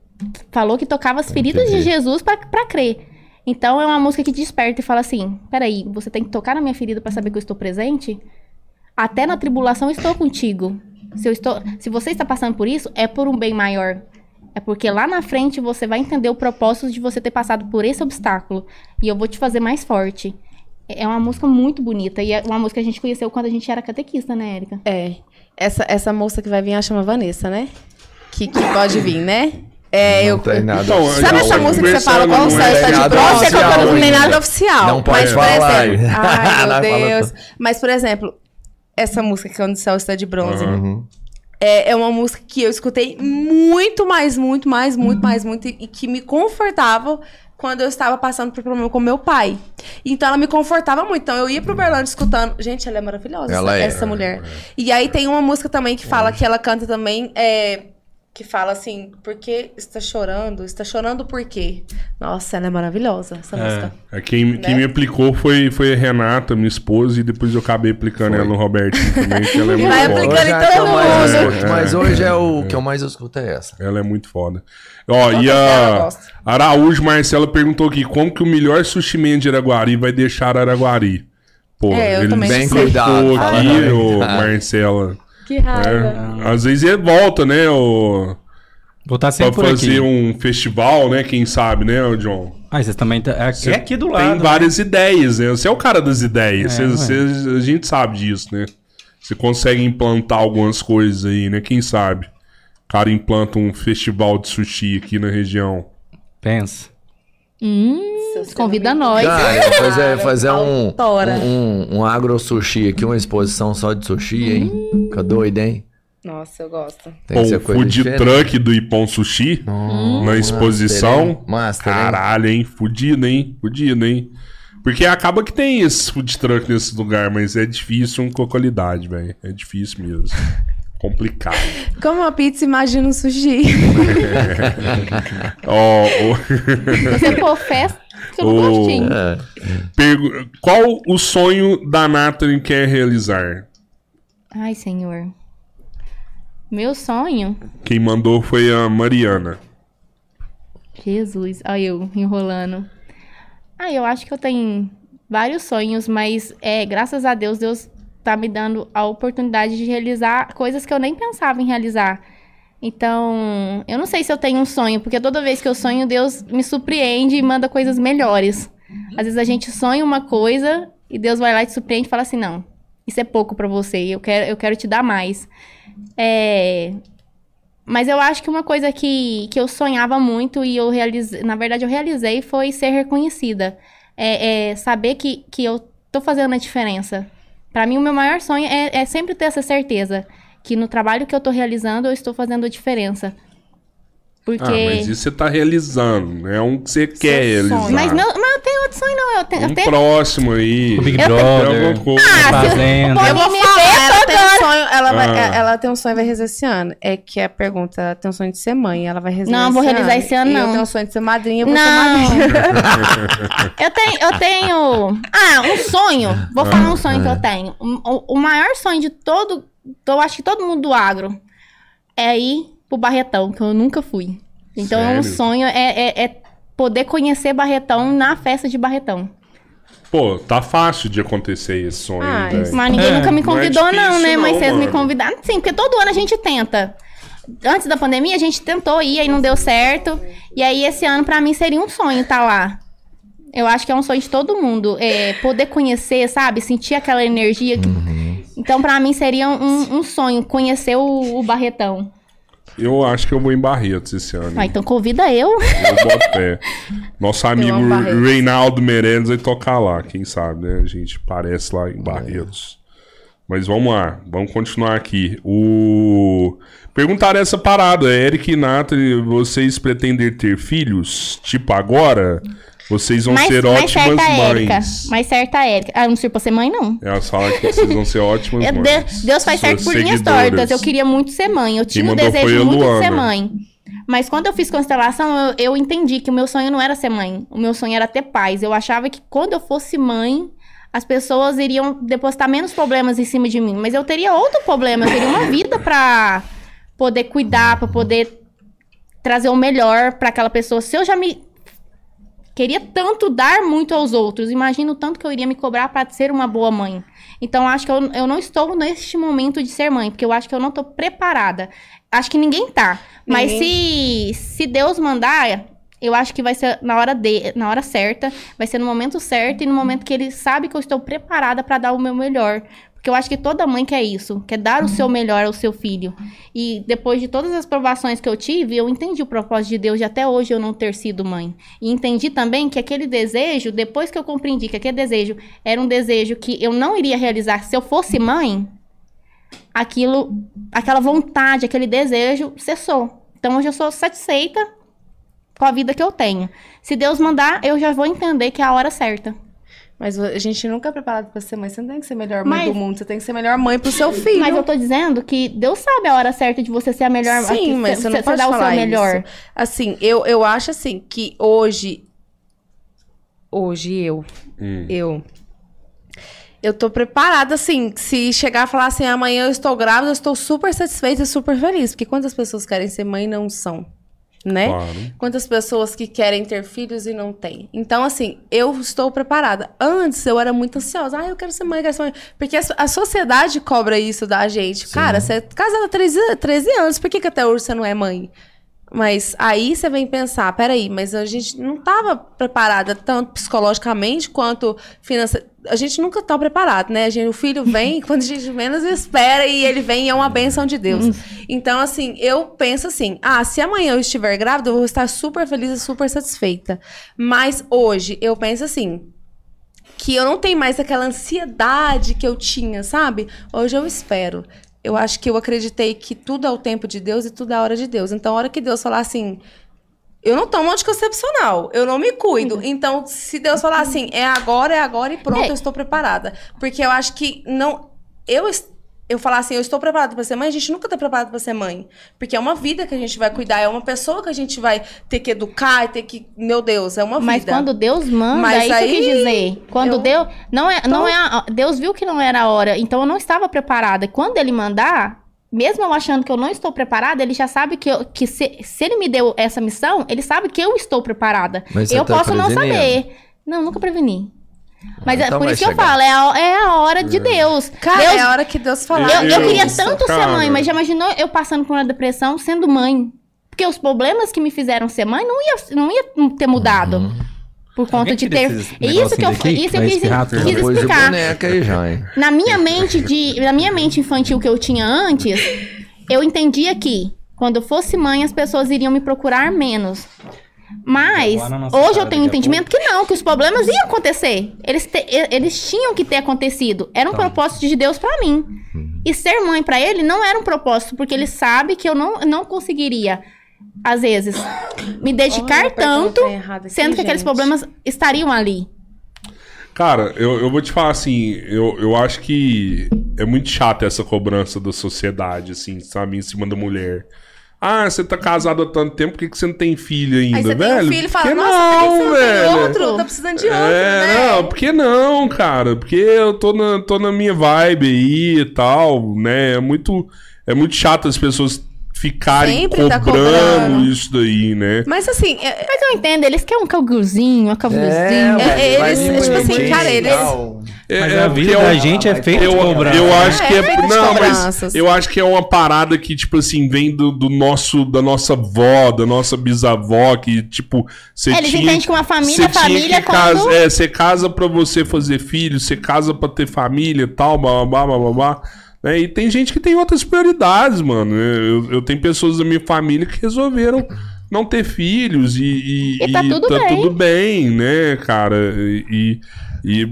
falou que tocava as feridas de. Jesus pra crer. Então é uma música que desperta e fala assim: peraí, você tem que tocar na minha ferida pra saber que eu estou presente? Até na tribulação estou contigo. Se, eu estou, se você está passando por isso, é por um bem maior. É porque lá na frente você vai entender o propósito de você ter passado por esse obstáculo. E eu vou te fazer mais forte. É uma música muito bonita. E é uma música que a gente conheceu quando a gente era catequista, né, Érica? É. Essa, essa moça que vai vir, ela chama Vanessa, né? Que, que pode vir, né? É, eu. Não tem nada Então, oficial. Sabe essa música que você fala, qual o não céu é está de bronze? Você colocou- não tem nada oficial. Não pode mas, por falar. exemplo, ai, meu Deus. Mas, por exemplo, essa música que é Onde o Céu está de bronze. Uhum. É, é uma música que eu escutei muito mais, muito mais, muito mais, muito, e que me confortava quando eu estava passando por problema com meu pai. Então ela me confortava muito. Então eu ia pro Berlândia escutando. Gente, ela é maravilhosa, Ela essa, é. essa mulher. E aí tem uma música também que fala que ela canta também. é, que fala assim, por que está chorando? Está chorando por quê? Nossa, ela é maravilhosa, essa música. É, quem, quem Né? me aplicou foi, foi a Renata, minha esposa, e depois eu acabei aplicando Foi. ela no Robertinho também, que ela é muito Vai foda. aplicando Hoje é em todo mais mundo. escuto, mas hoje é o que eu mais escuto é essa. Ela é muito foda. Ó, e a. Araújo Marcela perguntou aqui, como que o melhor sushi man de Araguari vai deixar Araguari? Pô, É, eu ele também Bem cuidado. aqui, ô. Marcela. Que raiva. né? Às vezes ele volta, né, Vou estar pra sempre por fazer aqui. um festival, né, quem sabe, né, John? Ah, vocês também... Tá... É, aqui- é aqui do lado. Tem várias ideias, né? Você é o cara das ideias. É, Você- você- a gente sabe disso, né? Você consegue implantar algumas coisas aí, né? Quem sabe? O cara implanta um festival de sushi aqui na região. Pensa. Hum, Convida nós. Cara, fazer, fazer um, um, um agro sushi aqui, uma exposição só de sushi, hein? Fica doido, hein? Nossa, eu gosto. Tem Ou que ser o coisa food diferente. truck do Ipom Sushi na exposição. Master, hein? Caralho, hein? Fudido, hein? Fudido, hein? Porque acaba que tem esse food truck nesse lugar, mas é difícil com qualidade, velho. É difícil mesmo. Complicado. Como uma pizza, imagina um sushi. Ó, o- Você confessa que não O- gostinho. É. Qual o sonho da Nathalie quer realizar? Ai, senhor. Meu sonho. Quem mandou foi a Mariana. Jesus, olha eu enrolando. Ah, eu acho que eu tenho vários sonhos, mas é, graças a Deus, Deus tá me dando a oportunidade de realizar coisas que eu nem pensava em realizar. Então, eu não sei se eu tenho um sonho, porque toda vez que eu sonho, Deus me surpreende e manda coisas melhores. Às vezes a gente sonha uma coisa e Deus vai lá e te surpreende e fala assim: não, isso é pouco pra você, eu quero, eu quero te dar mais. É, Mas eu acho que uma coisa que, que eu sonhava muito e eu realizei, na verdade eu realizei, foi ser reconhecida. É, é saber que, que eu tô fazendo a diferença. Pra mim, o meu maior sonho é, é sempre ter essa certeza que no trabalho que eu tô realizando, eu estou fazendo a diferença. Porque. Ah, mas isso você tá realizando. É um que você quer realizar. sonho. Mas não, mas eu tenho outro sonho, não. Eu tenho. Um eu tenho... próximo aí. O Big Eu tenho- Brother, alguma coisa. Ah, Fazenda. Eu vou falar, ver ela tem um sonho, ela, vai, Ah. ela tem um sonho e vai realizar esse ano. É que a pergunta, ela tem um sonho de ser mãe, ela vai realizar Não, esse vou realizar esse ano, E não. eu tenho um sonho de ser madrinha, eu vou ser Não. madrinha. Eu tenho, eu tenho. Ah, um sonho. Vou falar um sonho que eu tenho. O, o maior sonho de todo. Eu acho que todo mundo do agro é ir pro Barretão, que eu nunca fui. Então, um Sério? sonho é, é- é poder conhecer Barretão na festa de Barretão. Pô, tá fácil de acontecer esse sonho, Ah, Mas ninguém É, nunca me não é convidou, não, difícil né? Mas não, vocês me mano. convidaram. Sim, porque todo ano a gente tenta. Antes da pandemia, a gente tentou ir, aí não deu certo. E aí, esse ano, pra mim, seria um sonho estar lá. Eu acho que é um sonho de todo mundo. É, poder conhecer, sabe? Sentir aquela energia. que- Então, pra mim, seria um, um sonho conhecer o, o Barretão. Eu acho que eu vou em Barretos esse ano. Ah, então convida eu. Eu boto pé. Nosso amigo. Reinaldo Meirelles vai tocar lá, quem sabe, né? A gente parece lá em Barretos. Mas vamos lá, vamos continuar aqui. O... Perguntaram essa parada, Eric e Nathalie, vocês pretendem ter filhos? Tipo agora? Vocês vão ser mais ótimas certa a Érica. mães. Mais certa a Érica. Ah, não sei pra ser mãe, não. Elas falam que vocês vão ser ótimas Eu- mães. Deus, faz certo por linhas tortas. Eu queria muito ser mãe. Eu tinha o a desejo muito de ser mãe. Mas quando eu fiz constelação, eu, eu entendi que o meu sonho não era ser mãe. O meu sonho era ter paz. Eu achava que quando eu fosse mãe, as pessoas iriam depositar menos problemas em cima de mim. Mas eu teria outro problema. Eu teria uma vida pra poder cuidar, pra poder trazer o melhor pra aquela pessoa. Se eu já me queria tanto dar muito aos outros, imagino o tanto que eu iria me cobrar para ser uma boa mãe. Então, acho que eu, eu não estou neste momento de ser mãe, porque eu acho que eu não estou preparada. Acho que ninguém tá. Mas se, se Deus mandar, eu acho que vai ser na hora, de, na hora certa, vai ser no momento certo e no momento que ele sabe que eu estou preparada para dar o meu melhor. Porque eu acho que toda mãe quer isso, quer dar o seu melhor ao seu filho. E depois de todas as provações que eu tive, eu entendi o propósito de Deus de até hoje eu não ter sido mãe. E entendi também que aquele desejo, depois que eu compreendi que aquele desejo era um desejo que eu não iria realizar se eu fosse mãe, aquilo, aquela vontade, aquele desejo cessou. Então hoje eu sou satisfeita com a vida que eu tenho. Se Deus mandar, eu já vou entender que é a hora certa. Mas a gente nunca é preparado pra ser mãe. Você não tem que ser a melhor mãe Mas- do mundo. Você tem que ser a melhor mãe pro seu filho. Mas eu tô dizendo que Deus sabe a hora certa de você ser a melhor. Sim, que mas você não pode dar o seu falar melhor. isso. Assim, eu, eu acho assim que hoje... Hoje eu... Hum. Eu... Eu tô preparada, assim, se chegar a falar assim, amanhã eu estou grávida, eu estou super satisfeita e super feliz. Porque quantas pessoas querem ser mãe e não são, né? Claro. Quantas pessoas que querem ter filhos e não têm. Então, assim, eu estou preparada. Antes, eu era muito ansiosa. Ah, eu quero ser mãe, eu quero ser mãe. Porque a, a sociedade cobra isso da gente. Cara, você é casada há 13, 13 anos, por que, que até hoje você não é mãe? Mas aí você vem pensar, peraí, mas a gente não estava preparada tanto psicologicamente quanto financeiramente. A gente nunca tá preparado, né? A gente, o filho vem quando a gente menos espera e ele vem e é uma benção de Deus. Então, assim, eu penso assim: ah, se amanhã eu estiver grávida, eu vou estar super feliz e super satisfeita. Mas hoje eu penso assim: que eu não tenho mais aquela ansiedade que eu tinha, sabe? Hoje eu espero. Eu acho que eu acreditei que tudo é o tempo de Deus e tudo é a hora de Deus. Então, a hora que Deus falar assim, eu não tomo anticoncepcional, eu não me cuido. Então, se Deus falar assim, é agora, é agora e pronto, É. eu estou preparada. Porque eu acho que não. Eu, eu falar assim, eu estou preparada para ser mãe, a gente nunca está preparado para ser mãe. Porque é uma vida que a gente vai cuidar, é uma pessoa que a gente vai ter que educar, ter que. Meu Deus, é uma Mas vida. quando Deus manda, Mas é isso que eu aí, dizer. Quando eu- Deus. Não é, não é Deus viu que não era a hora, então eu não estava preparada. Quando ele mandar, mesmo eu achando que eu não estou preparada, ele já sabe que, eu- que se, se ele me deu essa missão, ele sabe que eu estou preparada. Mas eu tá posso não saber. Não, nunca preveni. Mas é Então por vai isso que eu falo, é a, é a hora de Deus. Cara, Deus é a hora que Deus falar. Eu, eu queria tanto ser cara. mãe, mas já imaginou eu passando por uma depressão sendo mãe? Porque os problemas que me fizeram ser mãe não ia, não ia ter mudado. Uhum. Por conta Alguém de ter. É isso que eu, daqui? isso eu quis, quis explicar. boneca já, hein? Na minha mente de, na minha mente infantil que eu tinha antes, eu entendia que quando eu fosse mãe as pessoas iriam me procurar menos. Mas hoje eu tenho um entendimento que não, que os problemas iam acontecer. Eles, te- eles tinham que ter acontecido. Era Tá. um propósito de Deus pra mim. Uhum. E ser mãe pra ele não era um propósito, porque ele sabe que eu não, não conseguiria, às vezes, me dedicar Olha, tanto, sendo que aqueles gente. problemas estariam ali. Cara, eu, eu vou te falar assim, eu, eu acho que é muito chato essa cobrança da sociedade, assim, sabe, em cima da mulher. Ah, você tá casado há tanto tempo, por que, que você não tem filho ainda, Aí você velho? tem um filho e fala, nossa, por que não, você não tem outro? Tá precisando de outro, É, né? não, por que não, cara? Porque eu tô na, tô na minha vibe aí e tal, né? É muito, é muito chato as pessoas ficarem Sempre tá cobrando cobrando. isso daí, né? Mas assim, é- Mas eu entendo, eles querem um cagulzinho, uma cavuzinha. é, vai eles- tipo assim, cara, e eles- tal. É, Mas é a vida da gente é feita de Eu, cobrança. eu né? acho que É é. feito de não, mas cobranças. eu acho que é uma parada que, tipo assim, vem do, do nosso, da nossa avó, da nossa bisavó, que, tipo, você É, eles tinha. entendem que uma família você é família tinha que quando- casa, é, você casa pra você fazer filho, você casa pra ter família e tal, blá, blá, blá, blá, blá. Né? E tem gente que tem outras prioridades, mano. Eu, eu tenho pessoas da minha família que resolveram não ter filhos e, e, E tá tudo bem. tudo bem, né, cara? E. e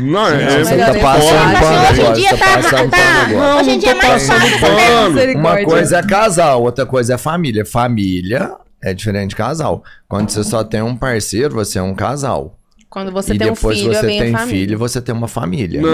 não, é, Você tá passando pano hoje em dia tá, passando tá- pano agora. hoje em dia é mais passando fácil pano. Uma coisa é casal, outra coisa é família. Família é diferente de casal. Quando você só tem um parceiro, você é um casal. Quando você e tem um depois filho, você vem tem a família. filho, você tem uma família. Não,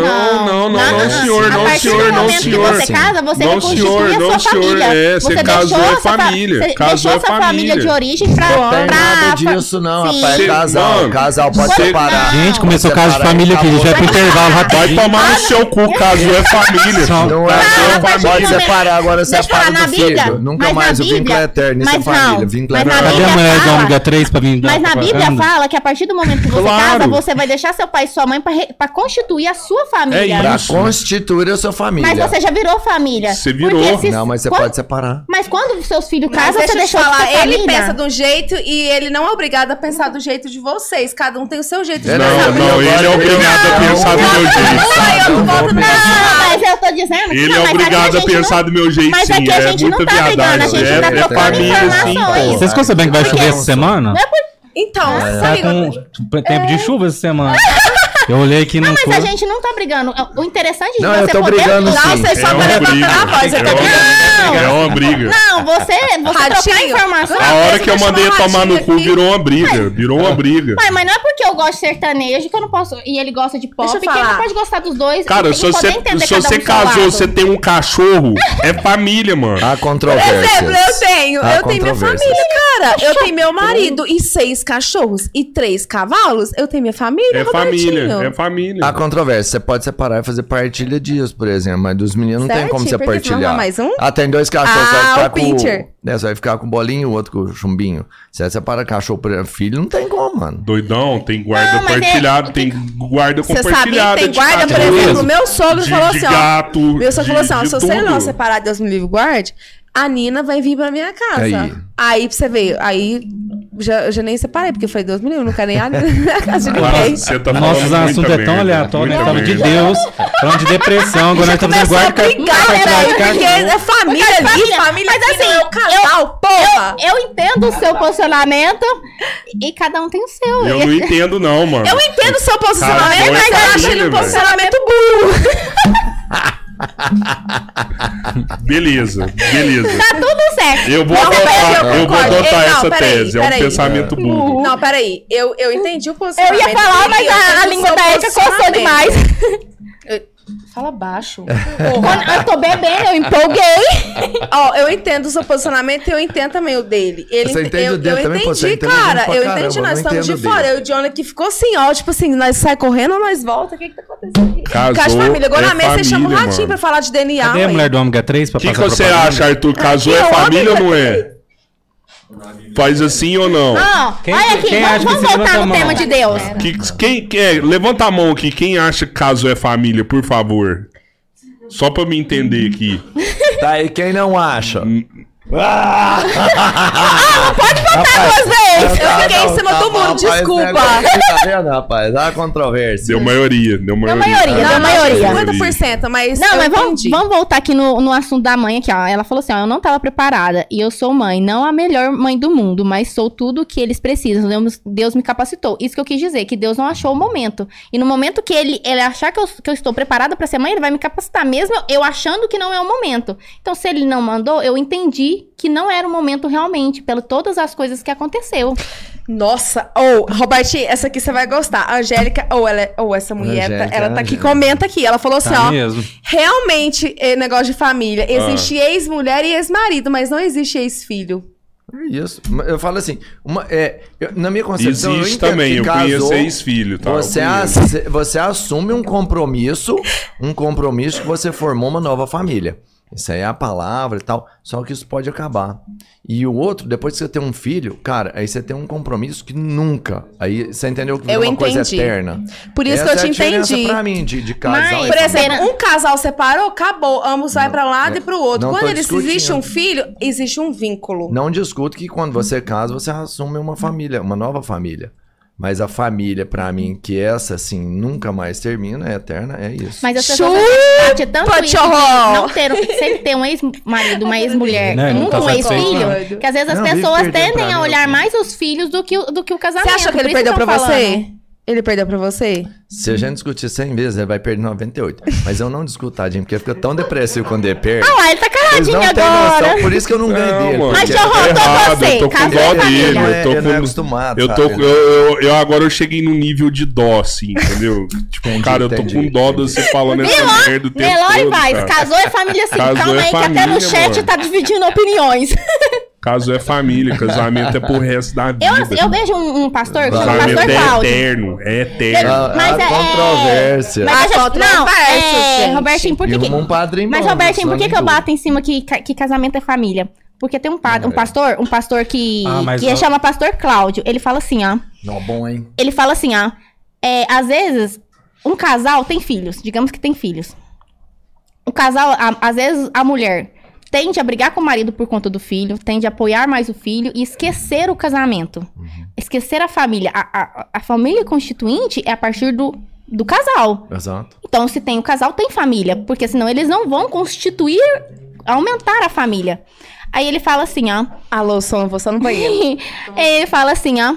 não, não, não, senhor, A não, senhor, não, senhor. que você casa, você Não, reconstitui senhor, a não, sua senhor, família. é, você casou, deixou é família. Você Casou, deixou é sua família família. de origem pra... Não tem pra nada disso, não, Sim. rapaz. É casal. mano, casal pode cê- separar. Gente, começou Pode caso de família aqui, já é pro intervalo Vai rapidinho. tomar no seu cu, caso é família. Não é, Não, não, pode separar, agora separa do filho. Nunca mais o vínculo Bíblia- é eterno, isso é não, família. É. Cadê a mulher do fala- ômega 3 pra vir Mas na Bíblia fala que a partir do momento que você Claro. Casa, você vai deixar seu pai e sua mãe pra constituir a sua família. É Pra constituir a sua família. Mas você já virou família. Você virou. Porque se- Não, mas você quando- pode separar. Mas quando seus filhos casam, deixa você te deixou de falar, ter ele família. pensa de um jeito e ele não é obrigado a pensar do jeito de vocês. Cada um tem o seu jeito de É, Não, pensar. não, ele é obrigado a pensar do meu jeito. Não Não, mas eu tô dizendo que Ele não, é obrigado a gente não- pensar do meu jeito, Mas sim. aqui a É gente não muita tá brigando, a viadagem. gente É, tá é trocando família, sim. Vocês ficam sabendo que vai chover essa semana? Então, É. Tá com tempo de chuva essa semana. Eu olhei aqui no Mas a cor. gente não tá brigando. O interessante de Não, você eu tô poder brigando usar sim. seus É só levantar a voz, eu É tô uma- É uma briga. Não, você, você trocar informação. A hora que eu mandei tomar no cu virou uma briga. Virou uma briga. Mas, mas não é porque eu gosto de sertanejo que eu não posso. E ele gosta de pop, Deixa eu que ele não pode gostar dos dois. Cara, se você, se um você casou, você tem um cachorro, é família, mano. Há Por controvérsias. exemplo, eu tenho, eu tenho minha família, cara. Eu tenho meu marido e seis cachorros e três cavalos. Eu tenho minha família, É família, Robertinho. é família. Há controvérsia. Você pode separar e fazer partilha dias, por exemplo. Mas dos meninos não tem como você Porque partilhar. mais um? Ah, tem dois cachorros. Ah, você vai o ficar com. pincher. Né, você vai ficar com o bolinho e o outro com o chumbinho. Se você separa cachorro por filho, não tem como, mano. Doidão, tem guarda Não, é- partilhado, tem guarda Você sabe, compartilhada. tem guarda, por exemplo, meu sogro de- falou de assim, ó. gato, Meu sogro falou assim, ó, se você tudo. não separar, Deus me livre, guarde, a Nina vai vir pra minha casa. Aí. Aí, pra você ver, aí já, eu já nem separei, porque eu falei, Deus me livre, não quero nem a na casa de Nossa, ninguém. você tá Nossos assuntos é tão aleatório, nós muita estamos de. Deus, falando de depressão, agora nós estamos em guarda cachorro. é família Porque é ali, família. família Mas assim, não é o casal, porra! Eu entendo o seu posicionamento e cada um tem o seu. Eu não entendo, não, mano. Eu entendo o seu Casal posicionamento, é mas eu acho ele um posicionamento burro. Beleza, beleza. Tá tudo certo. Eu vou Não, adotar, eu eu vou adotar Não, essa tese. É um peraí. pensamento burro. Não, peraí, eu, eu entendi o Eu posicionamento. ia falar, dele, mas eu a, a língua da Erika coçou demais. Fala baixo. Quando eu tô bebendo, eu empolguei. Ó, eu entendo o seu posicionamento e eu entendo também o dele. Ele, Você entende eu, o dele eu também? Você entendi, cara. pra Eu caramba, entendi, nós estamos de fora. dele. Eu e o Jonah que ficou assim, ó. Tipo assim, nós sai correndo ou nós volta? O que que tá acontecendo aqui? Casou, Casa de família. Agora é na mesa você chama o família, ratinho mano. pra falar de DNA. Cadê a mulher do ômega 3 pra O que, que passar você propaganda? acha, Arthur? Casou é ó, família ou não ômega é? Faz assim ou não? Ó, Quem- olha aqui, quem vamos, acha que vamos se levanta voltar a no mão? tema de Deus. Que, quem, quem é? Levanta a mão aqui. Quem acha que caso é família, por favor? Só pra me entender aqui. Tá aí quem não acha? Duas vezes! Eu fiquei em cima Tá do muro, desculpa. Tá vendo, rapaz? Dá controvérsia. Deu maioria. Deu maioria. maioria, cara. deu maioria. 50%, mas. Não, eu mas vamos, vamos voltar aqui no, no assunto da mãe aqui, ó. Ela falou assim, ó, eu não tava preparada e eu sou mãe, não a melhor mãe do mundo, mas sou tudo o que eles precisam. Deus, Deus me capacitou. Isso que eu quis dizer, que Deus não achou o momento. E no momento que ele, ele achar que eu, que eu estou preparada pra ser mãe, ele vai me capacitar, mesmo eu achando que não é o momento. Então, se ele não mandou, eu entendi que não era o momento realmente, pelas todas as coisas que aconteceu. Nossa, ou, Robertinho, essa aqui você vai gostar. A Angélica, ou ela, é- ou essa mulher, tá- Angélica, ela tá aqui, Angélica. comenta aqui. Ela falou assim, Tá ó. mesmo. Realmente, é negócio de família. Existe ex-mulher e ex-marido, mas não existe ex-filho. É Isso. Eu falo assim, uma, é, eu- na minha concepção, eu Existe entendo também. que Eu casou, conheço ex-filho, tá? Eu Você, ass- você assume um compromisso, um compromisso que você formou uma nova família. Isso aí é a palavra e tal, só que isso pode acabar. E o outro, depois que você tem um filho, cara, aí você tem um compromisso que nunca. Aí você entendeu que Eu uma coisa entendi. eterna. Por isso Essa que eu é a te entendi. pra mim, de, de casal Mas, Por família. exemplo, um casal separou, acabou. Ambos vai um lado é. e pro outro. Não Quando eles existe um filho, existe um vínculo. Não discuto que quando você casa, você assume uma família, uma nova família. Mas a família, pra mim, que essa, assim, nunca mais termina, é eterna, é isso. Mas as pessoas batem tanto isso não ter, se ele tem um ex-marido, uma ex-mulher, não um, tá um ex-filho, que às vezes as Não, pessoas tendem a olhar mais os filhos do que o, do que o casamento. Você achou que ele perdeu pra falando. você? Ele perdeu pra você? Se a gente discutir 100 vezes, ele vai perder 98. Mas eu não discuto, tadinho, porque fica tão depressivo quando ele perde. Ah lá, ele tá caladinho agora. noção, por isso que eu não ganho Não, dele. mano. Mas, eu tô errado, você, eu tô com dó família. dele. Eu tô Ele não é com... acostumado, Eu, tô, sabe? eu, eu, eu agora eu cheguei num nível de dó, assim, entendeu? Tipo, Entendi, cara, eu tô entendi, com dó de você falando essa merda o tempo Nelore todo, vai, casou é família sim. Casou Calma é aí que até no família, chat mano. tá dividindo opiniões. Caso é família, casamento é pro resto da vida. Eu, eu vejo um, um pastor que chama Pastor é eterno, é eterno. Mas há é- controvérsia. Mas deixa- não, é, gente. Robertinho, por que, que... um padrinho Mas, Robertinho, por que, que eu bato em cima que, que casamento é família? Porque tem um, pa- um é. pastor, um pastor que, Ah, mas que ó- chama Pastor Cláudio. Ele fala assim, ó. Não, bom, hein? Ele fala assim, ó. É, às vezes, um casal tem filhos. Digamos que tem filhos. O casal, a- às vezes, a mulher tende a brigar com o marido por conta do filho, tende a apoiar mais o filho e esquecer o casamento. Esquecer a família. A, a, a família constituinte é a partir do, do casal. Exato. Então, se tem o casal, tem família. Porque senão eles não vão constituir, aumentar a família. Aí ele fala assim, ó. Alô, som, vou só no banheiro. ele fala assim, ó.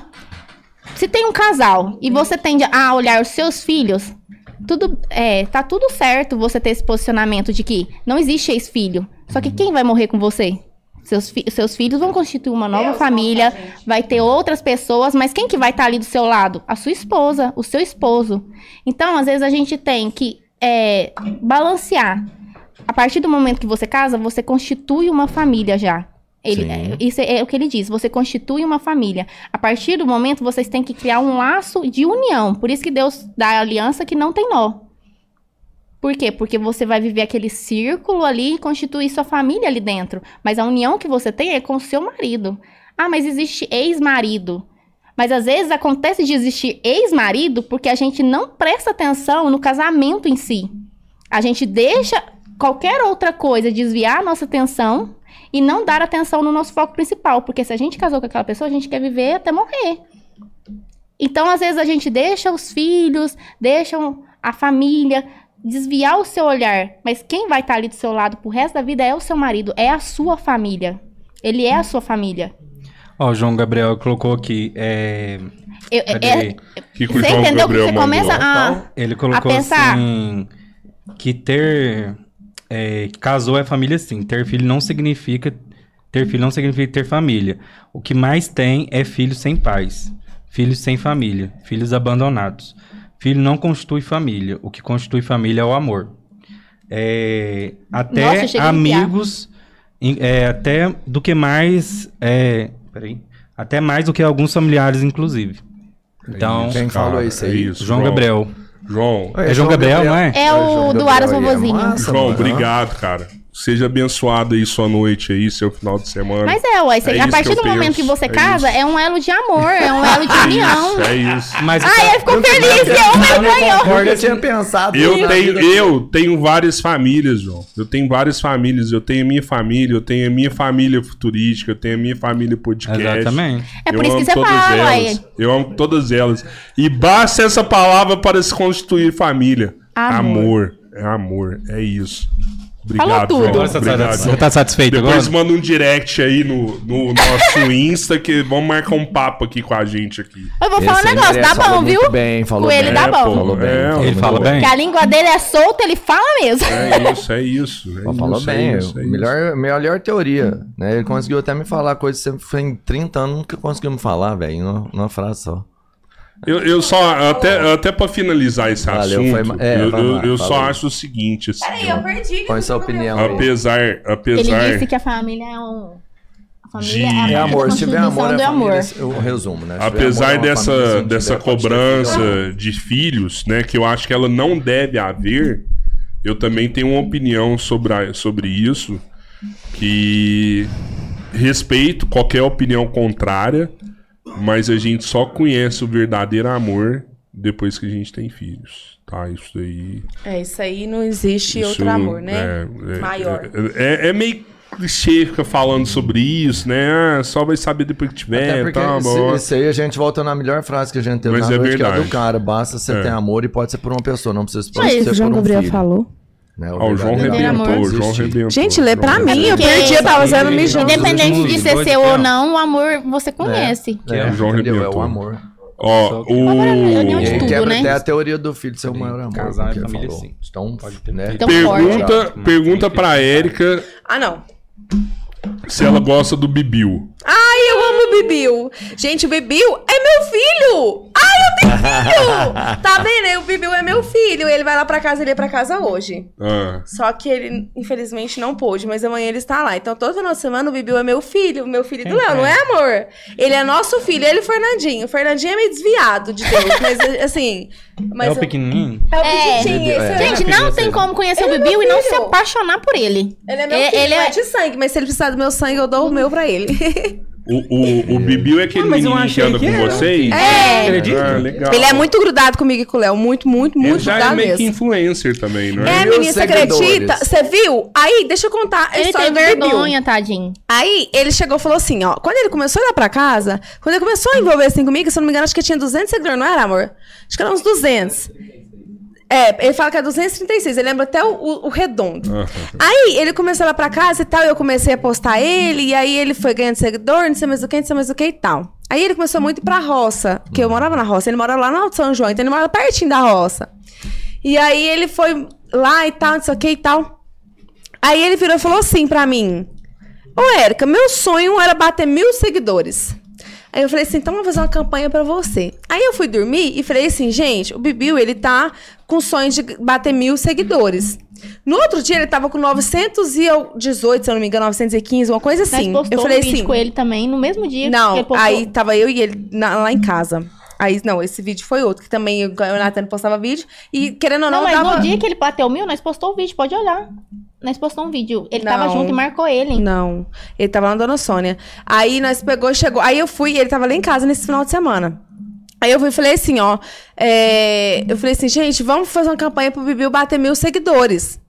Se tem um casal e você tende a olhar os seus filhos, tudo é, tá tudo certo você ter esse posicionamento de que não existe ex-filho. Só que quem vai morrer com você? Seus, fi- seus filhos vão constituir uma nova família, vai ter outras pessoas, mas quem que vai estar ali do seu lado? A sua esposa, o seu esposo. Então, às vezes, a gente tem que é, balancear. A partir do momento que você casa, você constitui uma família já. Ele, Sim. é, isso é o que ele diz. Você constitui uma família. A partir do momento, vocês têm que criar um laço de união. Por isso que Deus dá a aliança que não tem nó. Por quê? Porque você vai viver aquele círculo ali e constituir sua família ali dentro. Mas a união que você tem é com o seu marido. Ah, mas existe ex-marido. Mas às vezes acontece de existir ex-marido porque a gente não presta atenção no casamento em si. A gente deixa qualquer outra coisa desviar a nossa atenção e não dar atenção no nosso foco principal. Porque se a gente casou com aquela pessoa, a gente quer viver até morrer. Então, às vezes, a gente deixa os filhos, deixa a família desviar o seu olhar. Mas quem vai estar ali do seu lado pro resto da vida é o seu marido, é a sua família. Ele é a sua família. Ó, o João Gabriel colocou aqui. É, Eu- Cadê? é- que que você João entendeu que Gabriel você mandou? começa a. ele colocou A pensar. assim. Que ter. É, casou é família sim. Ter filho não significa. Ter filho não significa ter família. O que mais tem é filhos sem pais. Filhos sem família. Filhos abandonados. Filho não constitui família. O que constitui família é o amor. É, até Nossa, amigos. é, até do que mais. É, peraí. Até mais do que alguns familiares, inclusive. Então, Quem falou isso é aí? isso, João Gabriel. João, É João Gabriel, não é? É o João do Aras aí, Vovozinho. João, obrigado, cara. Seja abençoado aí sua noite aí, seu final de semana. Mas é, ué, É a isso partir do eu momento que penso, você é casa, isso. é um elo de amor, é um elo de união. É isso. Mas Ai, ele ficou feliz, que Eu homem ganhou. eu tinha pensado. Eu tenho, eu tenho várias famílias, João. Eu tenho várias famílias. Eu tenho a minha família, eu tenho a minha família futurística, eu tenho a minha família podcast. Exatamente. É por eu isso que você todas fala, elas. ué. Eu amo todas elas. E basta essa palavra para se constituir família. Amor. É amor. É isso. Falou Obrigado, tudo. João. Agora você tá Obrigado, satisfeito- você tá satisfeito Depois agora? manda um direct aí no, no nosso Insta que vamos marcar um papo aqui com a gente aqui. Eu vou falar Esse um negócio, dá falou bom, viu? Bem, falou Com ele bem. dá É, bom. Falou bem. é, falou Ele fala bem. Que a língua dele é solta, ele fala mesmo. É isso, é isso. É falou isso, bem, é isso, é isso. melhor, melhor teoria. Né? Ele conseguiu até me falar coisas que sempre foi em 30 anos, nunca conseguiu me falar, velho, numa, numa frase só. Eu, eu só, até, até pra finalizar esse Valeu, assunto, foi- é, eu, vamos eu, lá, eu só acho o seguinte, assim, Peraí, eu perdi. Põe sua opinião aí. apesar, Ele apesar, disse que a família é um. A família De- é a É amor, se tiver amor, é do família, amor. eu resumo, né? Se tiver apesar amor, é uma dessa, família, se não dessa tiver, pode ter cobrança de filhos, né, que eu acho que ela não deve haver, eu também tenho uma opinião sobre, a- sobre isso, que respeito qualquer opinião contrária, mas a gente só conhece o verdadeiro amor depois que a gente tem filhos, tá? Isso aí... É, isso aí não existe Isso, outro amor, né? é, é, Maior. É, é- é meio clichê ficar falando sobre isso, né? Ah, só vai saber depois que tiver, porque tá isso, bom. isso aí a gente volta na melhor frase que a gente teve Mas na é noite, que é a verdade. do cara. Basta você É. ter amor e pode ser por uma pessoa, não precisa Olha ser isso, o por João um Gabriel filho. falou. Né? Ó, o João verdadeiro rebentou, amor o João rebentou. Gente, lê pra João mim. Eu perdi, eu tava usando mijando. Independente de ser seu ou não, o amor você conhece. É, O João entendeu? É o amor. Ó, o... E tudo, quebra né? até a teoria do filho ser o maior amor. Casar é ele família, falou. sim. Então, Pode ter né? Então, Pergunta, pergunta pra Érica Ah, não. se ela gosta do Bibiu. Ai, eu amo o Bibiu. Gente, o Bibiu é meu filho. Ai, eu tenho filho. tá vendo? O Bibiu é meu filho. Ele vai lá pra casa, ele ia pra casa hoje. Ah, Só que ele, infelizmente, não pôde, mas amanhã ele está lá. Então, todo final de semana, o Bibiu é meu filho, meu filho do Léo, não é? é, amor? Ele é nosso filho, ele e o Fernandinho. O Fernandinho é meio desviado de Deus, mas assim. Mas É o eu- pequenininho? É o É. pequitinho, esse É. é. Gente, não tem como conhecer Ele o é Bibiu meu e não se apaixonar por ele. Ele é meu É- filho, ele é- é de sangue, mas se ele precisar do meu sangue, eu dou o meu pra ele. o, o, o Bibiu é aquele Ah, menino que anda que com era. vocês? É. Acredita? Ah, legal. ele é muito grudado comigo e com o Léo. Muito, muito, Ele muito já é grudado meio que mesmo. influencer também, não É, é? Mil menina, você acredita? Você viu? Aí, deixa eu contar Ele tem vergonha, tadinho. Aí, ele chegou e falou assim, ó. Quando ele começou a ir lá pra casa, quando ele começou a envolver assim comigo, se eu não me engano, acho que tinha 200 seguidores, não era, amor? Acho que era uns 200. É, ele fala que é 236, ele lembra até o, o- o redondo. Aí, ele começou lá pra casa e tal, e eu comecei a postar ele, e aí ele foi ganhando seguidor, não sei mais o que, não sei mais o que e tal. Aí ele começou muito pra roça, porque eu morava na roça, ele mora lá no Alto São João, então ele mora pertinho da roça. E aí ele foi lá e tal, não sei o que e tal. Aí ele virou e falou assim pra mim: Ô, Érica, meu sonho era bater mil seguidores. Aí eu falei assim, então vamos fazer uma campanha pra você. Aí eu fui dormir e falei assim, gente, o Bibiu, ele tá com sonho de bater mil seguidores. No outro dia, ele tava com 918, se eu não me engano, 915, uma coisa assim. Postou eu falei um vídeo assim, com ele também, no mesmo dia que não, aí tava eu e ele na- lá em casa. Aí, não, esse vídeo foi outro, que também o Nathan postava vídeo. E, querendo ou não, Não, mas dava... no dia que ele bateu mil, nós postou o vídeo, pode olhar. Nós postou um vídeo. Ele tava Não. junto e marcou ele. Não, ele tava na Dona Sônia. Aí nós pegou, chegou. Aí eu fui, ele tava lá em casa nesse final de semana. Aí eu fui e falei assim, ó. é, eu falei assim, gente, vamos fazer uma campanha pro Bibiu bater mil seguidores.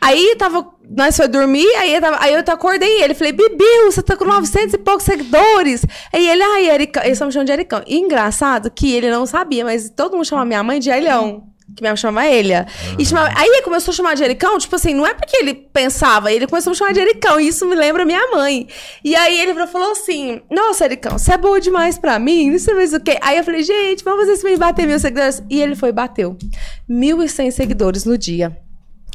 Aí tava. Nós foi dormir, aí eu, tava, aí eu acordei ele. Falei, Bibiu, você tá com 900 e poucos seguidores. Aí ele, ai, Ericão. Eles estão chamando de Ericão. E engraçado que ele não sabia, mas todo mundo chama minha mãe de Elhão. Que minha mãe chama Elia. E chamava, aí ele começou a chamar de Ericão, tipo assim, não é porque ele pensava, ele começou a me chamar de Ericão. E isso me lembra minha mãe. E aí ele falou assim: Nossa, Ericão, você é boa demais pra mim, não sei mais o quê. Aí eu falei, gente, vamos isso pra mim bater mil seguidores. E ele foi e bateu. 1.100 seguidores no dia.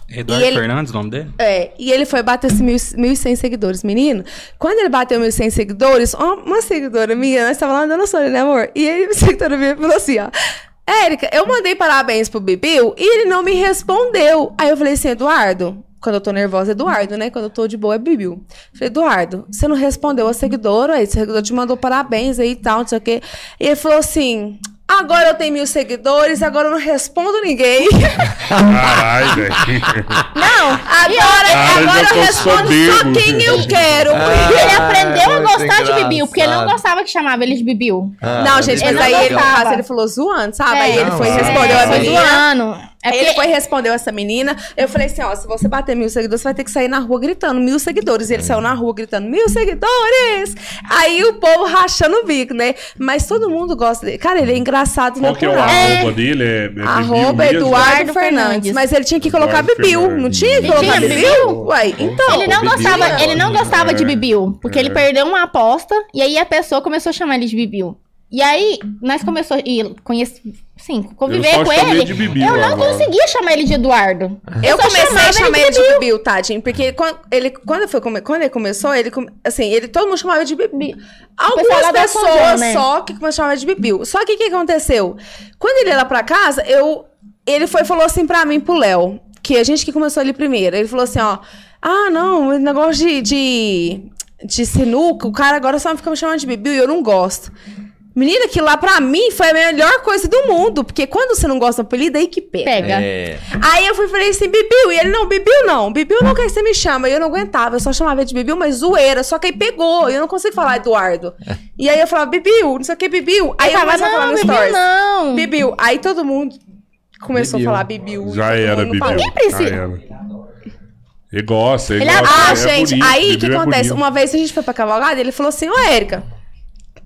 Eduardo ele- Fernandes, o nome dele? É, e ele foi bater esses mil- 1.100 seguidores, menino. Quando ele bateu 1.100 seguidores, uma, uma seguidora minha, nós estávamos lá dando Sônia, né, amor? E ele, uma seguidora minha, falou assim, ó. Érica, eu mandei parabéns pro Bibiu e ele não me respondeu. Aí eu falei assim, Eduardo, quando eu tô nervosa, Eduardo, né? Quando eu tô de boa, é Bibiu. Falei, Eduardo, você não respondeu a seguidora aí, o seguidor te mandou parabéns aí e tal, não sei o quê. E ele falou assim, Agora eu tenho mil seguidores, agora eu não respondo ninguém. Caralho, velho. Não, Agora, Cara, agora eu tô respondo só soberbo. quem eu quero. E ele aprendeu a gostar de Bibiu, porque ele não gostava que chamava ele de Bibiu. Ah, não, gente, mas aí ele, ele falou zoando, sabe? É. aí ele Não, foi e ah, respondeu é, menina. zoando. É Aí porque ele foi respondeu essa menina. Eu falei assim: ó, se você bater mil seguidores, você vai ter que sair na rua gritando mil seguidores. E ele saiu na rua gritando mil seguidores. Aí o povo rachando o bico, né? Mas todo mundo gosta dele. Cara, ele é engraçado Qual que é o arroba dele? É, é Arroba? Eduardo Eduardo Fernandes. Fernandes. Mas ele tinha que colocar Eduardo Bibiu. Não Fernandes. tinha que Ele colocar tinha Bibiu? Uai, então. ele não Bibiu gostava, é ele não gostava de É. Bibiu, porque É. ele perdeu uma aposta e aí a pessoa começou a chamar ele de Bibiu. E aí nós começou e conheci, sim, conviver Eu com ele. de Bibiu eu não agora. conseguia chamar ele de Eduardo. Eu só comecei a chamar ele de de Bibiu, tadinho. Porque quando ele, quando, foi, quando ele começou, ele, assim, ele, todo mundo chamava de pessoal Algumas pessoas né? só que chamar de Bibiu. Só que o que aconteceu? Quando ele ia lá pra casa, eu, ele foi falou assim pra mim, pro Léo, que a gente que começou ali primeiro. Ele falou assim, ó, ah, não, esse negócio de, de, de sinuca, o cara agora só fica me chamando de Bibiu e eu não gosto. Menina, que lá pra mim foi a melhor coisa do mundo. Porque quando você não gosta do apelido, aí que pega. Pega. É. Aí eu fui e falei assim, Bibiu. E ele, não, Bibiu não. Bibiu não quer que você me chama. E eu não aguentava. Eu só chamava ele de Bibiu, mas zoeira. Só que aí pegou. E eu não consigo falar Eduardo. E aí eu falava, Bibiu, não sei o que, Bibiu. Aí eu, falava, comecei a falar não, no stories. não. Bibiu. Aí todo mundo começou Bibiu. a falar Bibiu. Já era, Bibiu. Ninguém precisa. Ele gosta, ele, Ele é- gosta. Ah, é gente, bonito, aí o que é acontece? bonito. Uma vez a gente foi pra cavalgada, ele falou assim, ô Érica,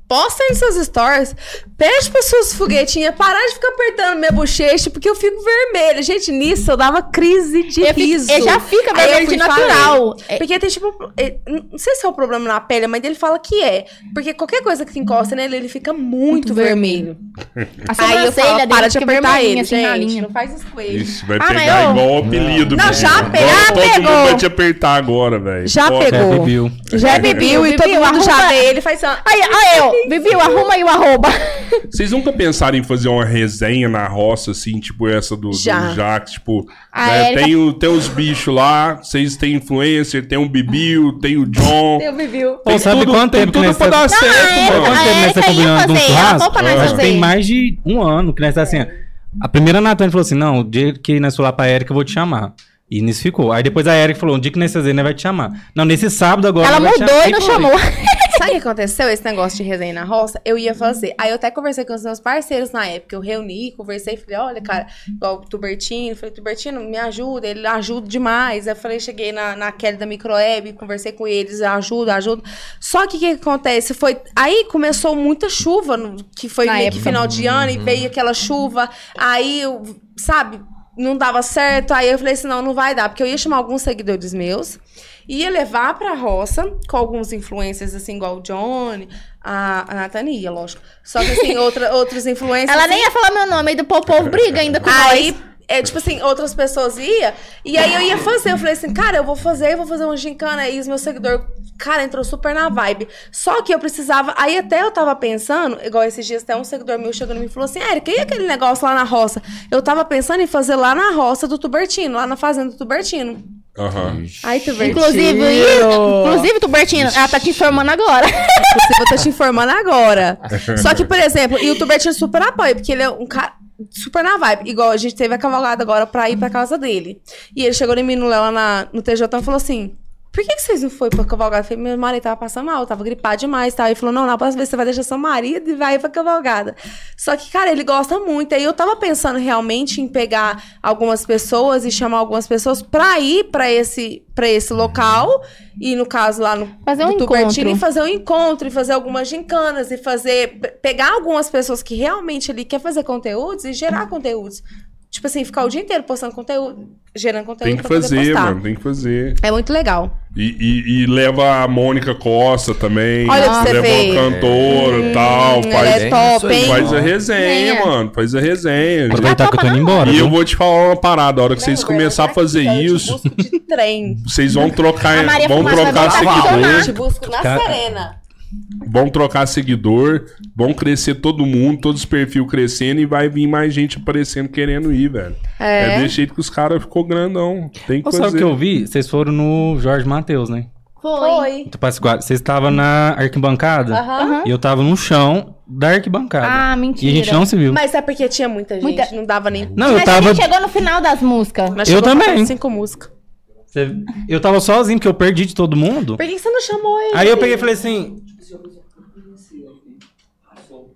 posta aí nos seus stories, pede para suas foguetinhas parar de ficar apertando minha bochecha, porque eu fico vermelha. Gente, nisso eu dava crise de Eu fico- riso. eu já fica vermelho de falei, natural. É- Porque tem tipo, é, não sei se é o problema na pele, mas ele fala que é. Porque qualquer coisa que encosta nele, ele fica muito, vermelho. A Aí eu falo, dele para de apertar ele, assim, na gente. linha. Não faz isso com ele. Ixi, vai Ah, pegar eu- igual o apelido. Não, bicho. já pegou, já Todo pegou. mundo vai te apertar agora, velho. Já Pô, pegou. É, Bibiu. Já é Bibiu e todo mundo já vê ele faz assim, Aí, aí eu, Bibiu, arruma aí o arroba. Vocês nunca pensaram em fazer uma resenha na roça, assim, tipo essa do, Já. do Jax? Tipo, A né, Érica- tem, o, tem os bichos lá, vocês têm influencer, tem o Bibiu, tem o John. Eu Bibiu. Pô, sabe tudo, quanto tem tempo que tudo nós pra dar certo, é, mano. Quanto tempo nós Érica ia combinando de um fazer, ela churrasco? pra nós Eu acho que tem mais de um ano que nós tá assim. A primeira Natane falou assim: não, o dia que nós for lá pra Erika, eu vou te chamar. E nisso ficou. Aí depois a Erika falou: um dia que nós fazer, nós vai te chamar. Não, nesse sábado agora. Ela nós vai te mudou chamar. e não foi. chamou. Sabe o que aconteceu? Esse negócio de resenha na roça, eu ia fazer. Aí eu até conversei com os meus parceiros na época. Eu reuni, conversei, falei, olha, cara, igual o Tubertino. Falei, Tubertino, me ajuda. Ele ajuda demais. Aí eu falei, cheguei na, na Kelly da Microeb, conversei com eles, ajuda, ajuda. Só que o que acontece? Foi. Aí começou muita chuva, no- que foi Na meio que época. final de ano, e veio aquela chuva. Aí, eu, sabe, não dava certo. Aí eu falei assim, não, não vai dar, porque eu ia chamar alguns seguidores meus. Ia levar pra roça com alguns influencers, assim, igual o Johnny, a, a Nathalie, ia, lógico. Só que, assim, outra, outros influencers. Ela assim, nem ia falar meu nome, aí do povo briga ainda com Aí, nós. é, tipo assim, outras pessoas iam, e aí eu ia fazer. Eu falei assim, cara, eu vou fazer, eu vou fazer uma gincana aí, os meus seguidores. Cara, entrou super na vibe. Só que eu precisava. Aí até eu tava pensando, igual esses dias, até um seguidor meu chegou e me falou assim: Érica, e aquele negócio lá na roça? Eu tava pensando em fazer lá na roça do Tubertino, lá na fazenda do Tubertino. Aham. Ai, Tubertino. Inclusive, inclusive, Tubertino, ela tá te informando agora. Você vou estar te informando agora. Só que, por exemplo, e o Tubertino super apoia, porque ele é um cara super na vibe. Igual a gente teve a cavalgada agora pra ir pra casa dele. E ele chegou em mim no Léo lá na, no TJ e falou assim. Por que, que vocês não foram pra cavalgada? Eu falei, meu marido tava passando mal, tava gripado demais, tá? Ele falou, não, na próxima vez você vai deixar seu marido e vai pra cavalgada. Só que, cara, ele gosta muito. Aí eu tava pensando realmente em pegar algumas pessoas e chamar algumas pessoas pra ir pra esse, pra esse local. E no caso lá no Fazer um Tubertino, e fazer um encontro e fazer algumas gincanas e fazer pe- pegar algumas pessoas que realmente ali quer fazer conteúdos e gerar conteúdos. Tipo assim, ficar o dia inteiro postando conteúdo, gerando conteúdo Tem que pra poder fazer, postar. mano, tem que fazer. É muito legal. E, e- e leva a Mônica Costa também. Olha pra você leva ver. uma cantora e tal. ela Faz, é top, hein? faz a resenha, É. mano. Faz a resenha. Aproveitar que eu tô indo embora. E viu? eu vou te falar uma parada. A hora que vocês Não, começarem a fazer eu te isso, de trem. vocês vão trocar, A Maria vão trocar seguidor. funcionar. Te busco na Cara- Serena. Vão trocar seguidor, vão crescer todo mundo, todos os perfis crescendo e vai vir mais gente aparecendo querendo ir, velho. É, É. desse jeito que os caras ficou grandão. Tem que Ô, sabe o fazer. que eu vi? Vocês foram no Jorge Matheus, né? Foi. Foi. Pascoal. Vocês estavam na arquibancada Aham. e eu tava no chão da arquibancada. Ah, mentira. E a gente não se viu. Mas é porque tinha muita gente, Muita- não dava nem... Não, eu Mas a tava. gente chegou no final das músicas. Nós Eu a também. Cinco músicas. Você- Eu tava sozinho, porque eu perdi de todo mundo. Por que que você não chamou ele? Aí eu peguei e falei assim.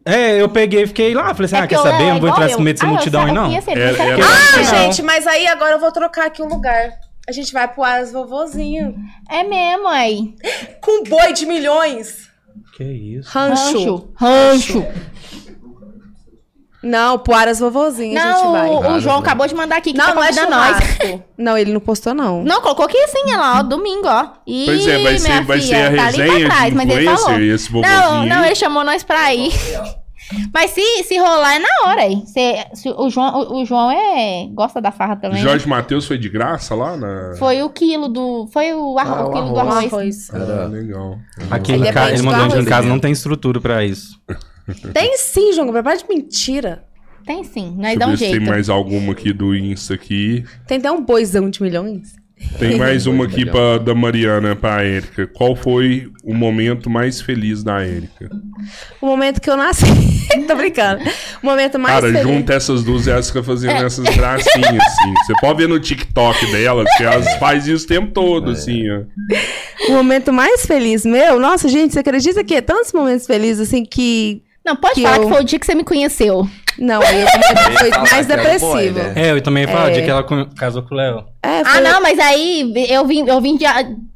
É, eu peguei e fiquei lá. Falei assim: ah, quer saber? Eu não vou entrar nesse meio dessa multidão aí, não. Era- era- Ah, Ah, gente, mas aí agora eu vou trocar aqui um lugar. A gente vai pro Aras Vovozinho. É mesmo, aí. Com boi de milhões. Que isso? Rancho. Rancho. Rancho. Não, pro Aras Vovozinho a gente Não, vai. o, o João né? acabou de mandar aqui que Não, tá não é convidando nós. Não, ele não postou, não. Não, colocou aqui sim, olha lá, ó, domingo, ó. Ih, Pois é, vai ser- minha vai filha, ser a tá ali pra resenha de trás, mas ele falou. esse Não, não, ele chamou nós pra ir. Mas se, se rolar é na hora aí. Se, se o, João, o, o João é, gosta da farra também. né? Jorge Matheus foi de graça lá na. Foi o quilo do. Foi o, arro- Ah, o quilo do arroz. arroz. Arroz. Ah, legal. Aqui Ele em é casa, bem ele mandou em casa, não tem estrutura pra isso. Tem sim, João Gabriel. Para de mentira. Tem sim, nós Deixa dá eu um ver se jeito. tem mais alguma aqui do Insta aqui. Tem até um boizão de milhões. Tem mais uma aqui pra, da Mariana pra Érica. Qual foi o momento mais feliz da Érica? O momento que eu nasci. Tô brincando. O momento mais Cara, feliz. junta essas duas e elas ficam fazendo É. essas gracinhas, assim. Você pode ver no TikTok delas, que elas fazem isso o tempo todo, assim, ó. O momento mais feliz meu. Nossa, gente, você acredita que é tantos momentos felizes assim que. Não, pode Que falar eu- que foi o dia que você me conheceu. Não, aí o momento foi mais o depressivo. boy, né? É, eu também ia falar, É. de que ela casou com o Léo. É, Ah, foi- não, mas aí eu vim, eu vim de,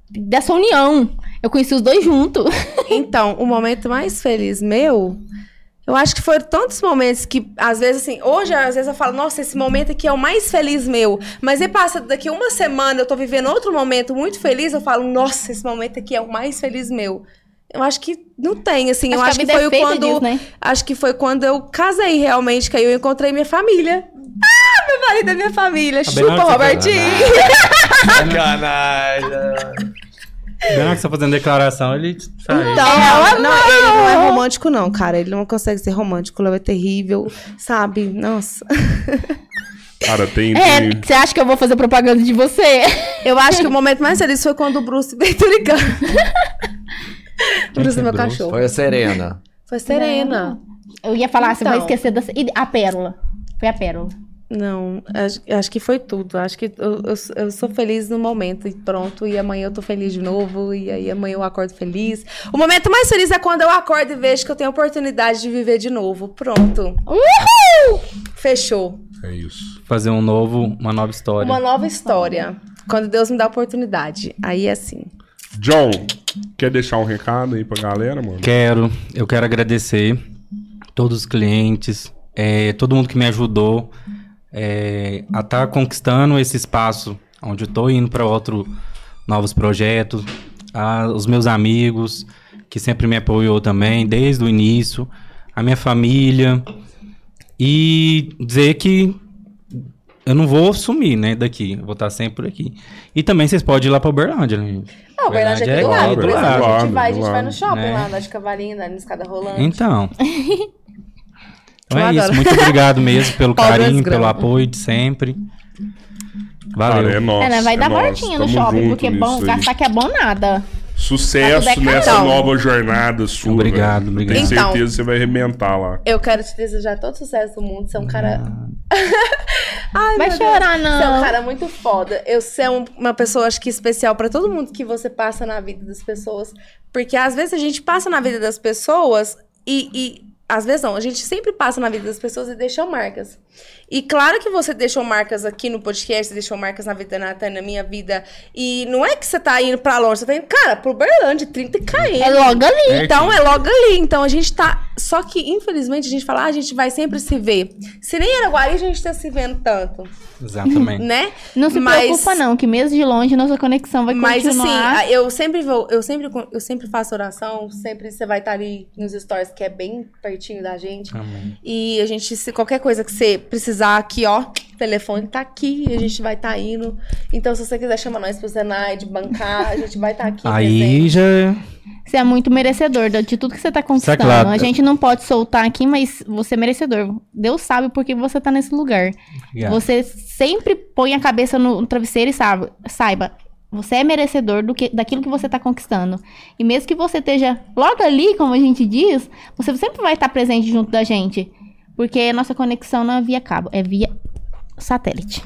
dessa união. Eu conheci os dois juntos. Então, o momento mais feliz meu, eu acho que foram tantos momentos que, às vezes, assim, hoje, às vezes eu falo, nossa, esse momento aqui é o mais feliz meu. Mas aí passa daqui uma semana, eu tô vivendo outro momento muito feliz, eu falo, nossa, esse momento aqui é o mais feliz meu. Eu acho que não tem, assim, eu Acho acho que a foi é feita quando. disso, né? Acho que foi quando eu casei realmente, que aí eu encontrei minha família. Ah, meu marido é minha família. na Chupa, você Robertinho. Sacanagem. Hora que você tá fazendo declaração, ele sai. Então, Ela não, ele não é romântico, não, cara. Ele não consegue ser romântico. Ele é terrível, sabe? Nossa. Cara, tem. É, você acha que eu vou fazer propaganda de você? Eu acho que o momento mais feliz foi quando o Bruce veio ligando. Bruce meu cachorro. Foi a Serena. Foi Serena. Eu ia falar, você vai Então. esquecer da... e a pérola. Foi a pérola. Não, acho, acho que foi tudo. Acho que eu, eu, eu sou feliz no momento e pronto. E amanhã eu tô feliz de novo. E aí amanhã eu acordo feliz. O momento mais feliz é quando eu acordo e vejo que eu tenho a oportunidade de viver de novo. Pronto. Uhul! Fechou. É isso. Fazer um novo, uma nova história. Uma nova história. Quando Deus me dá a oportunidade. Aí é assim. John, quer deixar um recado aí pra galera, mano? Quero, eu quero agradecer todos os clientes, é, todo mundo que me ajudou é, a estar conquistando esse espaço onde eu tô indo para outro novos projetos, a- os meus amigos que sempre me apoiou também desde o início, a minha família. E dizer que eu não vou sumir, né, daqui, eu vou estar sempre por aqui. E também vocês podem ir lá para Uberlândia, né? gente? Não, o Bernardo é aqui do Uberlândia lado. é Por exemplo, a gente vai, a gente vai no shopping Né? lá, andar de cavalinho, andar na escada rolante. Então. Então Eu é isso. Muito obrigado mesmo pelo carinho, pelo apoio de sempre. Valeu. Cara, é nosso. é, né? Vai é dar nosso. voltinha no shopping, porque nisso bom, gastar que é bom nada. Sucesso Tá nessa cartão. nova jornada sua. Obrigado, obrigado. Tenho Então. certeza que você vai arrebentar lá. Eu quero te desejar todo sucesso do mundo. Você é um cara. Ai, Vai meu chorar, Deus. Você é um não. cara muito foda. Eu você é um- uma pessoa, acho que especial pra todo mundo que você passa na vida das pessoas. Porque às vezes a gente passa na vida das pessoas e. e às vezes não, a gente sempre passa na vida das pessoas e deixa marcas. E claro que você deixou marcas aqui no podcast, deixou marcas na vida da Natânia, na minha vida. E não é que você tá indo pra longe, você tá indo, cara, pro Berlândia, 30 km. É logo ali. Então é logo ali. Então a gente tá. Só que, infelizmente, a gente fala, ah, a gente vai sempre se ver. Se nem era Guari, a gente tá se vendo tanto, Exatamente. né? Não se Mas- preocupa, não, que mesmo de longe nossa conexão vai Mas continuar. assim, eu sempre vou, eu sempre, eu sempre faço oração, sempre você vai estar ali nos stories, que é bem pertinho da gente. Amém. E a gente, se qualquer coisa que você precisar aqui, ó, o telefone tá aqui, a gente vai estar indo. Então, se você quiser chamar nós pro Zenaide, bancar, a gente vai estar aqui. Aí presente. já. Você é muito merecedor de de tudo que você tá conquistando. claro. A gente não pode soltar aqui, mas você é merecedor. Deus sabe por que você tá nesse lugar. Obrigado. Você sempre põe a cabeça no no travesseiro e sabe, saiba, Você é merecedor do que, daquilo que você tá conquistando. E mesmo que você esteja logo ali, como a gente diz, você sempre vai estar presente junto da gente. Porque a nossa conexão não é via cabo, é via satélite.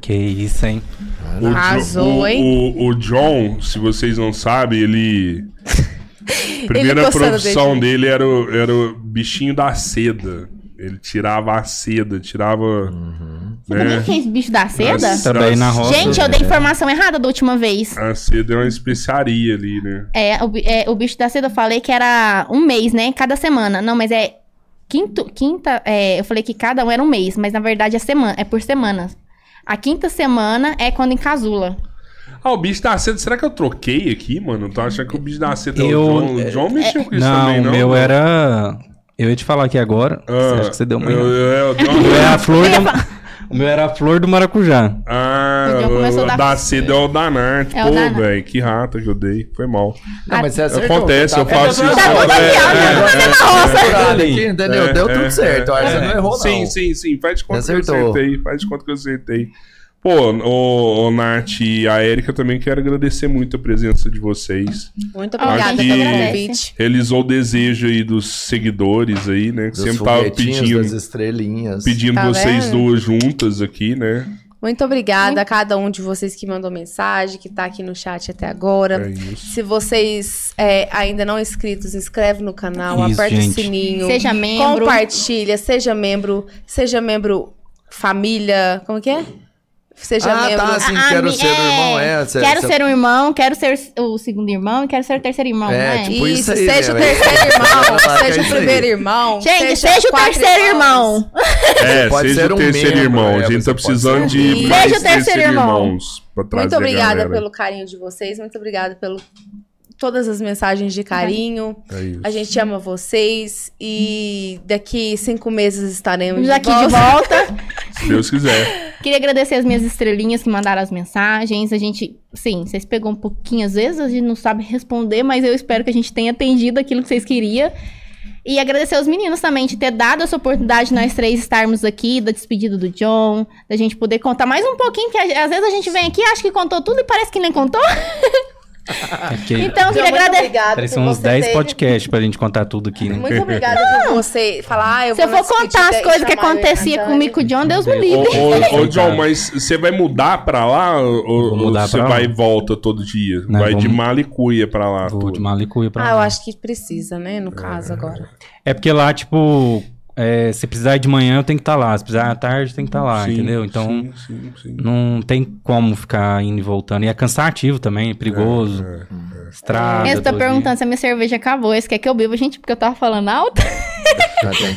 Que isso, hein? O, Arrasou, o- hein? o- o John, se vocês não sabem, ele. Primeira profissão dedinho. dele era o, era o bichinho da seda. Ele tirava a seda, tirava. Você sabia né? que é esse bicho da seda? Também na roça. Gente, eu dei informação errada da última vez. A seda é uma especiaria ali, né? É o, é, o bicho da seda eu falei que era um mês, né? Cada semana. Não, mas é. Quinto, quinta. é, eu falei que cada um era um mês, mas na verdade é, semana, é por semanas. A quinta semana é quando encasula. Ah, o bicho da seda, será que eu troquei aqui, mano? Tô achando que o bicho da seda é Eu- o John. O John mexeu com isso Não, também, o não? meu não? era. Eu ia te falar aqui agora. Ah, você acha que você deu uma. eu, eu, eu, O meu é a flor da... O meu era a flor do maracujá. Ah, O o da seda é o da Nart. É Pô, da velho, que rata que eu dei. Foi mal. Não, mas você acertou. Acontece, Tá- eu faço é, isso. tá é, tá você tá é, furado é, aqui, entendeu? Deu tudo certo. Você não errou, não. Sim, sim, sim. Faz de conta que eu acertei. Faz de conta que eu acertei. Pô, o, o Nath e a Erika também quero agradecer muito a presença de vocês. Muito obrigada pelo convite. Realizou o desejo aí dos seguidores aí, né? Que Dos sempre tava pedindo, das estrelinhas. pedindo Tá vocês vendo? duas juntas aqui, né? Muito obrigada a cada um de vocês que mandou mensagem, que tá aqui no chat até agora. É isso. Se vocês é, ainda não inscritos, inscreve no canal, Isso, aperta gente. o sininho. Seja membro. Compartilha, seja membro, seja membro família, como que é? Seja Ah, membro. tá, assim, Ah, quero ser o irmão, é. cê- quero cê- ser um irmão, quero ser o segundo irmão e quero ser o terceiro irmão, É, não é? tipo, Isso, isso aí, seja né, o terceiro irmão, Caraca, seja é o primeiro irmão. Gente, seja o quatro terceiro irmão. É, Pode seja ser o um terceiro membro, irmão. é, a gente tá precisando de um. mais Seja o terceiro irmão. irmãos pra trazer Muito a obrigada pelo carinho de vocês, muito obrigada pelo todas as mensagens de carinho. É. A gente ama vocês e daqui cinco meses estaremos aqui de volta. Se Deus quiser. Queria agradecer as minhas estrelinhas que mandaram as mensagens. A gente, sim, vocês pegam um pouquinho às vezes, a gente não sabe responder, mas eu espero que a gente tenha atendido aquilo que vocês queriam. E agradecer aos meninos também de ter dado essa oportunidade de nós três estarmos aqui, da despedida do John, da gente poder contar mais um pouquinho, que às vezes a gente vem aqui, acha que contou tudo e parece que nem contou. É Então, eu queria agradecer. por uns você 10 ter- podcasts pra gente contar tudo aqui, né? Muito obrigada por você falar. Ah, eu Se eu vou for contar as coisas que eu acontecia comigo com o John, Deus me Ô, livre. ô, ô, John, mas você vai mudar pra lá ou, mudar você lá. vai e volta todo dia? Não, vai de Malicuia pra lá. Vou tudo. de Malicuia pra Ah, eu lá. acho que precisa, né? No caso, agora. É porque lá, tipo, é, se precisar de manhã, eu tenho que estar lá. Se precisar à tarde, tem que estar lá, Sim, entendeu? Então, sim, sim, sim. não tem como ficar indo e voltando. E é cansativo também, é perigoso. É, Estrada. Eu tô todo perguntando se a minha cerveja acabou. Esse quer que eu beba, gente, porque eu tava falando alto.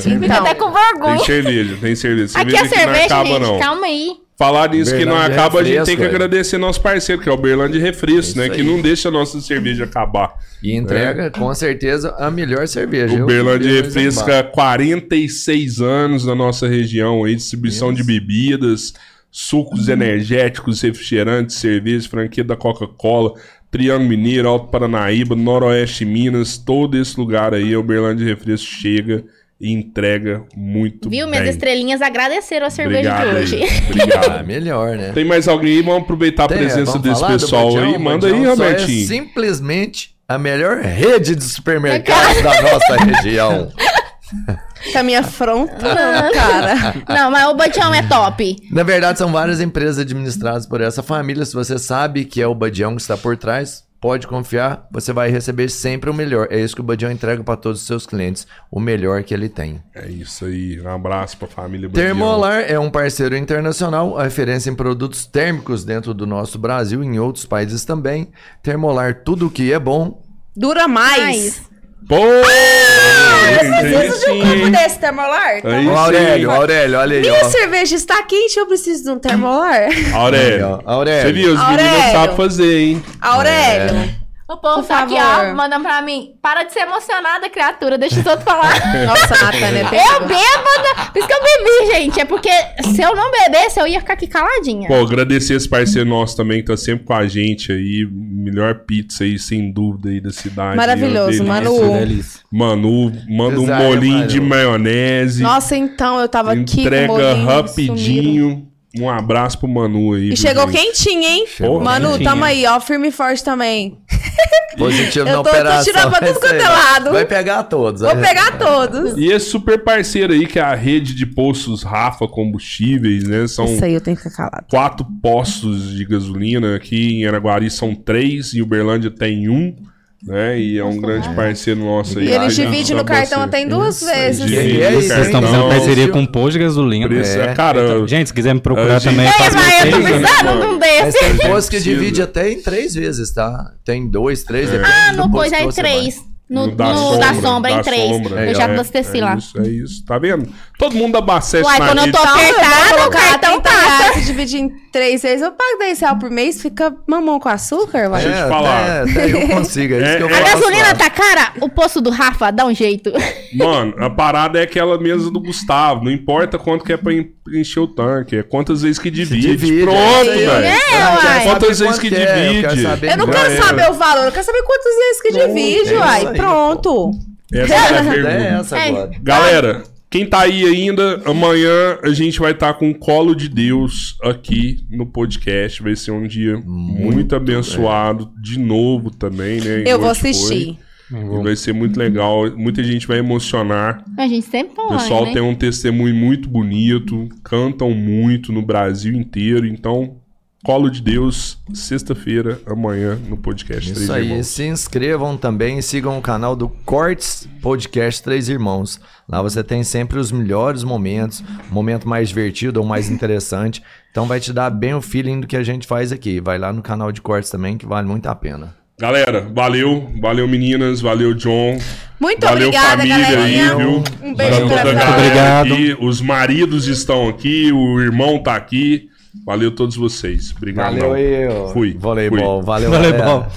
Tem Então, até com Tem vergonha. cerveja, tem cerveja. Aqui Cerveja é que não cerveja, acaba, gente. não. Calma aí. Falar nisso que não Berlândia acaba, a gente tem Refresco, que é. agradecer nosso parceiro, que é o Berlândia Refresco, Isso né? aí. Que não deixa a nossa cerveja acabar. E entrega, com certeza, a melhor cerveja. O Berlândia Refresco há 46 anos na nossa região aí, distribuição de bebidas, sucos energéticos, refrigerantes, cervejas, franquia da Coca-Cola, Triângulo Mineiro, Alto Paranaíba, Noroeste Minas, todo esse lugar aí, o Berlândia Refresco chega e entrega muito Viu? bem. Minhas estrelinhas agradeceram a cerveja Obrigado de aí, hoje. Ah, Obrigado. melhor, né? Tem mais alguém aí? Vamos aproveitar a Tem, presença vamos desse pessoal Badião? aí. Manda aí, Badião só Robertinho. É simplesmente a melhor rede de supermercados da nossa região. Com a minha fronta, não, cara. Não, mas o Badião é top. Na verdade, são várias empresas administradas por essa família. Se você sabe que é o Badião que está por trás, pode confiar, você vai receber sempre o melhor. É isso que o Badião entrega para todos os seus clientes, o melhor que ele tem. É isso aí. Um abraço pra família Badião. Termolar é um parceiro internacional, a referência em produtos térmicos dentro do nosso Brasil e em outros países também. Termolar, tudo o que é bom. Dura mais. Preciso de um copo desse termolar? Tá Aí. Aurélio, Aurélio, olha aí, Minha ó. cerveja está quente, eu preciso de um termolar. Aurélio. Aurélio. Você viu, os meninos Aurélio. sabem fazer, hein? Aurélio. O povo Por tá aqui, ó, mandando pra mim. Para de ser emocionada, criatura. Deixa os outros falar. Nossa, Natânia, tem eu bêbada. Por isso que eu bebi, gente. É porque se eu não bebesse, eu ia ficar aqui caladinha. Pô, agradecer esse parceiro nosso também, que tá sempre com a gente aí. Melhor pizza aí, sem dúvida, aí da cidade. Maravilhoso. Manu. Manu, manda um molinho Manu. de maionese. Nossa, então, eu tava aqui com o entrega molinho, sumiram. Um abraço pro Manu aí. E chegou gente? quentinho, hein? Chegou Manu, quentinho. tamo aí, ó, firme e forte também. Positivo Eu na tô- tô tirando pra tudo quanto é ser- lado. Vai pegar todos. Vou é. pegar todos. E esse super parceiro aí, que é a rede de postos Rafa Combustíveis, né? São Isso aí eu tenho que ficar calado. quatro postos de gasolina. Aqui em Araguari são três, em Uberlândia tem um, né? E é um grande parceiro nosso aí. E eles dividem no cartão até em duas vezes. divide. E é Vocês estão fazendo parceria com um posto de gasolina. Preço, É, cara, Gente, se quiser me procurar gente- também, faço Mas eu tô né? precisando de um Mas desse. tem posto que divide até em três vezes, tá? Tem dois, três, depende Ah, no posto é você três. No, No no da da sombra, sombra, da em três. sombra, eu já é, abasteci é lá. Isso, é isso. Tá vendo? Todo mundo abastece Uai, na quando eu rede. tô apertada, o cartão 30 passa. se dividir em três vezes, eu pago 10 reais por mês, fica mamão com açúcar, vai. Deixa eu É, te falar. Até, até eu consigo, é isso É, que eu é- A gasolina tá cara, o poço do Rafa dá um jeito. Mano, a parada é aquela mesa do Gustavo. Não importa quanto que é pra en- encher o tanque. É quantas vezes que divide. divide, Pronto, é velho. É, uai. Quantas vezes que é, divide? Eu não quero saber o valor, eu quero saber quantas vezes que divide, é uai. Pronto. Essa é a é pergunta. essa É. agora. Galera, quem tá aí ainda, amanhã a gente vai estar com o Colo de Deus aqui no podcast. Vai ser um dia muito, abençoado. De novo também, né? Eu vou foi. assistir. E vai ser muito legal. Muita gente vai emocionar. A gente sempre O pessoal né? tem um testemunho muito bonito, cantam muito no Brasil inteiro. Então, Colo de Deus, sexta-feira, amanhã, no podcast Três Isso aí, Irmãos. se inscrevam também e sigam o canal do Cortes Podcast Três Irmãos. Lá você tem sempre os melhores momentos, o momento mais divertido ou mais interessante. Então vai te dar bem o feeling do que a gente faz aqui. Vai lá no canal de Cortes também, que vale muito a pena. Galera, valeu. Valeu, meninas. Valeu, John. Muito valeu, obrigada, família galerinha. aí, viu? Um beijo Pra pra toda a galera Obrigado. aqui. Os maridos estão aqui, o irmão tá aqui. Valeu todos vocês. Obrigado. Valeu aí, ó. Fui. Voleibol. Valeu, Voleibol.